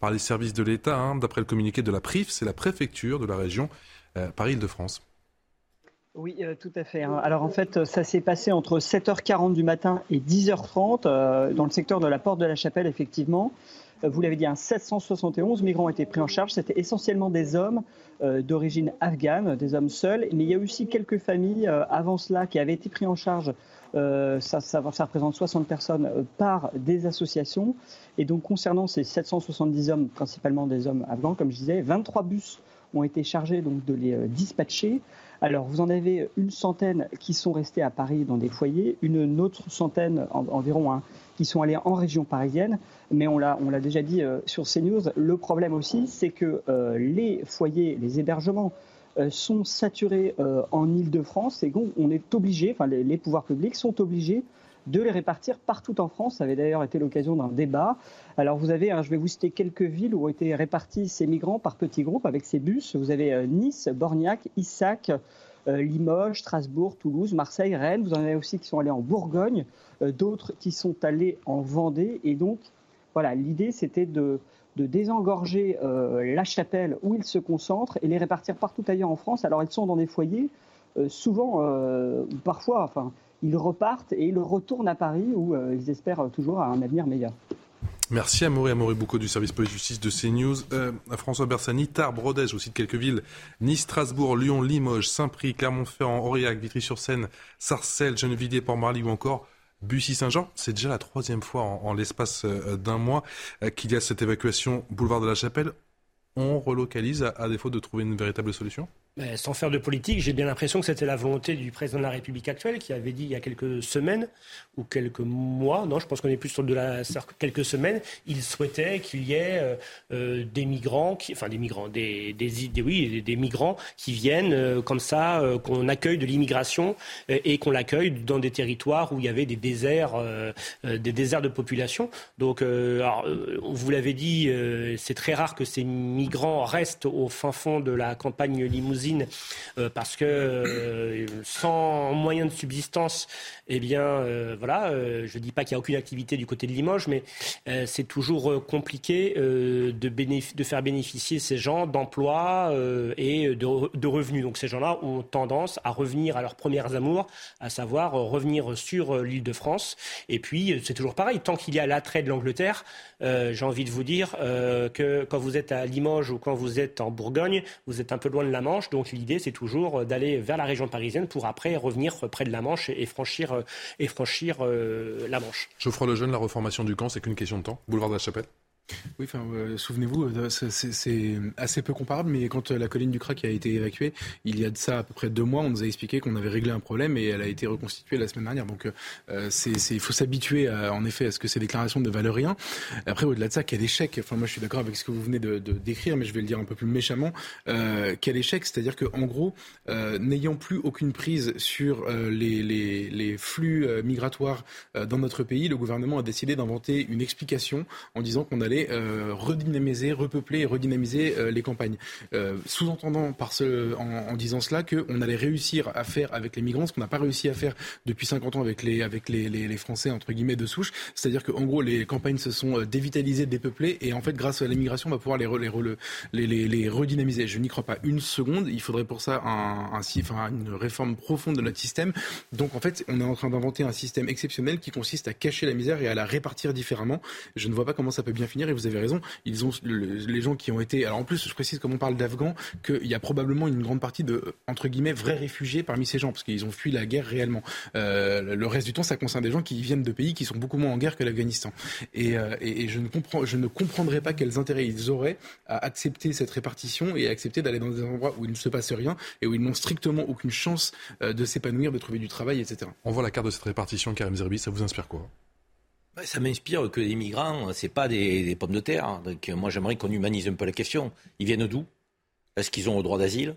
par les services de l'État. Hein. D'après le communiqué de la PRIF, c'est la préfecture de la région euh, Paris-Île-de-France. Oui, euh, tout à fait. Hein. Alors en fait, ça s'est passé entre 7h40 du matin et 10h30 dans le secteur de la Porte de la Chapelle, effectivement. Vous l'avez dit, 771 migrants ont été pris en charge. C'était essentiellement des hommes euh, d'origine afghane, des hommes seuls. Mais il y a aussi quelques familles euh, avant cela qui avaient été pris en charge. Euh, ça, ça, représente 60 personnes par des associations. Et donc concernant ces 770 hommes, principalement des hommes afghans, comme je disais, 23 bus ont été chargés donc de les dispatcher. Alors, vous en avez une centaine qui sont restés à Paris dans des foyers, une autre centaine environ hein, qui sont allés en région parisienne. Mais on l'a, déjà dit euh, sur CNews, le problème aussi, c'est que euh, les foyers, les hébergements euh, sont saturés en Ile-de-France et on est obligé, enfin les, pouvoirs publics sont obligés de les répartir partout en France. Ça avait d'ailleurs été l'occasion d'un débat. Alors vous avez, hein, je vais vous citer quelques villes où ont été répartis ces migrants par petits groupes avec ces bus. Vous avez Nice, Borgnac, Issac, Limoges, Strasbourg, Toulouse, Marseille, Rennes. Vous en avez aussi qui sont allés en Bourgogne. Euh, d'autres qui sont allés en Vendée. Et donc, voilà, l'idée, c'était de, désengorger euh, la chapelle où ils se concentrent et les répartir partout ailleurs en France. Alors, ils sont dans des foyers, euh, souvent, parfois, enfin, ils repartent et ils retournent à Paris où ils espèrent toujours un avenir meilleur. Merci à Maurice Amaury Boucaud du service police-justice de CNews. Euh, à François Bersani, Tarbes, Rodez, aussi de quelques villes, Nice, Strasbourg, Lyon, Limoges, Saint-Prix, Clermont-Ferrand, Aurillac, Vitry-sur-Seine, Sarcelles, Gennevilliers, Port-Marly ou encore Bussy-Saint-Jean. C'est déjà la troisième fois en, l'espace euh, d'un mois euh, qu'il y a cette évacuation boulevard de la Chapelle. On relocalise à défaut de trouver une véritable solution? Sans faire de politique, j'ai bien l'impression que c'était la volonté du président de la République actuelle qui avait dit il y a quelques semaines ou quelques mois, non, je pense qu'on est plus sur de la quelques semaines, il souhaitait qu'il y ait euh, euh, des migrants, qui, enfin des migrants, des, des, oui, des, migrants qui viennent euh, comme ça, qu'on accueille de l'immigration et qu'on l'accueille dans des territoires où il y avait des déserts, des déserts de population. Donc, vous l'avez dit, c'est très rare que ces migrants restent au fin fond de la campagne limousine euh, parce que euh, sans moyen de subsistance, eh bien, euh, voilà, je ne dis pas qu'il n'y a aucune activité du côté de Limoges, mais c'est toujours compliqué de, faire bénéficier ces gens d'emplois et de, revenus. Donc ces gens-là ont tendance à revenir à leurs premières amours, à savoir revenir sur l'île de France. Et puis, c'est toujours pareil, tant qu'il y a l'attrait de l'Angleterre, j'ai envie de vous dire que quand vous êtes à Limoges ou quand vous êtes en Bourgogne, vous êtes un peu loin de la Manche. L'idée, c'est toujours d'aller vers la région parisienne pour après revenir près de la Manche et franchir, et franchir euh, la Manche. Geoffroy Lejeune, la reformation du camp, c'est qu'une question de temps. Boulevard de la Chapelle oui, euh, souvenez-vous, euh, c'est assez peu comparable, mais quand euh, la colline du Crac a été évacuée, il y a de ça à peu près deux mois, on nous a expliqué qu'on avait réglé un problème et elle a été reconstituée la semaine dernière. Donc, il faut s'habituer, en effet, à ce que ces déclarations ne valent rien. Après, au-delà de ça, quel échec Enfin, moi, je suis d'accord avec ce que vous venez de, décrire, mais je vais le dire un peu plus méchamment. quel échec C'est-à-dire que, en gros, n'ayant plus aucune prise sur les, les, flux migratoires dans notre pays, le gouvernement a décidé d'inventer une explication en disant qu'on allait euh, redynamiser, repeupler et redynamiser euh, les campagnes. Euh, sous-entendant en, disant cela qu'on allait réussir à faire avec les migrants ce qu'on n'a pas réussi à faire depuis 50 ans avec les, Français entre guillemets de souche, c'est-à-dire qu'en gros les campagnes se sont dévitalisées, dépeuplées et en fait grâce à l'immigration on va pouvoir les, redynamiser. Je n'y crois pas une seconde. Il faudrait pour ça un, enfin, une réforme profonde de notre système. Donc en fait on est en train d'inventer un système exceptionnel qui consiste à cacher la misère et à la répartir différemment. Je ne vois pas comment ça peut bien finir et vous avez raison, ils ont les gens qui ont été. Alors en plus, je précise comme on parle d'Afghans qu'il y a probablement une grande partie de entre guillemets vrais réfugiés parmi ces gens parce qu'ils ont fui la guerre réellement. Euh, le reste du temps, ça concerne des gens qui viennent de pays qui sont beaucoup moins en guerre que l'Afghanistan. Et, euh, et, je ne comprends, je ne comprendrais pas quels intérêts ils auraient à accepter cette répartition et à accepter d'aller dans des endroits où il ne se passe rien et où ils n'ont strictement aucune chance euh, de s'épanouir, de trouver du travail, etc. On voit la carte de cette répartition, Karim Zerbi, ça vous inspire quoi? Ça m'inspire que les migrants, c'est pas des, pommes de terre. Donc moi, j'aimerais qu'on humanise un peu la question. Ils viennent d'où? Est-ce qu'ils ont le droit d'asile?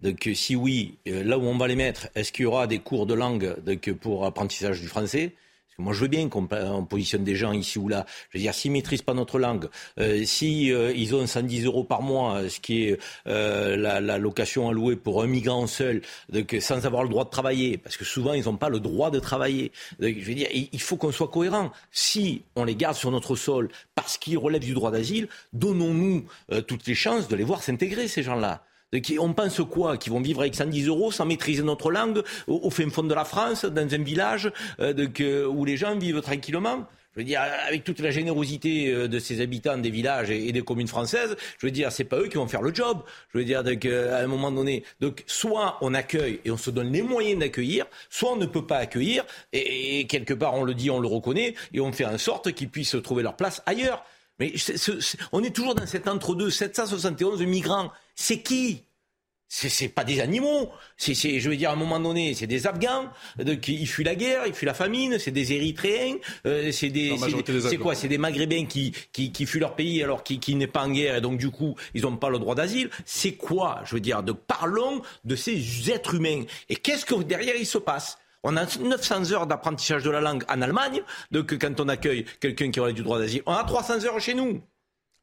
Donc si oui, euh, là où on va les mettre, est-ce qu'il y aura des cours de langue pour apprentissage du français? Moi, je veux bien qu'on positionne des gens ici ou là. Je veux dire, s'ils maîtrisent pas notre langue, euh, si euh, ont 110 euros par mois, ce qui est euh, la, location allouée pour un migrant seul, sans avoir le droit de travailler, parce que souvent ils n'ont pas le droit de travailler. Je veux dire, il faut qu'on soit cohérent. Si on les garde sur notre sol parce qu'ils relèvent du droit d'asile, donnons-nous euh, toutes les chances de les voir s'intégrer ces gens-là. On pense quoi Qu'ils vont vivre avec 110 euros sans maîtriser notre langue au, fin fond de la France, dans un village euh, où les gens vivent tranquillement? Je veux dire, avec toute la générosité euh, de ces habitants des villages et des communes françaises, je veux dire, c'est pas eux qui vont faire le job. Je veux dire, donc, à un moment donné, donc soit on accueille et on se donne les moyens d'accueillir, soit on ne peut pas accueillir et, quelque part on le dit, on le reconnaît et on fait en sorte qu'ils puissent trouver leur place ailleurs. Mais on est toujours dans cet entre-deux, 771 migrants. C'est qui? C'est pas des animaux. C'est, je veux dire, à un moment donné, c'est des Afghans qui ils fuient la guerre, ils fuient la famine. C'est des Érythréens. Euh, c'est des, c'est quoi? C'est des Maghrébins qui, qui, qui fuient leur pays alors qui, qui n'est pas en guerre et donc du coup ils n'ont pas le droit d'asile. C'est quoi? Je veux dire, de parlons de ces êtres humains. Et qu'est-ce que derrière il se passe? On a 900 heures d'apprentissage de la langue en Allemagne, donc quand on accueille quelqu'un qui aurait du droit d'asile. On a 300 heures chez nous.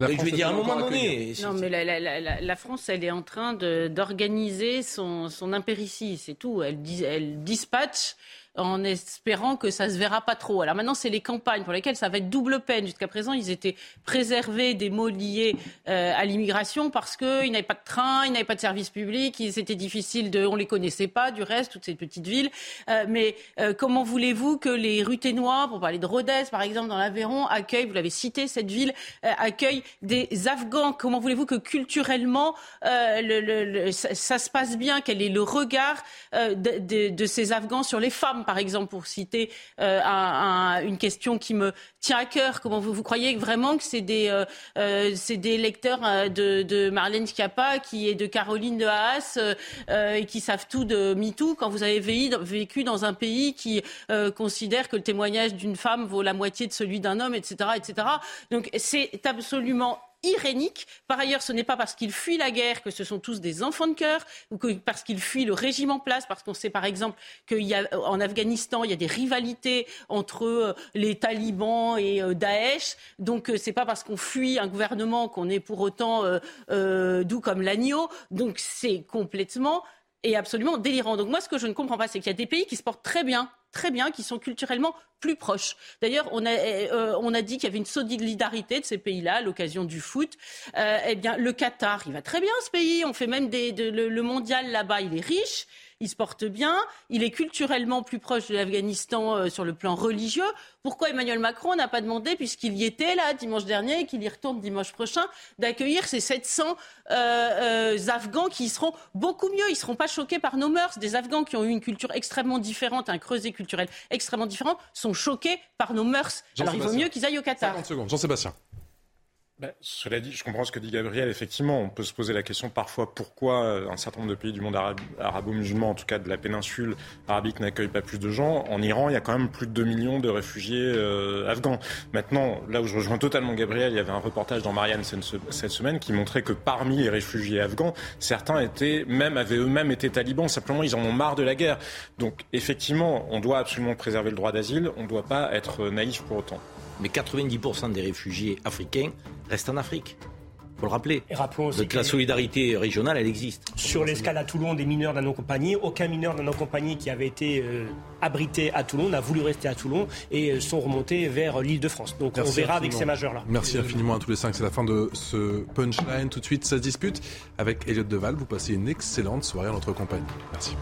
Je vais dire à un moment donné. Non, mais la, la, la, France, elle est en train d'organiser son, son impéritie, c'est tout. Elle, elle dispatche en espérant que ça se verra pas trop. Alors maintenant, c'est les campagnes pour lesquelles ça va être double peine. Jusqu'à présent, ils étaient préservés des mots liés euh, à l'immigration parce qu'ils n'avaient pas de train, ils n'avaient pas de service public, c'était difficile de, on les connaissait pas du reste, toutes ces petites villes. Euh, mais euh, comment voulez-vous que les Ruténois, pour parler de Rodez par exemple dans l'Aveyron, accueillent, vous l'avez cité, cette ville accueille des Afghans? Comment voulez-vous que culturellement le, ça, se passe bien? Quel est le regard de ces Afghans sur les femmes par exemple, pour citer euh, une question qui me tient à cœur. Comment vous, croyez vraiment que c'est des, euh, euh, lecteurs de, Marlène Schiappa qui est de Caroline de Haas et qui savent tout de MeToo quand vous avez vécu dans un pays qui considère que le témoignage d'une femme vaut la moitié de celui d'un homme, etc., etc. Donc c'est absolument irénique. Par ailleurs, ce n'est pas parce qu'ils fuient la guerre que ce sont tous des enfants de cœur ou que parce qu'ils fuient le régime en place, parce qu'on sait par exemple qu'en Afghanistan, il y a des rivalités entre euh, les talibans et euh, Daesh. Donc, euh, ce n'est pas parce qu'on fuit un gouvernement qu'on est pour autant doux comme l'agneau. Donc, c'est complètement et absolument délirant. Donc, moi, ce que je ne comprends pas, c'est qu'il y a des pays qui se portent très bien très bien, qui sont culturellement plus proches. D'ailleurs, on a, euh, dit qu'il y avait une solidarité de ces pays-là à l'occasion du foot. Euh, eh bien, le Qatar, il va très bien ce pays. On fait même des, le mondial là-bas, il est riche il se porte bien, il est culturellement plus proche de l'Afghanistan euh, sur le plan religieux. Pourquoi Emmanuel Macron n'a pas demandé, puisqu'il y était là dimanche dernier et qu'il y retourne dimanche prochain, d'accueillir ces 700 euh, euh, Afghans qui seront beaucoup mieux, ils ne seront pas choqués par nos mœurs. Des Afghans qui ont eu une culture extrêmement différente, un creuset culturel extrêmement différent, sont choqués par nos mœurs. Alors il vaut mieux qu'ils aillent au Qatar. 50 secondes. Jean-Sébastien. Ben, cela dit, je comprends ce que dit Gabriel. Effectivement, on peut se poser la question parfois pourquoi un certain nombre de pays du monde arabo-musulman, en tout cas de la péninsule arabique, n'accueillent pas plus de gens. En Iran, il y a quand même plus de 2 millions de réfugiés euh, afghans. Maintenant, là où je rejoins totalement Gabriel, il y avait un reportage dans Marianne cette semaine qui montrait que parmi les réfugiés afghans, certains étaient avaient eux-mêmes été talibans. Simplement, ils en ont marre de la guerre. Donc, effectivement, on doit absolument préserver le droit d'asile. On ne doit pas être naïf pour autant mais 90% des réfugiés africains restent en Afrique. Faut le rappeler. Et rappelons aussi que la solidarité régionale, elle existe. Sur l'escale à Toulon des mineurs d'un non-compagnie, aucun mineur d'un non-compagnie qui avait été euh, abrité à Toulon n'a voulu rester à Toulon et euh, sont remontés vers l'île de France. Donc on verra avec ces majeurs-là. Merci infiniment à tous les cinq. C'est la fin de ce punchline. Tout de suite, ça se dispute avec Elliot Deval. Vous passez une excellente soirée en notre compagnie. Merci.